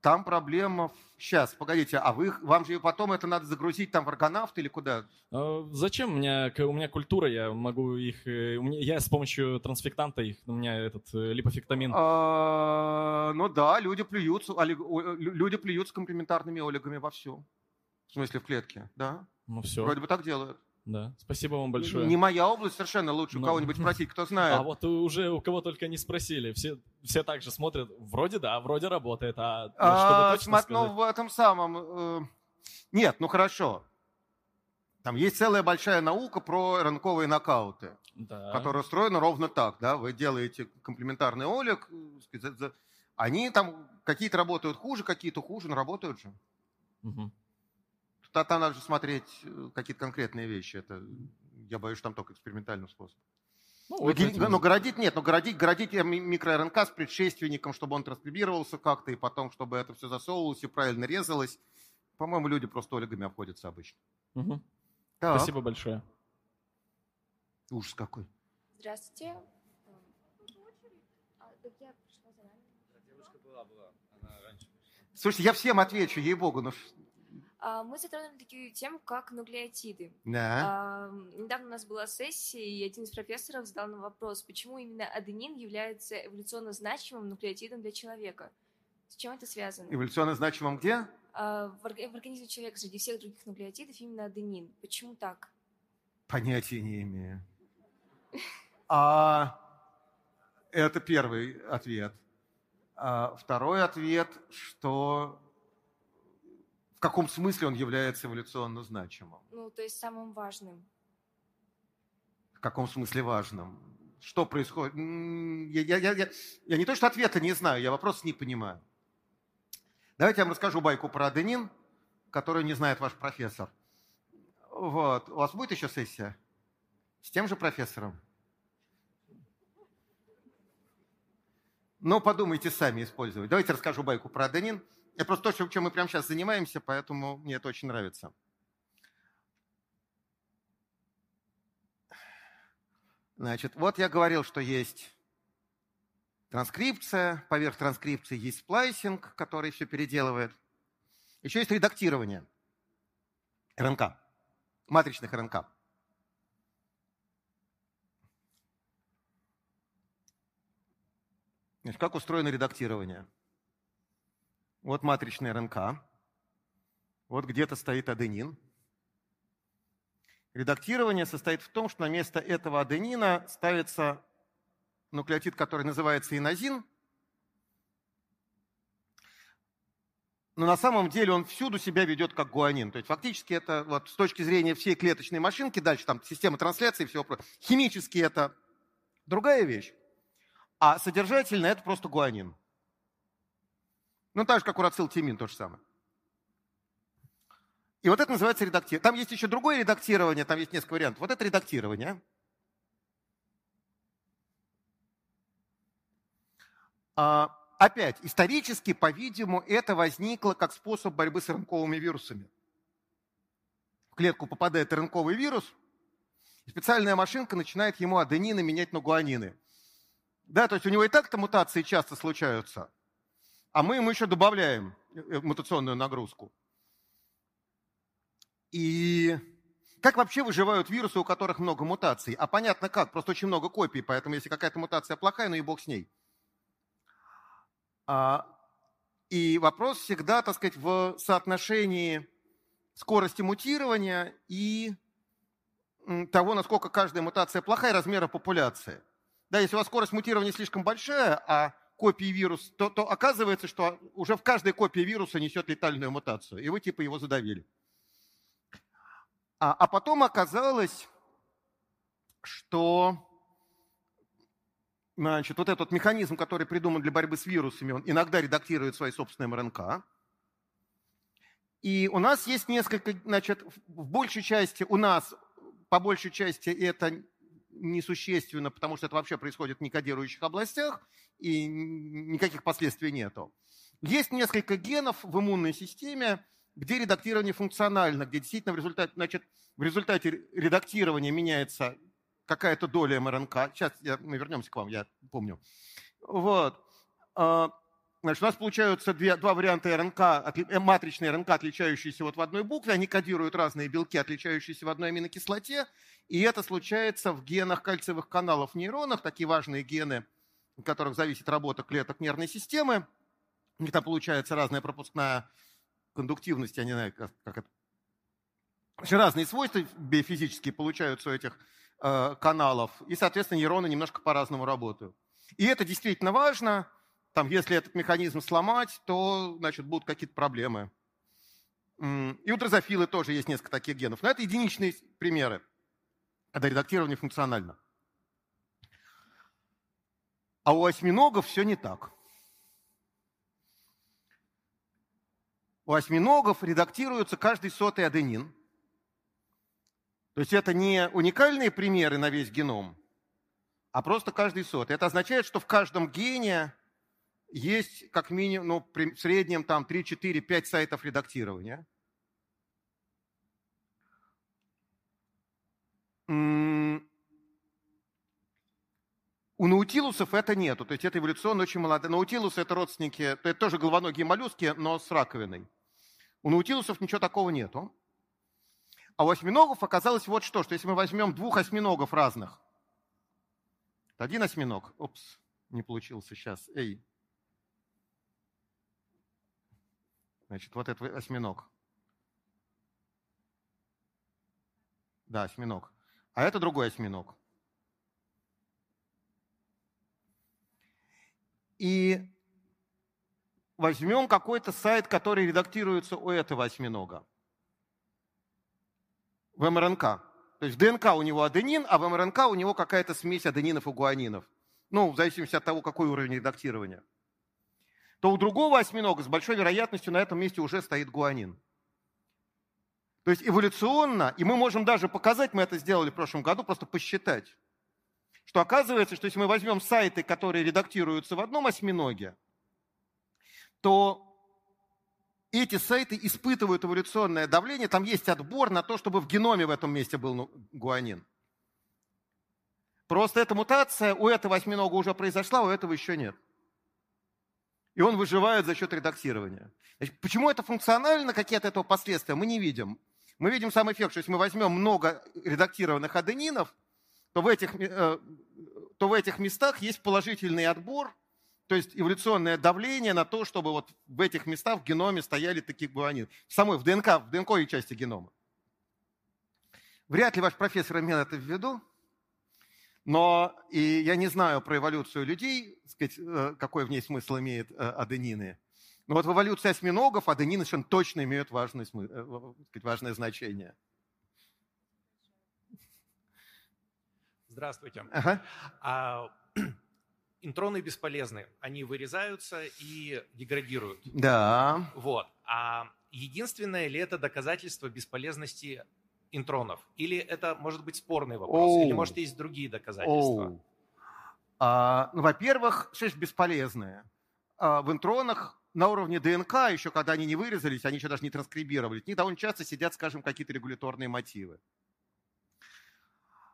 B: там проблема... Сейчас, погодите, а вы, вам же потом это надо загрузить там в аргонавт или куда?
E: А, зачем? У меня, у меня культура, я могу их... Э, меня, я с помощью трансфектанта их, у меня этот э, липофектамин.
B: А, ну да, люди плюются, люди плюются комплементарными олигами во все. В смысле, в клетке, да?
E: Ну все.
B: Вроде бы так делают.
E: Да, спасибо вам большое.
B: Не моя область совершенно, лучше Но... у кого-нибудь (laughs) спросить, кто знает.
E: А вот уже у кого только не спросили, все, все так же смотрят, вроде да, вроде работает, а, а чтобы точно
B: Ну, в этом самом... Э, нет, ну хорошо. Там есть целая большая наука про ранковые нокауты, да. которая устроена ровно так, да, вы делаете комплементарный олик, э, они там какие-то работают хуже, какие-то хуже, но работают же. Угу. Там надо же смотреть э, какие-то конкретные вещи. Это, я боюсь, что там только экспериментальный способ. Ну, вот но, но городить нет, но городить, городить микро-РНК с предшественником, чтобы он транскрибировался как-то, и потом, чтобы это все засовывалось и правильно резалось. По-моему, люди просто олигами обходятся обычно.
E: Угу. Спасибо большое.
B: Ужас какой.
F: Здравствуйте.
B: Слушайте, я всем отвечу, ей-богу, но
F: а, мы затронули такую тему, как нуклеотиды.
B: Да.
F: А, недавно у нас была сессия, и один из профессоров задал нам вопрос, почему именно аденин является эволюционно значимым нуклеотидом для человека. С чем это связано?
B: Эволюционно значимым где?
F: А, в, в организме человека среди всех других нуклеотидов именно аденин. Почему так?
B: Понятия не имею. (laughs) А это первый ответ. А второй ответ, что в каком смысле он является эволюционно значимым?
F: Ну, то есть самым важным.
B: В каком смысле важным? Что происходит? Я, я, я, я, не то, что ответа не знаю, я вопрос не понимаю. Давайте я вам расскажу байку про аденин, которую не знает ваш профессор. Вот. У вас будет еще сессия? С тем же профессором? Ну, подумайте сами использовать. Давайте расскажу байку про аденин. Это просто то, чем мы прямо сейчас занимаемся, поэтому мне это очень нравится. Значит, вот я говорил, что есть транскрипция, поверх транскрипции есть сплайсинг, который все переделывает. Еще есть редактирование РНК, матричных РНК. Значит, как устроено редактирование? Вот матричная РНК. Вот где-то стоит аденин. Редактирование состоит в том, что на место этого аденина ставится нуклеотид, который называется инозин. Но на самом деле он всюду себя ведет как гуанин. То есть фактически это вот с точки зрения всей клеточной машинки, дальше там система трансляции и всего прочего. Химически это другая вещь. А содержательно это просто гуанин. Ну, так же, как урацилтимин, то же самое. И вот это называется редактирование. Там есть еще другое редактирование, там есть несколько вариантов. Вот это редактирование. А, опять, исторически, по-видимому, это возникло как способ борьбы с рынковыми вирусами. В клетку попадает рынковый вирус, и специальная машинка начинает ему аденины менять на гуанины. Да, то есть у него и так-то мутации часто случаются – а мы ему еще добавляем э, мутационную нагрузку. И как вообще выживают вирусы, у которых много мутаций? А понятно как, просто очень много копий, поэтому если какая-то мутация плохая, ну и бог с ней. А, и вопрос всегда, так сказать, в соотношении скорости мутирования и того, насколько каждая мутация плохая, размера популяции. Да, если у вас скорость мутирования слишком большая, а копии вируса, то, то оказывается, что уже в каждой копии вируса несет летальную мутацию, и вы типа его задавили. А, а потом оказалось, что значит, вот этот механизм, который придуман для борьбы с вирусами, он иногда редактирует свои собственные РНК. И у нас есть несколько, значит, в большей части у нас, по большей части это несущественно, потому что это вообще происходит в некодирующих областях, и никаких последствий нету. Есть несколько генов в иммунной системе, где редактирование функционально, где действительно в результате, значит, в результате редактирования меняется какая-то доля МРНК. Сейчас я, мы вернемся к вам, я помню. Вот. Значит, у нас получаются две, два варианта РНК, э, матричные РНК, отличающиеся вот в одной букве. Они кодируют разные белки, отличающиеся в одной аминокислоте. И это случается в генах кальциевых каналов в нейронах, такие важные гены, от которых зависит работа клеток нервной системы. У них там получается разная пропускная кондуктивность, я не знаю, как, как это. Очень разные свойства биофизические получаются у этих э, каналов, и, соответственно, нейроны немножко по-разному работают. И это действительно важно. Там, если этот механизм сломать, то, значит, будут какие-то проблемы. И у дрозофилы тоже есть несколько таких генов. Но это единичные примеры, когда редактирование функционально. А у осьминогов все не так. У осьминогов редактируется каждый сотый аденин. То есть это не уникальные примеры на весь геном, а просто каждый сотый. Это означает, что в каждом гене есть как минимум, ну, в среднем там 3, 4, 5 сайтов редактирования. У наутилусов это нету, то есть это эволюционно очень молодые. Наутилусы это родственники, это тоже головоногие моллюски, но с раковиной. У наутилусов ничего такого нету. А у осьминогов оказалось вот что, что если мы возьмем двух осьминогов разных, один осьминог, опс, не получился сейчас, эй, значит, вот этот осьминог, да, осьминог, а это другой осьминог. И возьмем какой-то сайт, который редактируется у этого осьминога в МРНК. То есть в ДНК у него аденин, а в МРНК у него какая-то смесь аденинов и гуанинов. Ну, в зависимости от того, какой уровень редактирования. То у другого осьминога с большой вероятностью на этом месте уже стоит гуанин. То есть эволюционно, и мы можем даже показать, мы это сделали в прошлом году, просто посчитать, что оказывается, что если мы возьмем сайты, которые редактируются в одном осьминоге, то эти сайты испытывают эволюционное давление, там есть отбор на то, чтобы в геноме в этом месте был ну, гуанин. Просто эта мутация у этого осьминога уже произошла, у этого еще нет. И он выживает за счет редактирования. Значит, почему это функционально, какие от этого последствия, мы не видим. Мы видим сам эффект, что если мы возьмем много редактированных аденинов, то в этих, э, то в этих местах есть положительный отбор, то есть эволюционное давление на то, чтобы вот в этих местах в геноме стояли такие гуанины. Самой, в ДНК, в ДНК части генома. Вряд ли ваш профессор имел это в виду, но и я не знаю про эволюцию людей, сказать, э, какой в ней смысл имеет э, аденины. Но вот в эволюции осьминогов аденины совершенно точно имеют смысл, э, сказать, важное значение.
G: Здравствуйте. Ага. А, (clears throat) интроны бесполезны. Они вырезаются и деградируют.
B: Да.
G: Вот. А единственное ли это доказательство бесполезности интронов? Или это может быть спорный вопрос? Оу. Или может есть другие доказательства?
B: А, ну, во-первых, что бесполезное? А, в интронах на уровне ДНК, еще когда они не вырезались, они еще даже не транскрибировали, в них довольно часто сидят, скажем, какие-то регуляторные мотивы.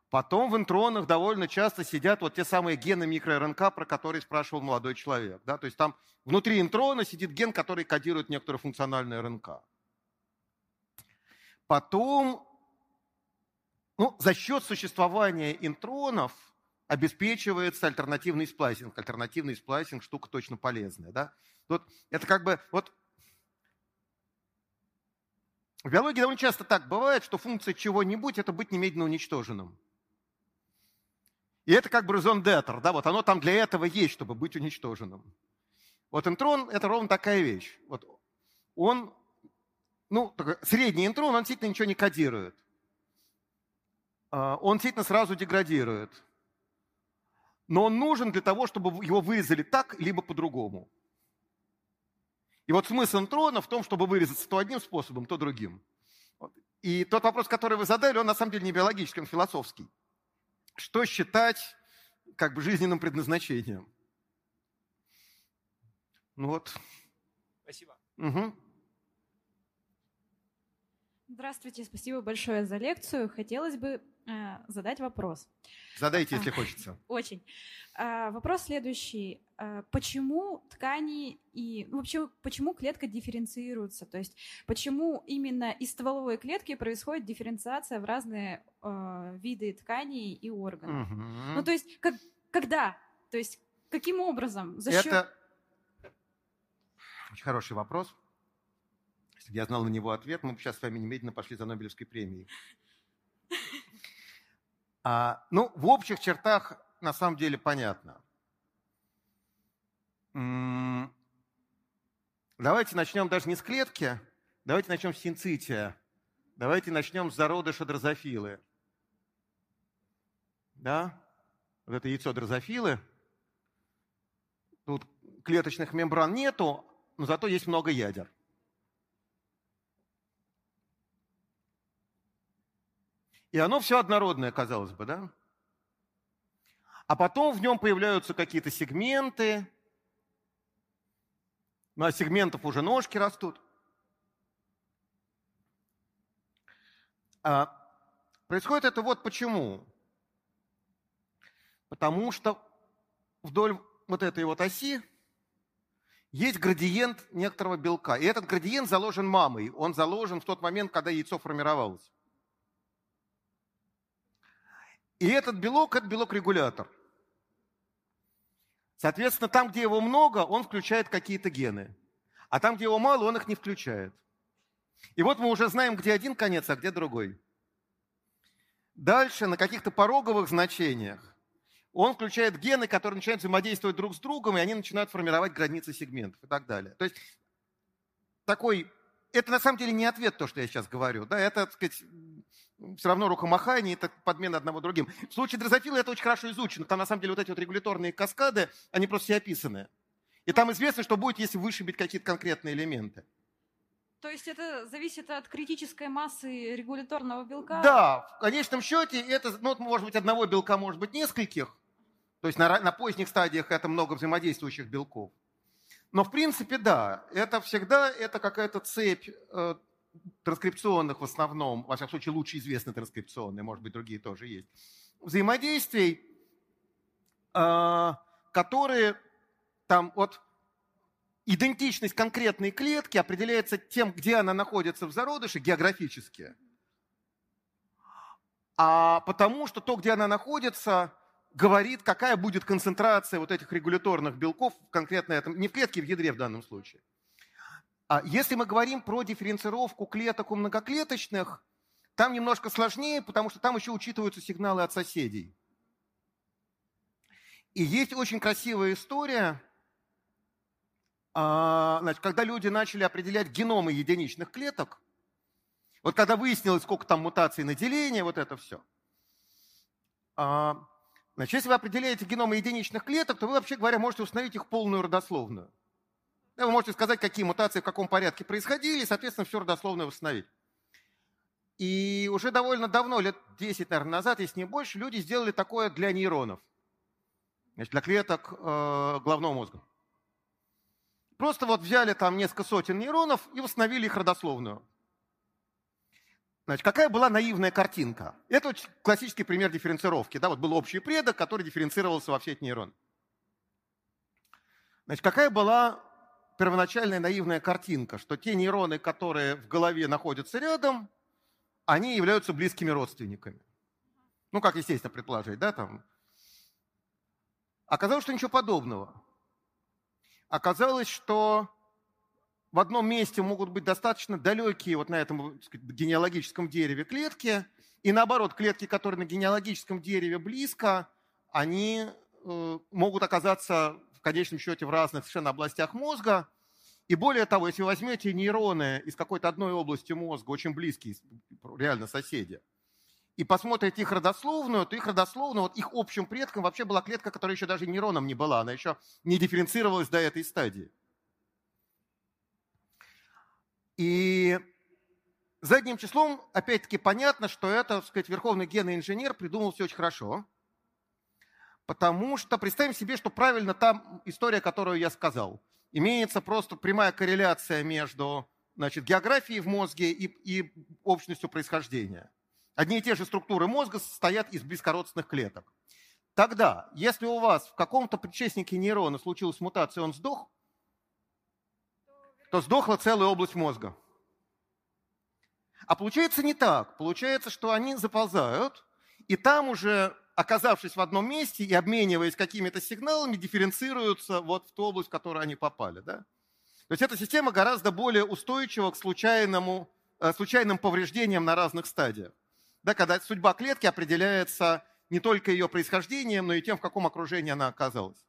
B: Потом в интронах довольно часто сидят вот те самые гены микроРНК, про которые спрашивал молодой человек. Да? То есть там внутри интрона сидит ген, который кодирует некоторую функциональную РНК. Потом, ну, за счет существования интронов обеспечивается альтернативный сплайсинг. Альтернативный сплайсинг – штука точно полезная. Да? Вот это как бы, вот В биологии довольно часто так бывает, что функция чего-нибудь – это быть немедленно уничтоженным. И это как бы резон детер, да, вот оно там для этого есть, чтобы быть уничтоженным. Вот интрон – это ровно такая вещь. Вот он, ну, средний интрон, он действительно ничего не кодирует. А, он действительно сразу деградирует. Но он нужен для того, чтобы его вырезали так, либо по-другому. И вот смысл интрона в том, чтобы вырезаться то одним способом, то другим. И тот вопрос, который вы задали, он на самом деле не биологический, он философский. Что считать как бы жизненным предназначением? Ну вот.
G: Спасибо.
B: Угу.
H: Здравствуйте, спасибо большое за лекцию. Хотелось бы задать вопрос.
B: Задайте, если хочется. (laughs)
H: Очень. Э, вопрос следующий. Почему ткани и ну, вообще почему клетка дифференцируется? То есть почему именно из стволовой клетки происходит дифференциация в разные э, виды тканей и органов? Угу. Ну то есть как, когда? То есть каким образом?
B: За счет... Это очень хороший вопрос. Если бы я знал на него ответ, мы бы сейчас с вами немедленно пошли за Нобелевской премией. А, ну, в общих чертах на самом деле понятно. Давайте начнем даже не с клетки, давайте начнем с синцития. Давайте начнем с зародыша дрозофилы. Да? Вот это яйцо дрозофилы. Тут клеточных мембран нету, но зато есть много ядер. И оно все однородное, казалось бы, да? А потом в нем появляются какие-то сегменты, ну, а сегментов уже ножки растут. А происходит это вот почему. Потому что вдоль вот этой вот оси есть градиент некоторого белка. И этот градиент заложен мамой. Он заложен в тот момент, когда яйцо формировалось. И этот белок – это белок-регулятор. Соответственно, там, где его много, он включает какие-то гены. А там, где его мало, он их не включает. И вот мы уже знаем, где один конец, а где другой. Дальше на каких-то пороговых значениях он включает гены, которые начинают взаимодействовать друг с другом, и они начинают формировать границы сегментов и так далее. То есть такой, это на самом деле не ответ то, что я сейчас говорю, да, это, так сказать, все равно рукомахание, это подмена одного другим. В случае дрозофила это очень хорошо изучено. Там на самом деле вот эти вот регуляторные каскады, они просто все описаны. И там известно, что будет, если вышибить какие-то конкретные элементы.
H: То есть это зависит от критической массы регуляторного белка?
B: Да, в конечном счете это, ну, может быть, одного белка, может быть, нескольких. То есть на, на поздних стадиях это много взаимодействующих белков. Но в принципе, да, это всегда это какая-то цепь э, транскрипционных в основном, во всяком случае, лучше известны транскрипционные, может быть, другие тоже есть, взаимодействий, э, которые там вот идентичность конкретной клетки определяется тем, где она находится в зародыше географически, а потому что то, где она находится, говорит, какая будет концентрация вот этих регуляторных белков конкретно этом, не в клетке, в ядре в данном случае. А если мы говорим про дифференцировку клеток у многоклеточных, там немножко сложнее, потому что там еще учитываются сигналы от соседей. И есть очень красивая история, а, значит, когда люди начали определять геномы единичных клеток, вот когда выяснилось, сколько там мутаций на деление, вот это все. А, значит, если вы определяете геномы единичных клеток, то вы, вообще говоря, можете установить их полную родословную. Вы можете сказать, какие мутации в каком порядке происходили, и, соответственно, все родословное восстановить. И уже довольно давно, лет 10, наверное, назад, если не больше, люди сделали такое для нейронов, значит, для клеток э, головного мозга. Просто вот взяли там несколько сотен нейронов и восстановили их родословную. Значит, какая была наивная картинка? Это очень классический пример дифференцировки. Да, вот был общий предок, который дифференцировался во все эти нейроны. Значит, какая была первоначальная наивная картинка, что те нейроны, которые в голове находятся рядом, они являются близкими родственниками. Ну, как естественно предположить, да, там. Оказалось, что ничего подобного. Оказалось, что в одном месте могут быть достаточно далекие вот на этом сказать, генеалогическом дереве клетки, и наоборот, клетки, которые на генеалогическом дереве близко, они э, могут оказаться конечном счете в разных совершенно областях мозга. И более того, если вы возьмете нейроны из какой-то одной области мозга, очень близкие, реально соседи, и посмотрите их родословную, то их родословную, вот их общим предком вообще была клетка, которая еще даже нейроном не была, она еще не дифференцировалась до этой стадии. И задним числом, опять-таки, понятно, что это, так сказать, верховный генный инженер придумал все очень хорошо. Потому что представим себе, что правильно та история, которую я сказал. Имеется просто прямая корреляция между значит, географией в мозге и, и общностью происхождения. Одни и те же структуры мозга состоят из близкородственных клеток. Тогда, если у вас в каком-то предшественнике нейрона случилась мутация, он сдох, то сдохла целая область мозга. А получается не так. Получается, что они заползают, и там уже, оказавшись в одном месте и обмениваясь какими-то сигналами, дифференцируются вот в ту область, в которую они попали. Да? То есть эта система гораздо более устойчива к случайному, э, случайным повреждениям на разных стадиях. Да, когда судьба клетки определяется не только ее происхождением, но и тем, в каком окружении она оказалась.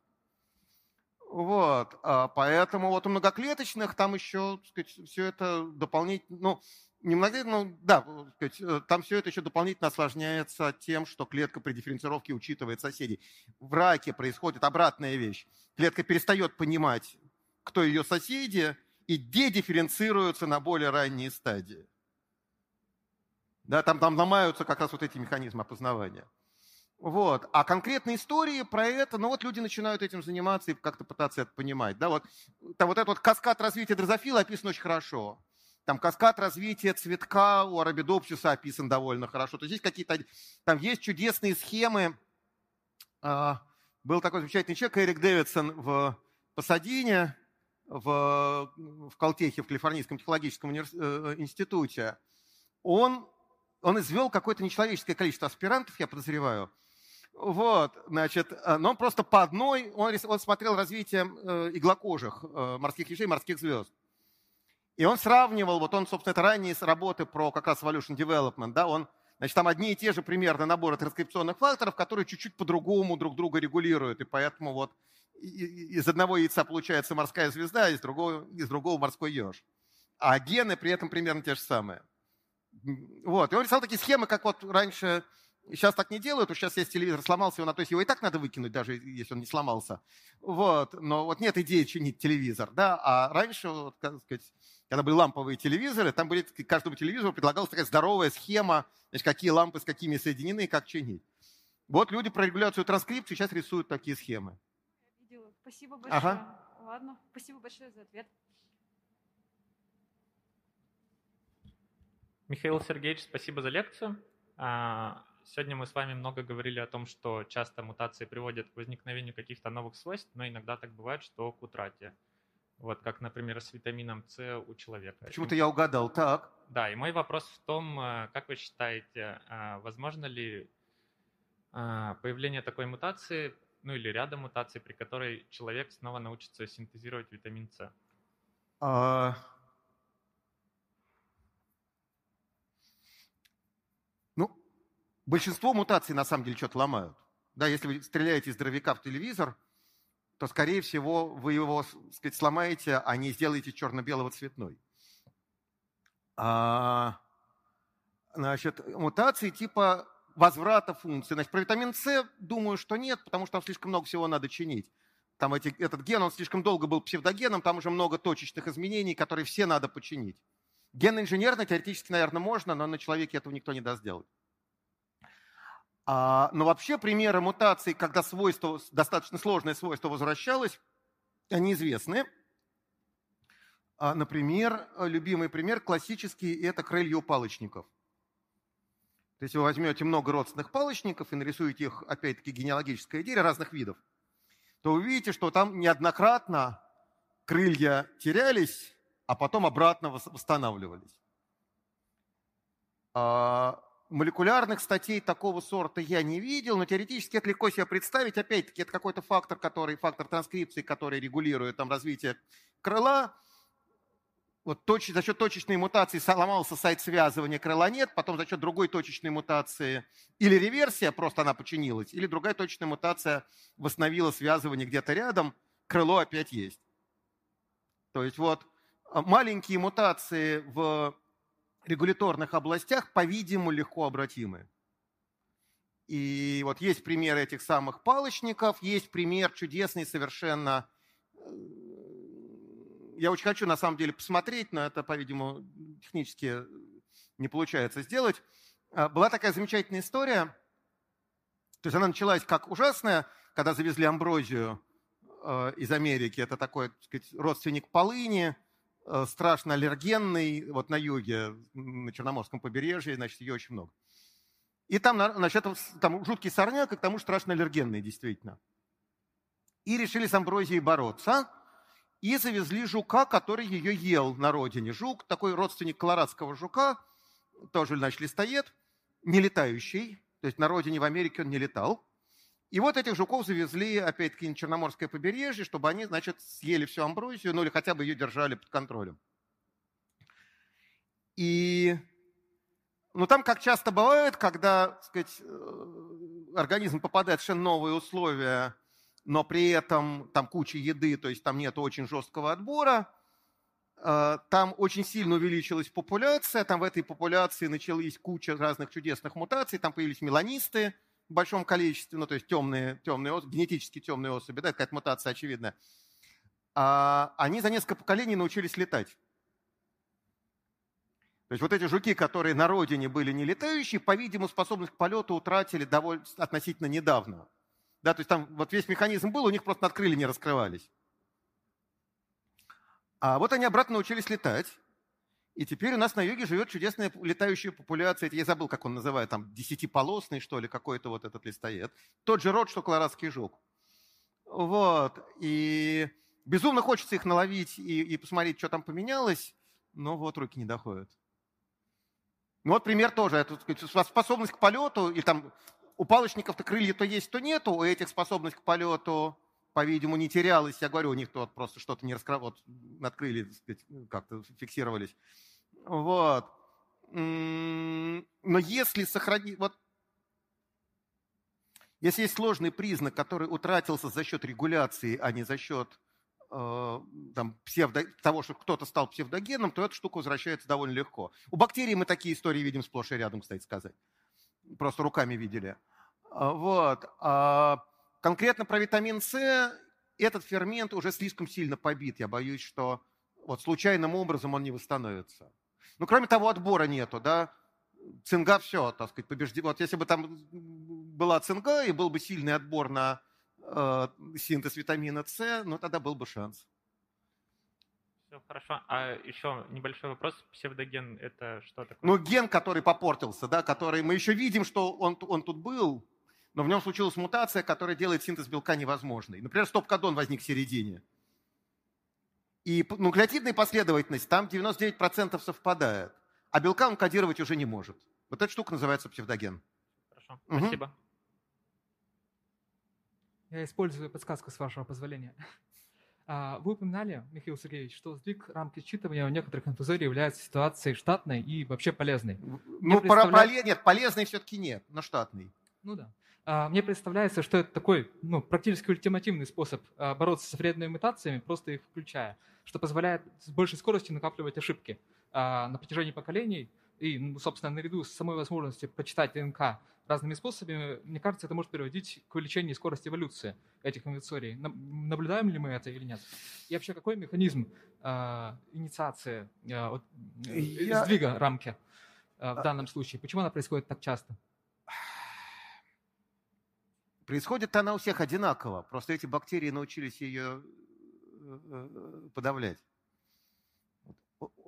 B: Вот, а поэтому вот у многоклеточных там еще, так сказать, все это дополнительно, ну, немного, ну, да, сказать, э, там все это еще дополнительно осложняется тем, что клетка при дифференцировке учитывает соседей. В раке происходит обратная вещь. Клетка перестает понимать, кто ее соседи, и дедифференцируется на более ранние стадии. Да, там, там ломаются как раз вот эти механизмы опознавания. Вот. А конкретные истории про это, ну вот люди начинают этим заниматься и как-то пытаться это понимать. Да, вот, там вот этот вот каскад развития дрозофила описан очень хорошо. Там каскад развития цветка у арабидопсиса описан довольно хорошо. То есть есть какие-то, там есть чудесные схемы. А, был такой замечательный человек, Эрик Дэвидсон в Пасадине, в, в Колтехе, в Калифорнийском технологическом э, институте. Он, он извел какое-то нечеловеческое количество аспирантов, я подозреваю, вот, значит, э, но он просто по одной, он, он смотрел развитие э, иглокожих э, морских ежей, морских звезд. И он сравнивал, вот он, собственно, это ранние работы про как раз evolution development, да, он, значит, там одни и те же примерно наборы транскрипционных факторов, которые чуть-чуть по-другому друг друга регулируют, и поэтому вот из одного яйца получается морская звезда, а из другого, из другого морской еж. А гены при этом примерно те же самые. Вот, и он рисовал такие схемы, как вот раньше Сейчас так не делают, уж сейчас есть телевизор, сломался его, то есть его и так надо выкинуть, даже если он не сломался. Вот. Но вот нет идеи чинить телевизор, да, а раньше, вот, как сказать, когда были ламповые телевизоры, там были, каждому телевизору предлагалась такая здоровая схема, значит, какие лампы с какими соединены и как чинить. Вот люди про регуляцию транскрипции сейчас рисуют такие схемы.
H: видела. Спасибо большое. Ага. Ладно, спасибо большое за ответ.
I: Михаил Сергеевич, спасибо за лекцию. А, Сегодня мы с вами много говорили о том, что часто мутации приводят к возникновению каких-то новых свойств, но иногда так бывает, что к утрате. Вот как, например, с витамином С у человека.
B: Почему-то я угадал, так.
I: Да, и мой вопрос в том, э, как вы считаете, э, возможно ли э, появление такой мутации, ну или ряда мутаций, при которой человек снова научится синтезировать витамин С? А...
B: Большинство мутаций на самом деле что-то ломают. Да, если вы стреляете из дровяка в телевизор, то, скорее всего, вы его сказать, сломаете, а не сделаете черно-белого цветной. А, значит, мутации типа возврата функции. Значит, про витамин С думаю, что нет, потому что там слишком много всего надо чинить. Там эти, этот ген, он слишком долго был псевдогеном, там уже много точечных изменений, которые все надо починить. Ген инженерно теоретически, наверное, можно, но на человеке этого никто не даст сделать. А, но вообще примеры мутаций, когда свойство, достаточно сложное свойство возвращалось, они известны. А, например, любимый пример классический – это крылья у палочников. То есть вы возьмете много родственных палочников и нарисуете их, опять-таки, генеалогическое дерево разных видов, то увидите, что там неоднократно крылья терялись, а потом обратно восстанавливались. А, Молекулярных статей такого сорта я не видел, но теоретически это легко себе представить. Опять-таки, это какой-то фактор, который, фактор транскрипции, который регулирует там, развитие крыла. вот точ, за счет точечной мутации сломался сайт связывания, крыла нет, потом за счет другой точечной мутации или реверсия, просто она починилась, или другая точечная мутация восстановила связывание где-то рядом, крыло опять есть. То есть вот а, маленькие мутации в регуляторных областях, по-видимому, легко обратимы. И вот есть пример этих самых палочников, есть пример чудесный совершенно э, я очень хочу, на самом деле, посмотреть, но это, по-видимому, технически не получается сделать. А, была такая замечательная история. То есть она началась как ужасная, когда завезли амброзию а, из Америки. Это такой, так сказать, родственник полыни, страшно аллергенный, вот на юге, на Черноморском побережье, значит, ее очень много. И там, значит, там жуткий сорняк, и к тому страшно аллергенный, действительно. И решили с амброзией бороться – и завезли жука, который ее ел на родине. Жук, такой родственник колорадского жука, тоже, значит, листоед, не летающий, то есть на родине в Америке он не летал. И вот этих жуков завезли, опять-таки, на Черноморское побережье, чтобы они, значит, съели всю амброзию, ну или хотя бы ее держали под контролем. И ну, там, как часто бывает, когда так сказать, э, организм попадает в совершенно новые условия, но при этом там куча еды, то есть там нет очень жесткого отбора. А, там очень сильно увеличилась популяция, там в этой популяции началась куча разных чудесных мутаций, там появились меланисты в большом количестве, ну то есть темные, темные генетически темные особи, да, какая-то мутация очевидная. А они за несколько поколений научились летать. То есть вот эти жуки, которые на родине были не летающие, по-видимому, способность к полету утратили довольно относительно недавно. Да, то есть там вот весь механизм был, у них просто надкрылья не раскрывались. А вот они обратно научились летать. И теперь у нас на юге живет чудесная летающая популяция. Я забыл, как он называет, там, десятиполосный, что ли, какой-то вот этот листоед. Тот же род, что колорадский жук. Вот. И безумно хочется их наловить и, и посмотреть, что там поменялось, но вот руки не доходят. Ну вот пример тоже. Это, способность к полету, или там у палочников-то крылья то есть, то нету, у этих способность к полету, по-видимому, не терялась. Я говорю, у них вот просто что-то не раскрывалось, вот над крылья как-то фиксировались. Вот. Но если сохранить... Вот если есть сложный признак, который утратился за счет регуляции, а не за счет э, там, псевдо, того, что кто-то стал псевдогеном, то эта штука возвращается довольно легко. У бактерий мы такие истории видим сплошь и рядом, кстати сказать просто руками видели. А, вот. А конкретно про витамин С, этот фермент уже слишком сильно побит. Я боюсь, что вот случайным образом он не восстановится. Ну, кроме того, отбора нету, да. Цинга все, так сказать, побежден. Вот если бы там была цинга и был бы сильный отбор на э, синтез витамина С, ну тогда был бы шанс.
I: Все хорошо. А еще небольшой вопрос. Псевдоген это что такое?
B: Ну, ген, который попортился, да, который мы еще видим, что он, он тут был, но в нем случилась мутация, которая делает синтез белка невозможной. Например, стоп-кодон возник в середине. И нуклеотидная последовательность там 99% совпадает, а белка он кодировать уже не может. Вот эта штука называется псевдоген.
I: Хорошо, угу. спасибо.
J: Я использую подсказку с вашего позволения. А, вы упоминали, Михаил Сергеевич, что сдвиг рамки считывания у некоторых инфузорий является ситуацией штатной и вообще полезной.
B: Ну, представля... нет, полезной все-таки нет, но штатный.
J: Ну да. А, мне представляется, что это такой ну, практически ультимативный способ а, бороться с вредными мутациями, просто их включая, что позволяет с большей скоростью накапливать ошибки на протяжении поколений и, ну, собственно, наряду с самой возможностью почитать ДНК разными способами, мне кажется, это может приводить к увеличению скорости эволюции этих инвенторий. Наблюдаем ли мы это или нет? И вообще, какой механизм э, инициации, э, вот, Я... сдвига рамки э, в данном случае? Почему она происходит так часто?
B: Происходит она у всех одинаково. Просто эти бактерии научились ее подавлять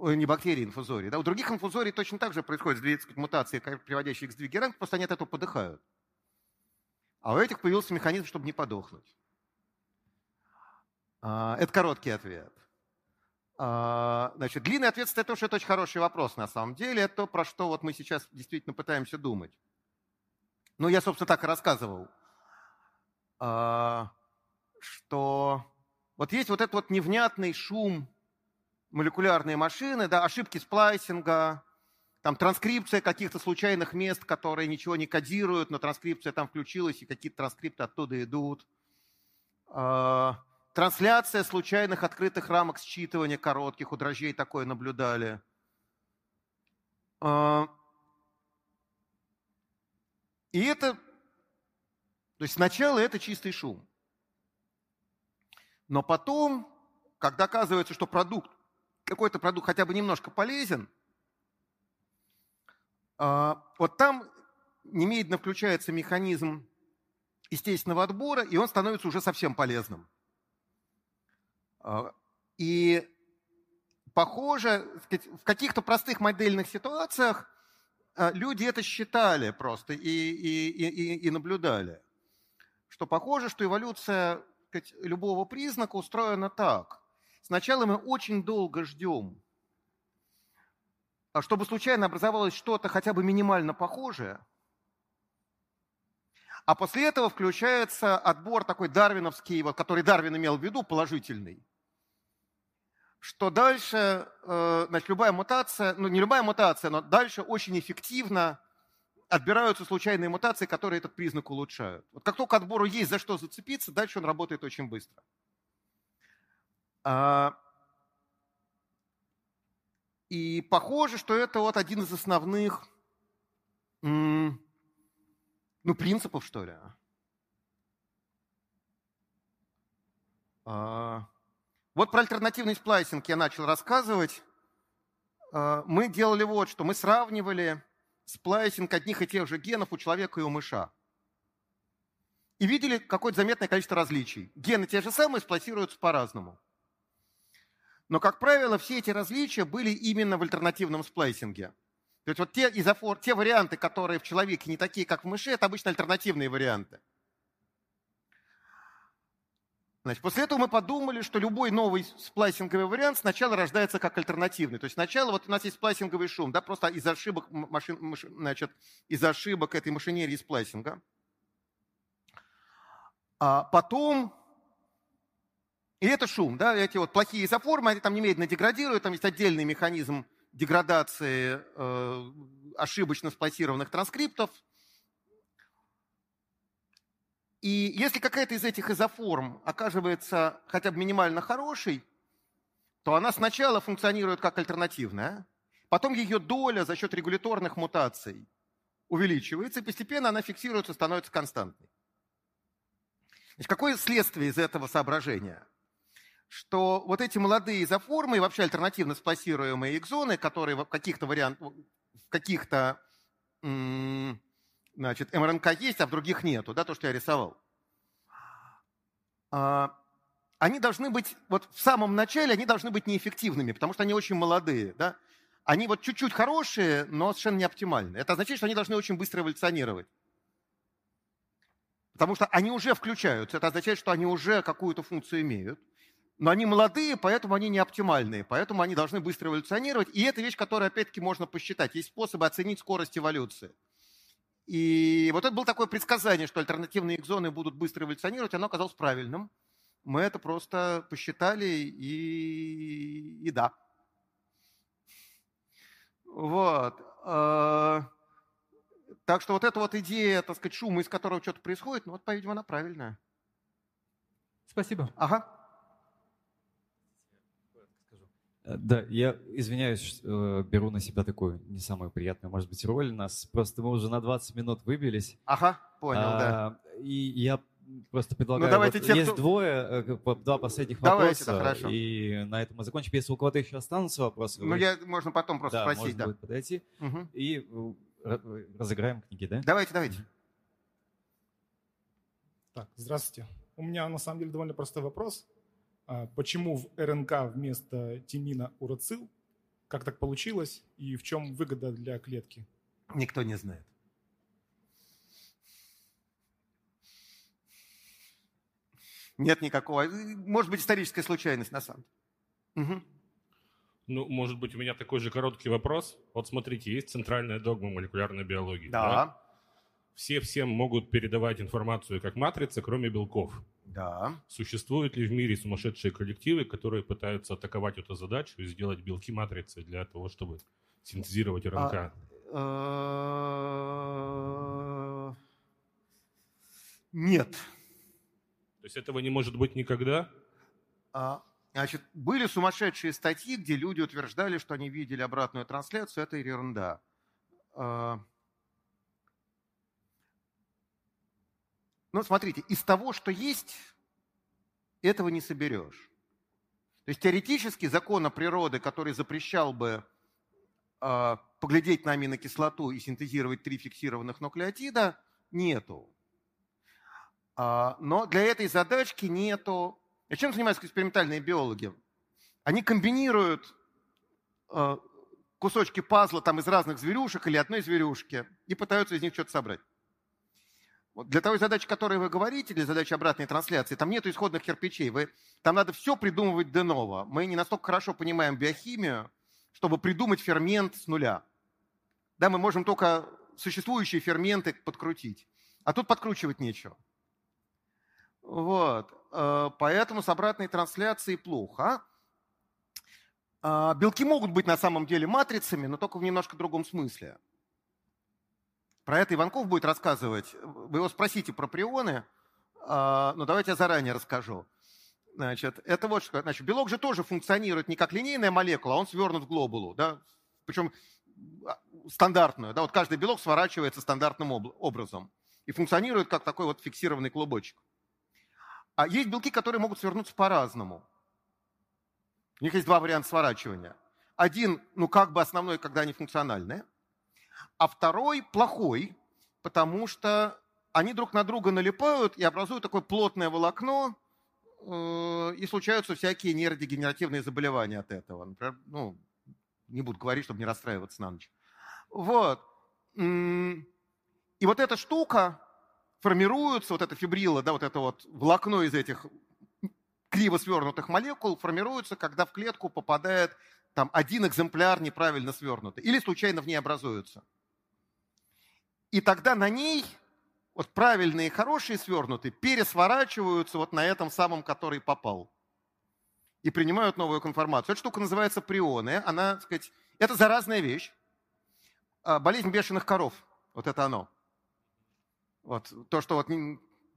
B: не бактерии инфузории. Да? У других инфузорий точно так же происходит сказать, мутации, приводящие к сдвиге ранг, просто они от этого подыхают. А у этих появился механизм, чтобы не подохнуть. А, это короткий ответ. А, значит, длинный ответ это что это очень хороший вопрос на самом деле. Это то, про что вот мы сейчас действительно пытаемся думать. Ну, я, собственно, так и рассказывал, а, что вот есть вот этот вот невнятный шум молекулярные машины, да, ошибки сплайсинга, там транскрипция каких-то случайных мест, которые ничего не кодируют, но транскрипция там включилась, и какие-то транскрипты оттуда идут. А, трансляция случайных открытых рамок считывания коротких, у дрожжей такое наблюдали. А, и это, то есть сначала это чистый шум. Но потом, когда оказывается, что продукт, какой-то продукт хотя бы немножко полезен, а, вот там немедленно включается механизм естественного отбора, и он становится уже совсем полезным. А, и похоже, в каких-то простых модельных ситуациях а, люди это считали просто и, и, и, и наблюдали, что похоже, что эволюция сказать, любого признака устроена так. Сначала мы очень долго ждем, чтобы случайно образовалось что-то хотя бы минимально похожее, а после этого включается отбор такой дарвиновский, вот, который Дарвин имел в виду, положительный. Что дальше, э, значит, любая мутация, ну не любая мутация, но дальше очень эффективно отбираются случайные мутации, которые этот признак улучшают. Вот как только отбору есть за что зацепиться, дальше он работает очень быстро. А, и похоже, что это вот один из основных ну, принципов, что ли. А, вот про альтернативный сплайсинг я начал рассказывать. А, мы делали вот что. Мы сравнивали сплайсинг одних и тех же генов у человека и у мыша. И видели какое-то заметное количество различий. Гены те же самые, сплайсируются по-разному. Но, как правило, все эти различия были именно в альтернативном сплайсинге. То есть вот те, изофор, те варианты, которые в человеке не такие, как в мыши, это обычно альтернативные варианты. Значит, после этого мы подумали, что любой новый сплайсинговый вариант сначала рождается как альтернативный. То есть сначала вот у нас есть сплайсинговый шум, да, просто из ошибок, машин, маш, значит, из ошибок этой машинерии сплайсинга. А потом, и это шум, да, эти вот плохие изоформы, они там немедленно деградируют, там есть отдельный механизм деградации э, ошибочно сплайсированных транскриптов – и если какая-то из этих изоформ оказывается хотя бы минимально хорошей, то она сначала функционирует как альтернативная, потом ее доля за счет регуляторных мутаций увеличивается, и постепенно она фиксируется, становится константной. Значит, какое следствие из этого соображения? Что вот эти молодые изоформы и вообще альтернативно сплассируемые экзоны, которые в каких-то вариантах, в каких-то значит, МРНК есть, а в других нету, да, то, что я рисовал. А, они должны быть, вот в самом начале они должны быть неэффективными, потому что они очень молодые, да. Они вот чуть-чуть хорошие, но совершенно не оптимальны. Это означает, что они должны очень быстро эволюционировать. Потому что они уже включаются. Это означает, что они уже какую-то функцию имеют. Но они молодые, поэтому они не оптимальные. Поэтому они должны быстро эволюционировать. И это вещь, которую, опять-таки, можно посчитать. Есть способы оценить скорость эволюции. И вот это было такое предсказание, что альтернативные экзоны будут быстро эволюционировать, оно оказалось правильным. Мы это просто посчитали и, и да. Вот. А, так что вот эта вот идея, так сказать, шума, из которого что-то происходит, ну вот, по-видимому, она правильная.
J: Спасибо.
B: Ага.
A: Э, да, я извиняюсь, э, беру на себя такую не самую приятную, может быть, роль. Нас просто мы уже на 20 минут выбились.
B: Ага, понял, а, да.
A: И я просто предлагаю, ну, давайте вот те, есть кто... двое, э, два последних давайте, вопроса, да, хорошо. и на этом мы закончим. Если у кого-то еще останутся вопросы,
B: ну, вы... я, можно потом просто
A: да,
B: спросить,
A: можно
B: да.
A: будет подойти угу. и разыграем книги, да?
B: Давайте, давайте.
K: Так, здравствуйте. У меня на самом деле довольно простой вопрос. А почему в РНК вместо тимина урацил? Как так получилось? И в чем выгода для клетки?
B: Никто не знает. Нет никакого. Может быть, историческая случайность на самом деле. Угу.
L: Ну, может быть, у меня такой же короткий вопрос. Вот смотрите, есть центральная догма молекулярной биологии.
B: Да. да?
L: Все всем могут передавать информацию как матрица, кроме белков.
B: Да.
L: Существуют ли в мире сумасшедшие коллективы, которые пытаются атаковать эту задачу и сделать белки матрицы для того, чтобы синтезировать РНК? А,
B: э, нет.
L: То есть этого не может быть никогда?
B: А, значит, были сумасшедшие статьи, где люди утверждали, что они видели обратную трансляцию. Это ерунда. А, ну, смотрите, из того, что есть, этого не соберешь. То есть теоретически закона природы, который запрещал бы э, поглядеть на аминокислоту и синтезировать три фиксированных нуклеотида, нету. Э, но для этой задачки нету... А чем занимаются экспериментальные биологи? Они комбинируют э, кусочки пазла там из разных зверюшек или одной зверюшки и пытаются из них что-то собрать. Для той задачи, о которой вы говорите, для задачи обратной трансляции, там нет исходных кирпичей. Вы, там надо все придумывать де ново. Мы не настолько хорошо понимаем биохимию, чтобы придумать фермент с нуля. Да, мы можем только существующие ферменты подкрутить. А тут подкручивать нечего. Вот. Э, поэтому с обратной трансляцией плохо. А, белки могут быть на самом деле матрицами, но только в немножко другом смысле. Про это Иванков будет рассказывать. Вы его спросите про прионы, а, но давайте я заранее расскажу. Значит, это вот что. Значит, белок же тоже функционирует не как линейная молекула, а он свернут в глобулу. Да? Причем а, стандартную. Да? Вот каждый белок сворачивается стандартным образом и функционирует как такой вот фиксированный клубочек. А есть белки, которые могут свернуться по-разному. У них есть два варианта сворачивания. Один, ну как бы основной, когда они функциональные – а второй плохой, потому что они друг на друга налипают и образуют такое плотное волокно, э, и случаются всякие нейродегенеративные заболевания от этого. Например, ну, не буду говорить, чтобы не расстраиваться на ночь. Вот. И вот эта штука формируется, вот эта фибрила, да, вот это вот волокно из этих криво свернутых молекул формируется, когда в клетку попадает там один экземпляр неправильно свернутый или случайно в ней образуется. И тогда на ней вот правильные и хорошие свернутые пересворачиваются вот на этом самом, который попал. И принимают новую конформацию. Эта штука называется прионы. Она, так сказать, это заразная вещь. А, болезнь бешеных коров. Вот это оно. Вот то, что вот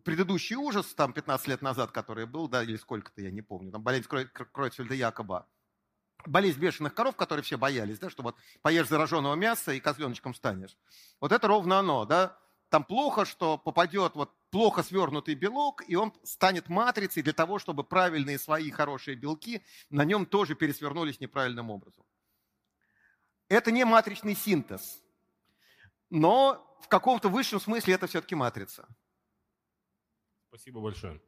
B: предыдущий ужас, там 15 лет назад, который был, да, или сколько-то, я не помню, там болезнь Кройцфельда Якоба болезнь бешеных коров, которые все боялись, да, что вот поешь зараженного мяса и козленочком станешь. Вот это ровно оно, да. Там плохо, что попадет вот плохо свернутый белок, и он станет матрицей для того, чтобы правильные свои хорошие белки на нем тоже пересвернулись неправильным образом. Это не матричный синтез, но в каком-то высшем смысле это все-таки матрица.
L: Спасибо большое.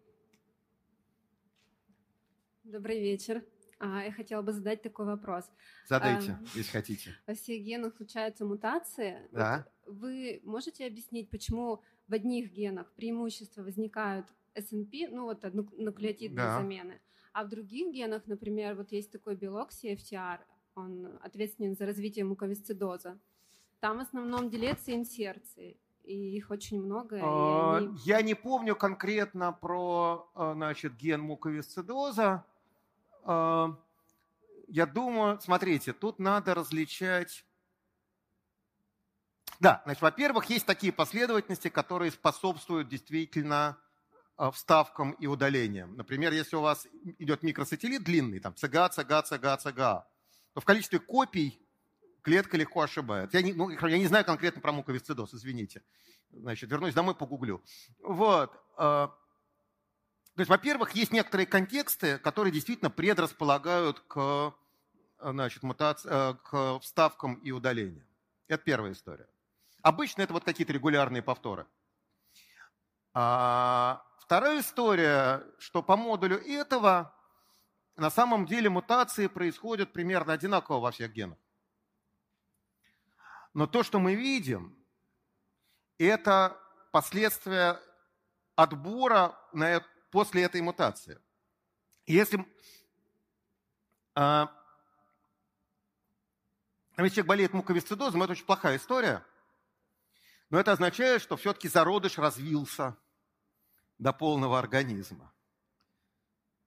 M: Добрый вечер. А, я хотела бы задать такой вопрос.
B: Задайте, а, если хотите.
M: Во всех генах случаются мутации.
B: Да.
M: Вот вы можете объяснить, почему в одних генах преимущества возникают СНП, ну вот нуклеотидные да. замены, а в других генах, например, вот есть такой белок CFTR, он ответственен за развитие муковисцидоза. Там в основном делятся инсерции, и их очень много.
B: А, они... Я не помню конкретно про а, значит, ген муковисцидоза. А, я думаю, смотрите, тут надо различать... Да, значит, во-первых, есть такие последовательности, которые способствуют действительно а, вставкам и удалениям. Например, если у вас идет микросателлит длинный, там ЦГА, ЦГА, ЦГА, ЦГА, то в количестве копий клетка легко ошибается. Я не, ну, я не знаю конкретно про муковисцидоз, извините. Значит, вернусь домой, погуглю. Вот. То есть, во-первых, есть некоторые контексты, которые действительно предрасполагают к, значит, мутаци... Э, к вставкам и удалениям. Это первая история. Обычно это вот какие-то регулярные повторы. А вторая история, что по модулю этого на самом деле мутации происходят примерно одинаково во всех генах. Но то, что мы видим, это последствия отбора на, после этой мутации. Если а, если человек болеет муковисцидозом, это очень плохая история, но это означает, что все-таки зародыш развился до полного организма.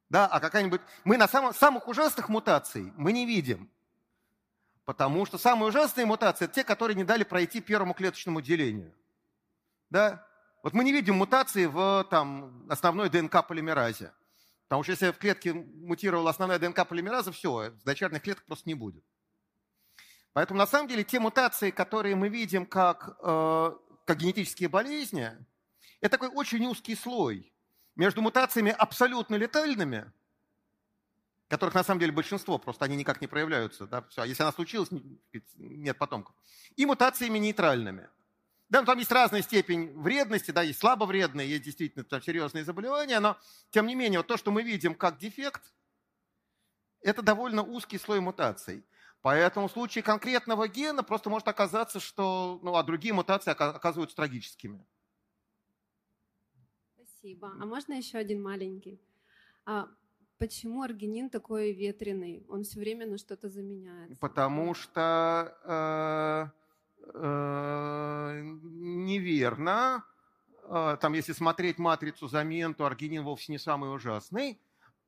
B: Да, а какая-нибудь... Мы на самом... самых ужасных мутаций мы не видим. Потому что самые ужасные мутации – это те, которые не дали пройти первому клеточному делению. Да? Вот мы не видим мутации в там, основной ДНК-полимеразе. Потому что если в клетке мутировала основная ДНК-полимераза, все, дочерних клеток просто не будет. Поэтому на самом деле те мутации, которые мы видим как, э, как генетические болезни, это такой очень узкий слой между мутациями абсолютно летальными, которых на самом деле большинство, просто они никак не проявляются. Да? Все, а если она случилась, нет потомков. И мутациями нейтральными. Да, ну, там есть разная степень вредности, да, есть слабо вредные, есть действительно там серьезные заболевания, но тем не менее вот то, что мы видим как дефект, это довольно узкий слой мутаций. Поэтому в случае конкретного гена просто может оказаться, что ну, а другие мутации оказываются трагическими.
M: Спасибо. А можно еще один маленький? А почему аргинин такой ветреный? Он все время на что-то заменяется.
B: Потому что э, неверно. Э, там, если смотреть матрицу замен, то аргинин вовсе не самый ужасный.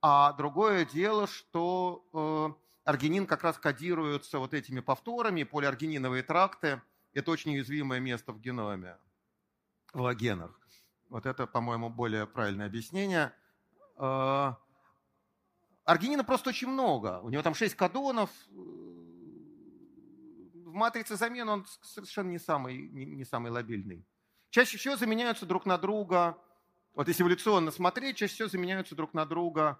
B: А другое дело, что э, аргинин как раз кодируется вот этими повторами, полиаргининовые тракты. Это очень уязвимое место в геноме, в логенах. Вот это, по-моему, более правильное объяснение. Э, аргинина просто очень много. У него там 6 кадонов. В матрице замен он совершенно не самый, не, не самый лобильный. Чаще всего заменяются друг на друга, вот если эволюционно смотреть, чаще всего заменяются друг на друга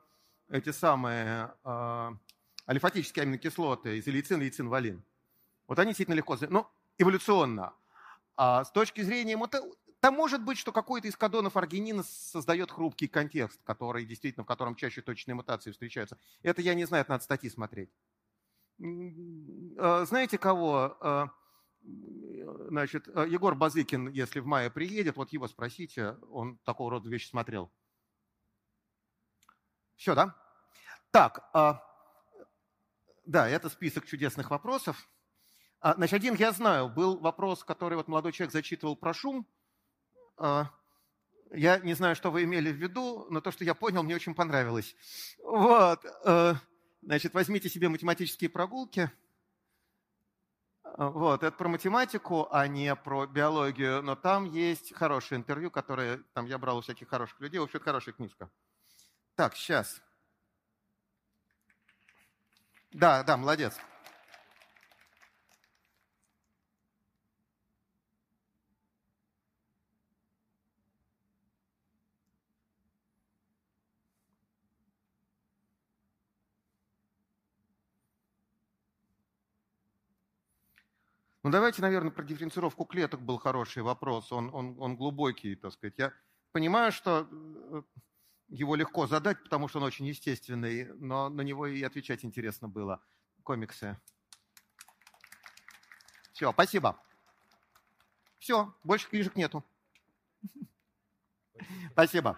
B: эти самые э, алифатические аминокислоты, изолейцин, лейцин, валин. Вот они действительно легко, ну, эволюционно. А с точки зрения там может быть, что какой-то из кадонов аргинина создает хрупкий контекст, который действительно, в котором чаще точные мутации встречаются. Это я не знаю, это надо статьи смотреть. А, знаете кого? А, значит, а, Егор Базыкин, если в мае приедет, вот его спросите, он такого рода вещи смотрел. Все, да? Так, да, это список чудесных вопросов. Значит, один я знаю, был вопрос, который вот молодой человек зачитывал про шум – я не знаю, что вы имели в виду, но то, что я понял, мне очень понравилось. Вот. Значит, возьмите себе математические прогулки. Вот, это про математику, а не про биологию, но там есть хорошее интервью, которое там я брал у всяких хороших людей. Вообще, это хорошая книжка. Так, сейчас. Да, да, молодец. Ну, давайте, наверное, про дифференцировку клеток был хороший вопрос. Он, он, он глубокий, так сказать. Я понимаю, что э, его легко задать, потому что он очень естественный, но на него и отвечать интересно было. Комиксы. Все, спасибо. Все, больше книжек нету. Спасибо.